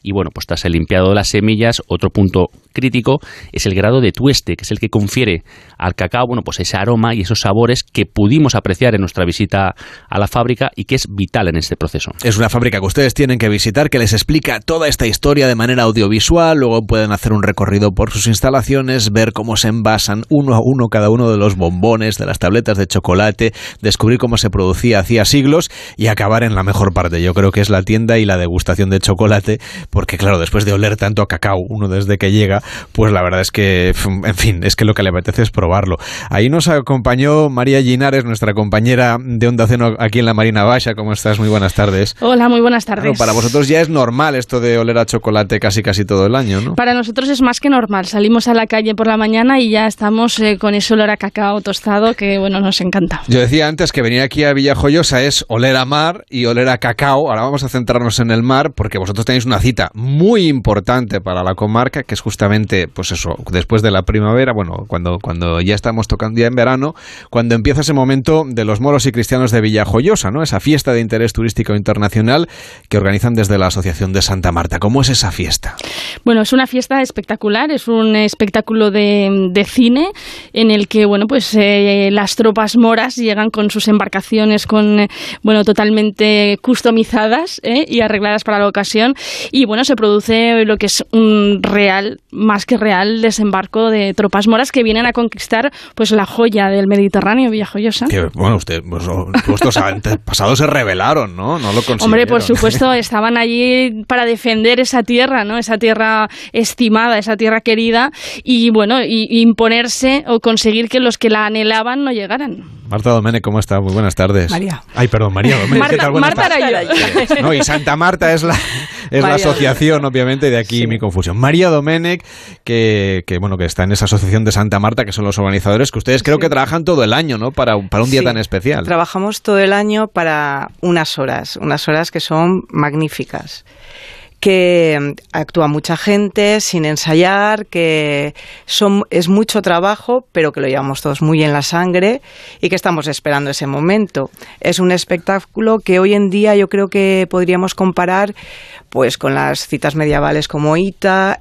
y bueno, pues tras el limpiado de las semillas, otro punto crítico es el grado de tueste, que es el que confiere al cacao, bueno, pues ese aroma y esos sabores que pudimos apreciar en nuestra visita a la fábrica y que es vital en este proceso. Es una fábrica que ustedes tienen que visitar, que les explica toda esta historia de manera audiovisual, luego pueden hacer un recorrido por sus instalaciones, ver cómo se envasan uno a uno cada uno de los bombones, de las tabletas de chocolate, descubrir cómo se producía hacía siglos y acabar en la mejor parte. Yo creo que es la tienda y la degustación de chocolate, porque claro, después de oler tanto a cacao, uno desde que llega, pues la verdad es que, en fin, es que lo que le apetece es probarlo. Ahí nos acompañó María Ginares, nuestra compañera de Onda Ceno aquí en la Marina Baja. ¿Cómo estás? Muy buenas tardes. Hola, muy buenas tardes. Bueno, para vosotros ya es normal esto de oler a chocolate casi casi todo el año, ¿no? Para nosotros es más que normal. Salimos a la calle por la mañana y ya estamos eh, con ese olor a cacao tostado que, bueno, nos encanta. Yo decía antes que venir aquí a Villajoyosa es oler a mar y oler a cacao. Ahora vamos a centrarnos en el mar porque vosotros tenéis una cita muy importante para la comarca, que es justamente pues eso, después de la primavera, bueno, cuando, cuando ya estamos tocando ya en verano, cuando empieza ese momento de los moros y cristianos de Villajoyosa, ¿no? Esa fiesta de interés turístico internacional que organizan desde la Asociación de Santa Marta. ¿Cómo es esa fiesta? Bueno, es una fiesta espectacular, es un espectáculo de, de cine en el que, bueno, pues eh, las tropas moras llegan con sus embarcaciones con, bueno, totalmente customizadas ¿eh? y arregladas para la ocasión y, bueno, se produce lo que es un real, más que real, desembarco de tropas moras que vienen a conquistar, pues, la joya del Mediterráneo, Villajoyosa. Que, bueno, usted, pues, vuestros antepasados se rebelaron, ¿no? No lo Hombre, por supuesto, estaban allí para defender esa tierra, ¿no? Esa tierra estimada, esa tierra querida y, bueno, y, imponerse o conseguir que los que la anhelaban no llegaran. Marta Domene, ¿cómo está? Muy buenas tardes. María. Ay, perdón, María Domene. Marta, ¿Qué tal? Marta. No, y Santa Marta es la, es la asociación, obviamente, de aquí Sí. mi confusión. María Domenech, que, que, bueno, que está en esa asociación de Santa Marta, que son los organizadores, que ustedes creo que trabajan todo el año, ¿no? Para, para un día Sí. tan especial. Trabajamos todo el año para unas horas, unas horas que son magníficas que mm, actúa mucha gente sin ensayar, que son, es mucho trabajo, pero que lo llevamos todos muy en la sangre y que estamos esperando ese momento. Es un espectáculo que hoy en día yo creo que podríamos comparar pues con las citas medievales como Ita,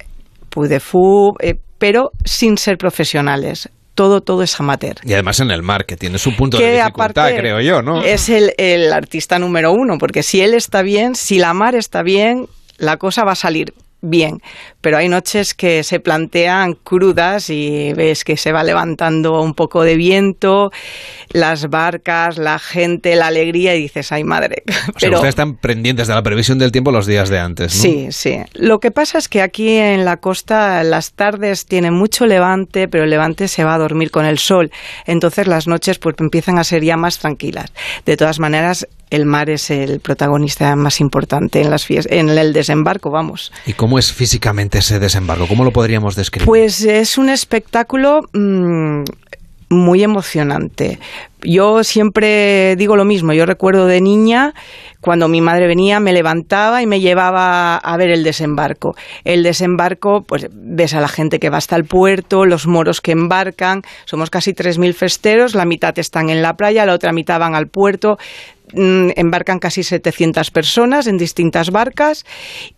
Puy de Fou, eh, pero sin ser profesionales. Todo, todo es amateur. Y además en el mar, que tiene su punto de que dificultad, aparte creo yo, ¿no? es el, el artista número uno, porque si él está bien, si la mar está bien, la cosa va a salir bien. Pero hay noches que se plantean crudas y ves que se va levantando un poco de viento, las barcas, la gente, la alegría y dices, ay madre. O sea, Pero- ustedes están pendientes de la previsión del tiempo los días de antes, ¿no? Sí, sí. Lo que pasa es que aquí en la costa las tardes tienen mucho levante, pero el levante se va a dormir con el sol. Entonces las noches pues empiezan a ser ya más tranquilas. De todas maneras, el mar es el protagonista más importante en las en el desembarco, vamos. ¿Y cómo es físicamente ese desembarco? ¿Cómo lo podríamos describir? Pues es un espectáculo mm, muy emocionante. Yo siempre digo lo mismo. Yo recuerdo de niña, cuando mi madre venía, me levantaba y me llevaba a ver el desembarco. El desembarco, pues ves a la gente que va hasta el puerto, los moros que embarcan. Somos casi 3.000 festeros, la mitad están en la playa, la otra mitad van al puerto. Mm, embarcan casi 700 personas en distintas barcas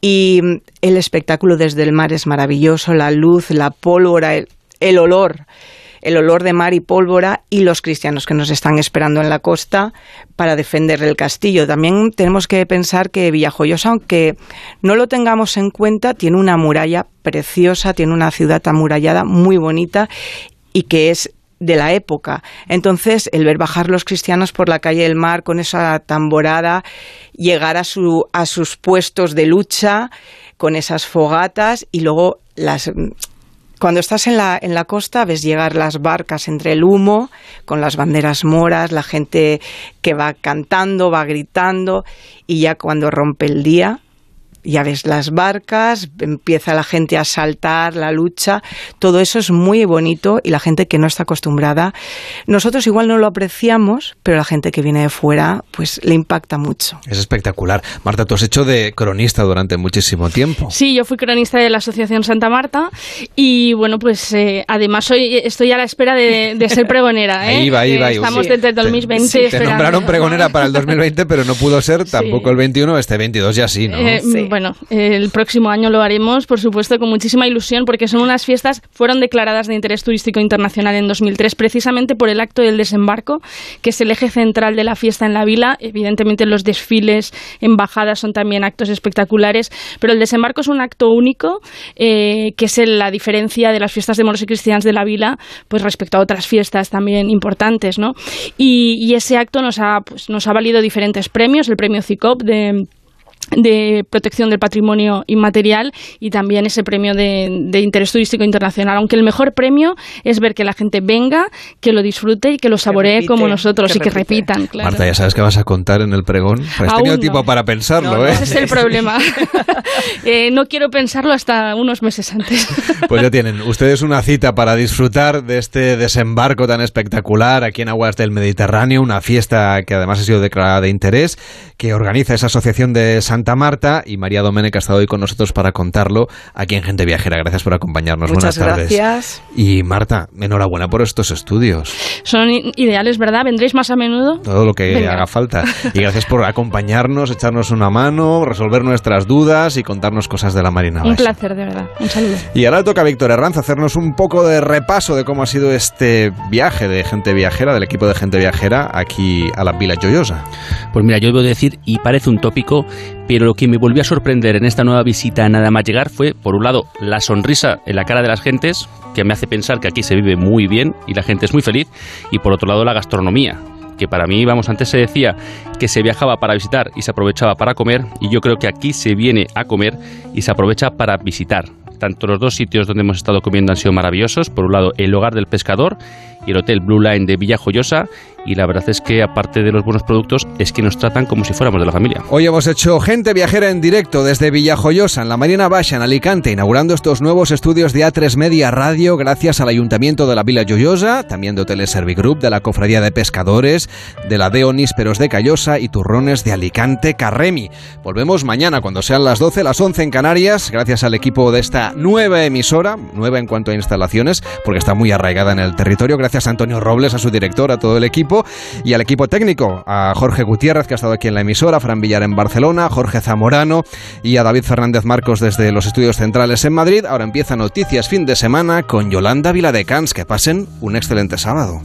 y el espectáculo desde el mar es maravilloso, la luz, la pólvora, el, el olor el olor de mar y pólvora y los cristianos que nos están esperando en la costa para defender el castillo. También tenemos que pensar que Villajoyosa, aunque no lo tengamos en cuenta, tiene una muralla preciosa, tiene una ciudad amurallada muy bonita y que es de la época. Entonces, el ver bajar los cristianos por la calle del mar con esa tamborada, llegar a, su, a sus puestos de lucha con esas fogatas y luego las cuando estás en la, en la costa ves llegar las barcas entre el humo, con las banderas moras, la gente que va cantando, va gritando, y ya cuando rompe el día, ya ves las barcas, empieza la gente a saltar, la lucha, todo eso es muy bonito y la gente que no está acostumbrada, nosotros igual no lo apreciamos, pero la gente que viene de fuera, pues le impacta mucho. Es espectacular. Marta, tú has hecho de cronista durante muchísimo tiempo. Sí, yo fui cronista de la Asociación Santa Marta y bueno, pues eh, además soy, estoy a la espera de, de ser pregonera. ¿eh? Ahí va, ahí va. ahí. Estamos Sí. desde el 2020 Te, te esperando. nombraron pregonera para el 2020, pero no pudo ser tampoco el 21, este 22 ya sí, ¿no? Eh, Bueno, el próximo año lo haremos, por supuesto, con muchísima ilusión, porque son unas fiestas, fueron declaradas de interés turístico internacional en 2003, precisamente por el acto del desembarco, que es el eje central de la fiesta en la vila. Evidentemente, los desfiles, embajadas son también actos espectaculares, pero el desembarco es un acto único, eh, que es la diferencia de las fiestas de moros y cristianos de la vila, pues respecto a otras fiestas también importantes, ¿no? Y, y ese acto nos ha, pues, nos ha valido diferentes premios, el premio CICOP de de protección del patrimonio inmaterial y también ese premio de, de interés turístico internacional. Aunque el mejor premio es ver que la gente venga, que lo disfrute y que lo saboree repite, como nosotros que y que repite. repitan. Claro. Marta, ya sabes que vas a contar en el pregón. Has Aún tenido no. tiempo para pensarlo, ¿eh? Ese es el problema. Eh, no quiero pensarlo hasta unos meses antes. Pues ya tienen ustedes una cita para disfrutar de este desembarco tan espectacular aquí en aguas del Mediterráneo, una fiesta que además ha sido declarada de interés, que organiza esa asociación de Santa Santa Marta y María Domenech ha estado hoy con nosotros para contarlo aquí en Gente Viajera. Gracias por acompañarnos. Muchas Buenas tardes. gracias. Y Marta, enhorabuena por estos estudios. Son ideales, ¿verdad? ¿Vendréis más a menudo? Todo lo que Venga. haga falta. Y gracias por acompañarnos, echarnos una mano, resolver nuestras dudas y contarnos cosas de la Marina Un Baixa. placer, de verdad. Un saludo. Y ahora toca a Víctor Herranz hacernos un poco de repaso de cómo ha sido este viaje de gente viajera, del equipo de gente viajera, aquí a la Vila Joyosa. Pues mira, yo debo decir, y parece un tópico, pero lo que me volvió a sorprender en esta nueva visita nada más llegar fue, por un lado, la sonrisa en la cara de las gentes, que me hace pensar que aquí se vive muy bien y la gente es muy feliz, y por otro lado, la gastronomía que para mí, vamos, antes se decía que se viajaba para visitar y se aprovechaba para comer, y yo creo que aquí se viene a comer y se aprovecha para visitar. Tanto los dos sitios donde hemos estado comiendo han sido maravillosos. Por un lado, el Hogar del Pescador y el Hotel Blue Line de Villa Joyosa. Y la verdad es que, aparte de los buenos productos, es que nos tratan como si fuéramos de la familia. Hoy hemos hecho gente viajera en directo desde Villajoyosa, en la Marina Baixa, en Alicante, inaugurando estos nuevos estudios de A3 Media Radio gracias al Ayuntamiento de la Vila Joyosa, también de Hoteles Servigroup, de la Cofradía de Pescadores, de la de Onísperos de Callosa y Turrones de Alicante Carremi. Volvemos mañana cuando sean las 12, las 11 en Canarias, gracias al equipo de esta nueva emisora, nueva en cuanto a instalaciones, porque está muy arraigada en el territorio. Gracias a Antonio Robles, a su director, a todo el y al equipo técnico, a Jorge Gutiérrez, que ha estado aquí en la emisora, a Fran Villar en Barcelona, a Jorge Zamorano y a David Fernández Marcos desde los estudios centrales en Madrid. Ahora empieza Noticias Fin de Semana con Yolanda Viladecans. Que pasen un excelente sábado.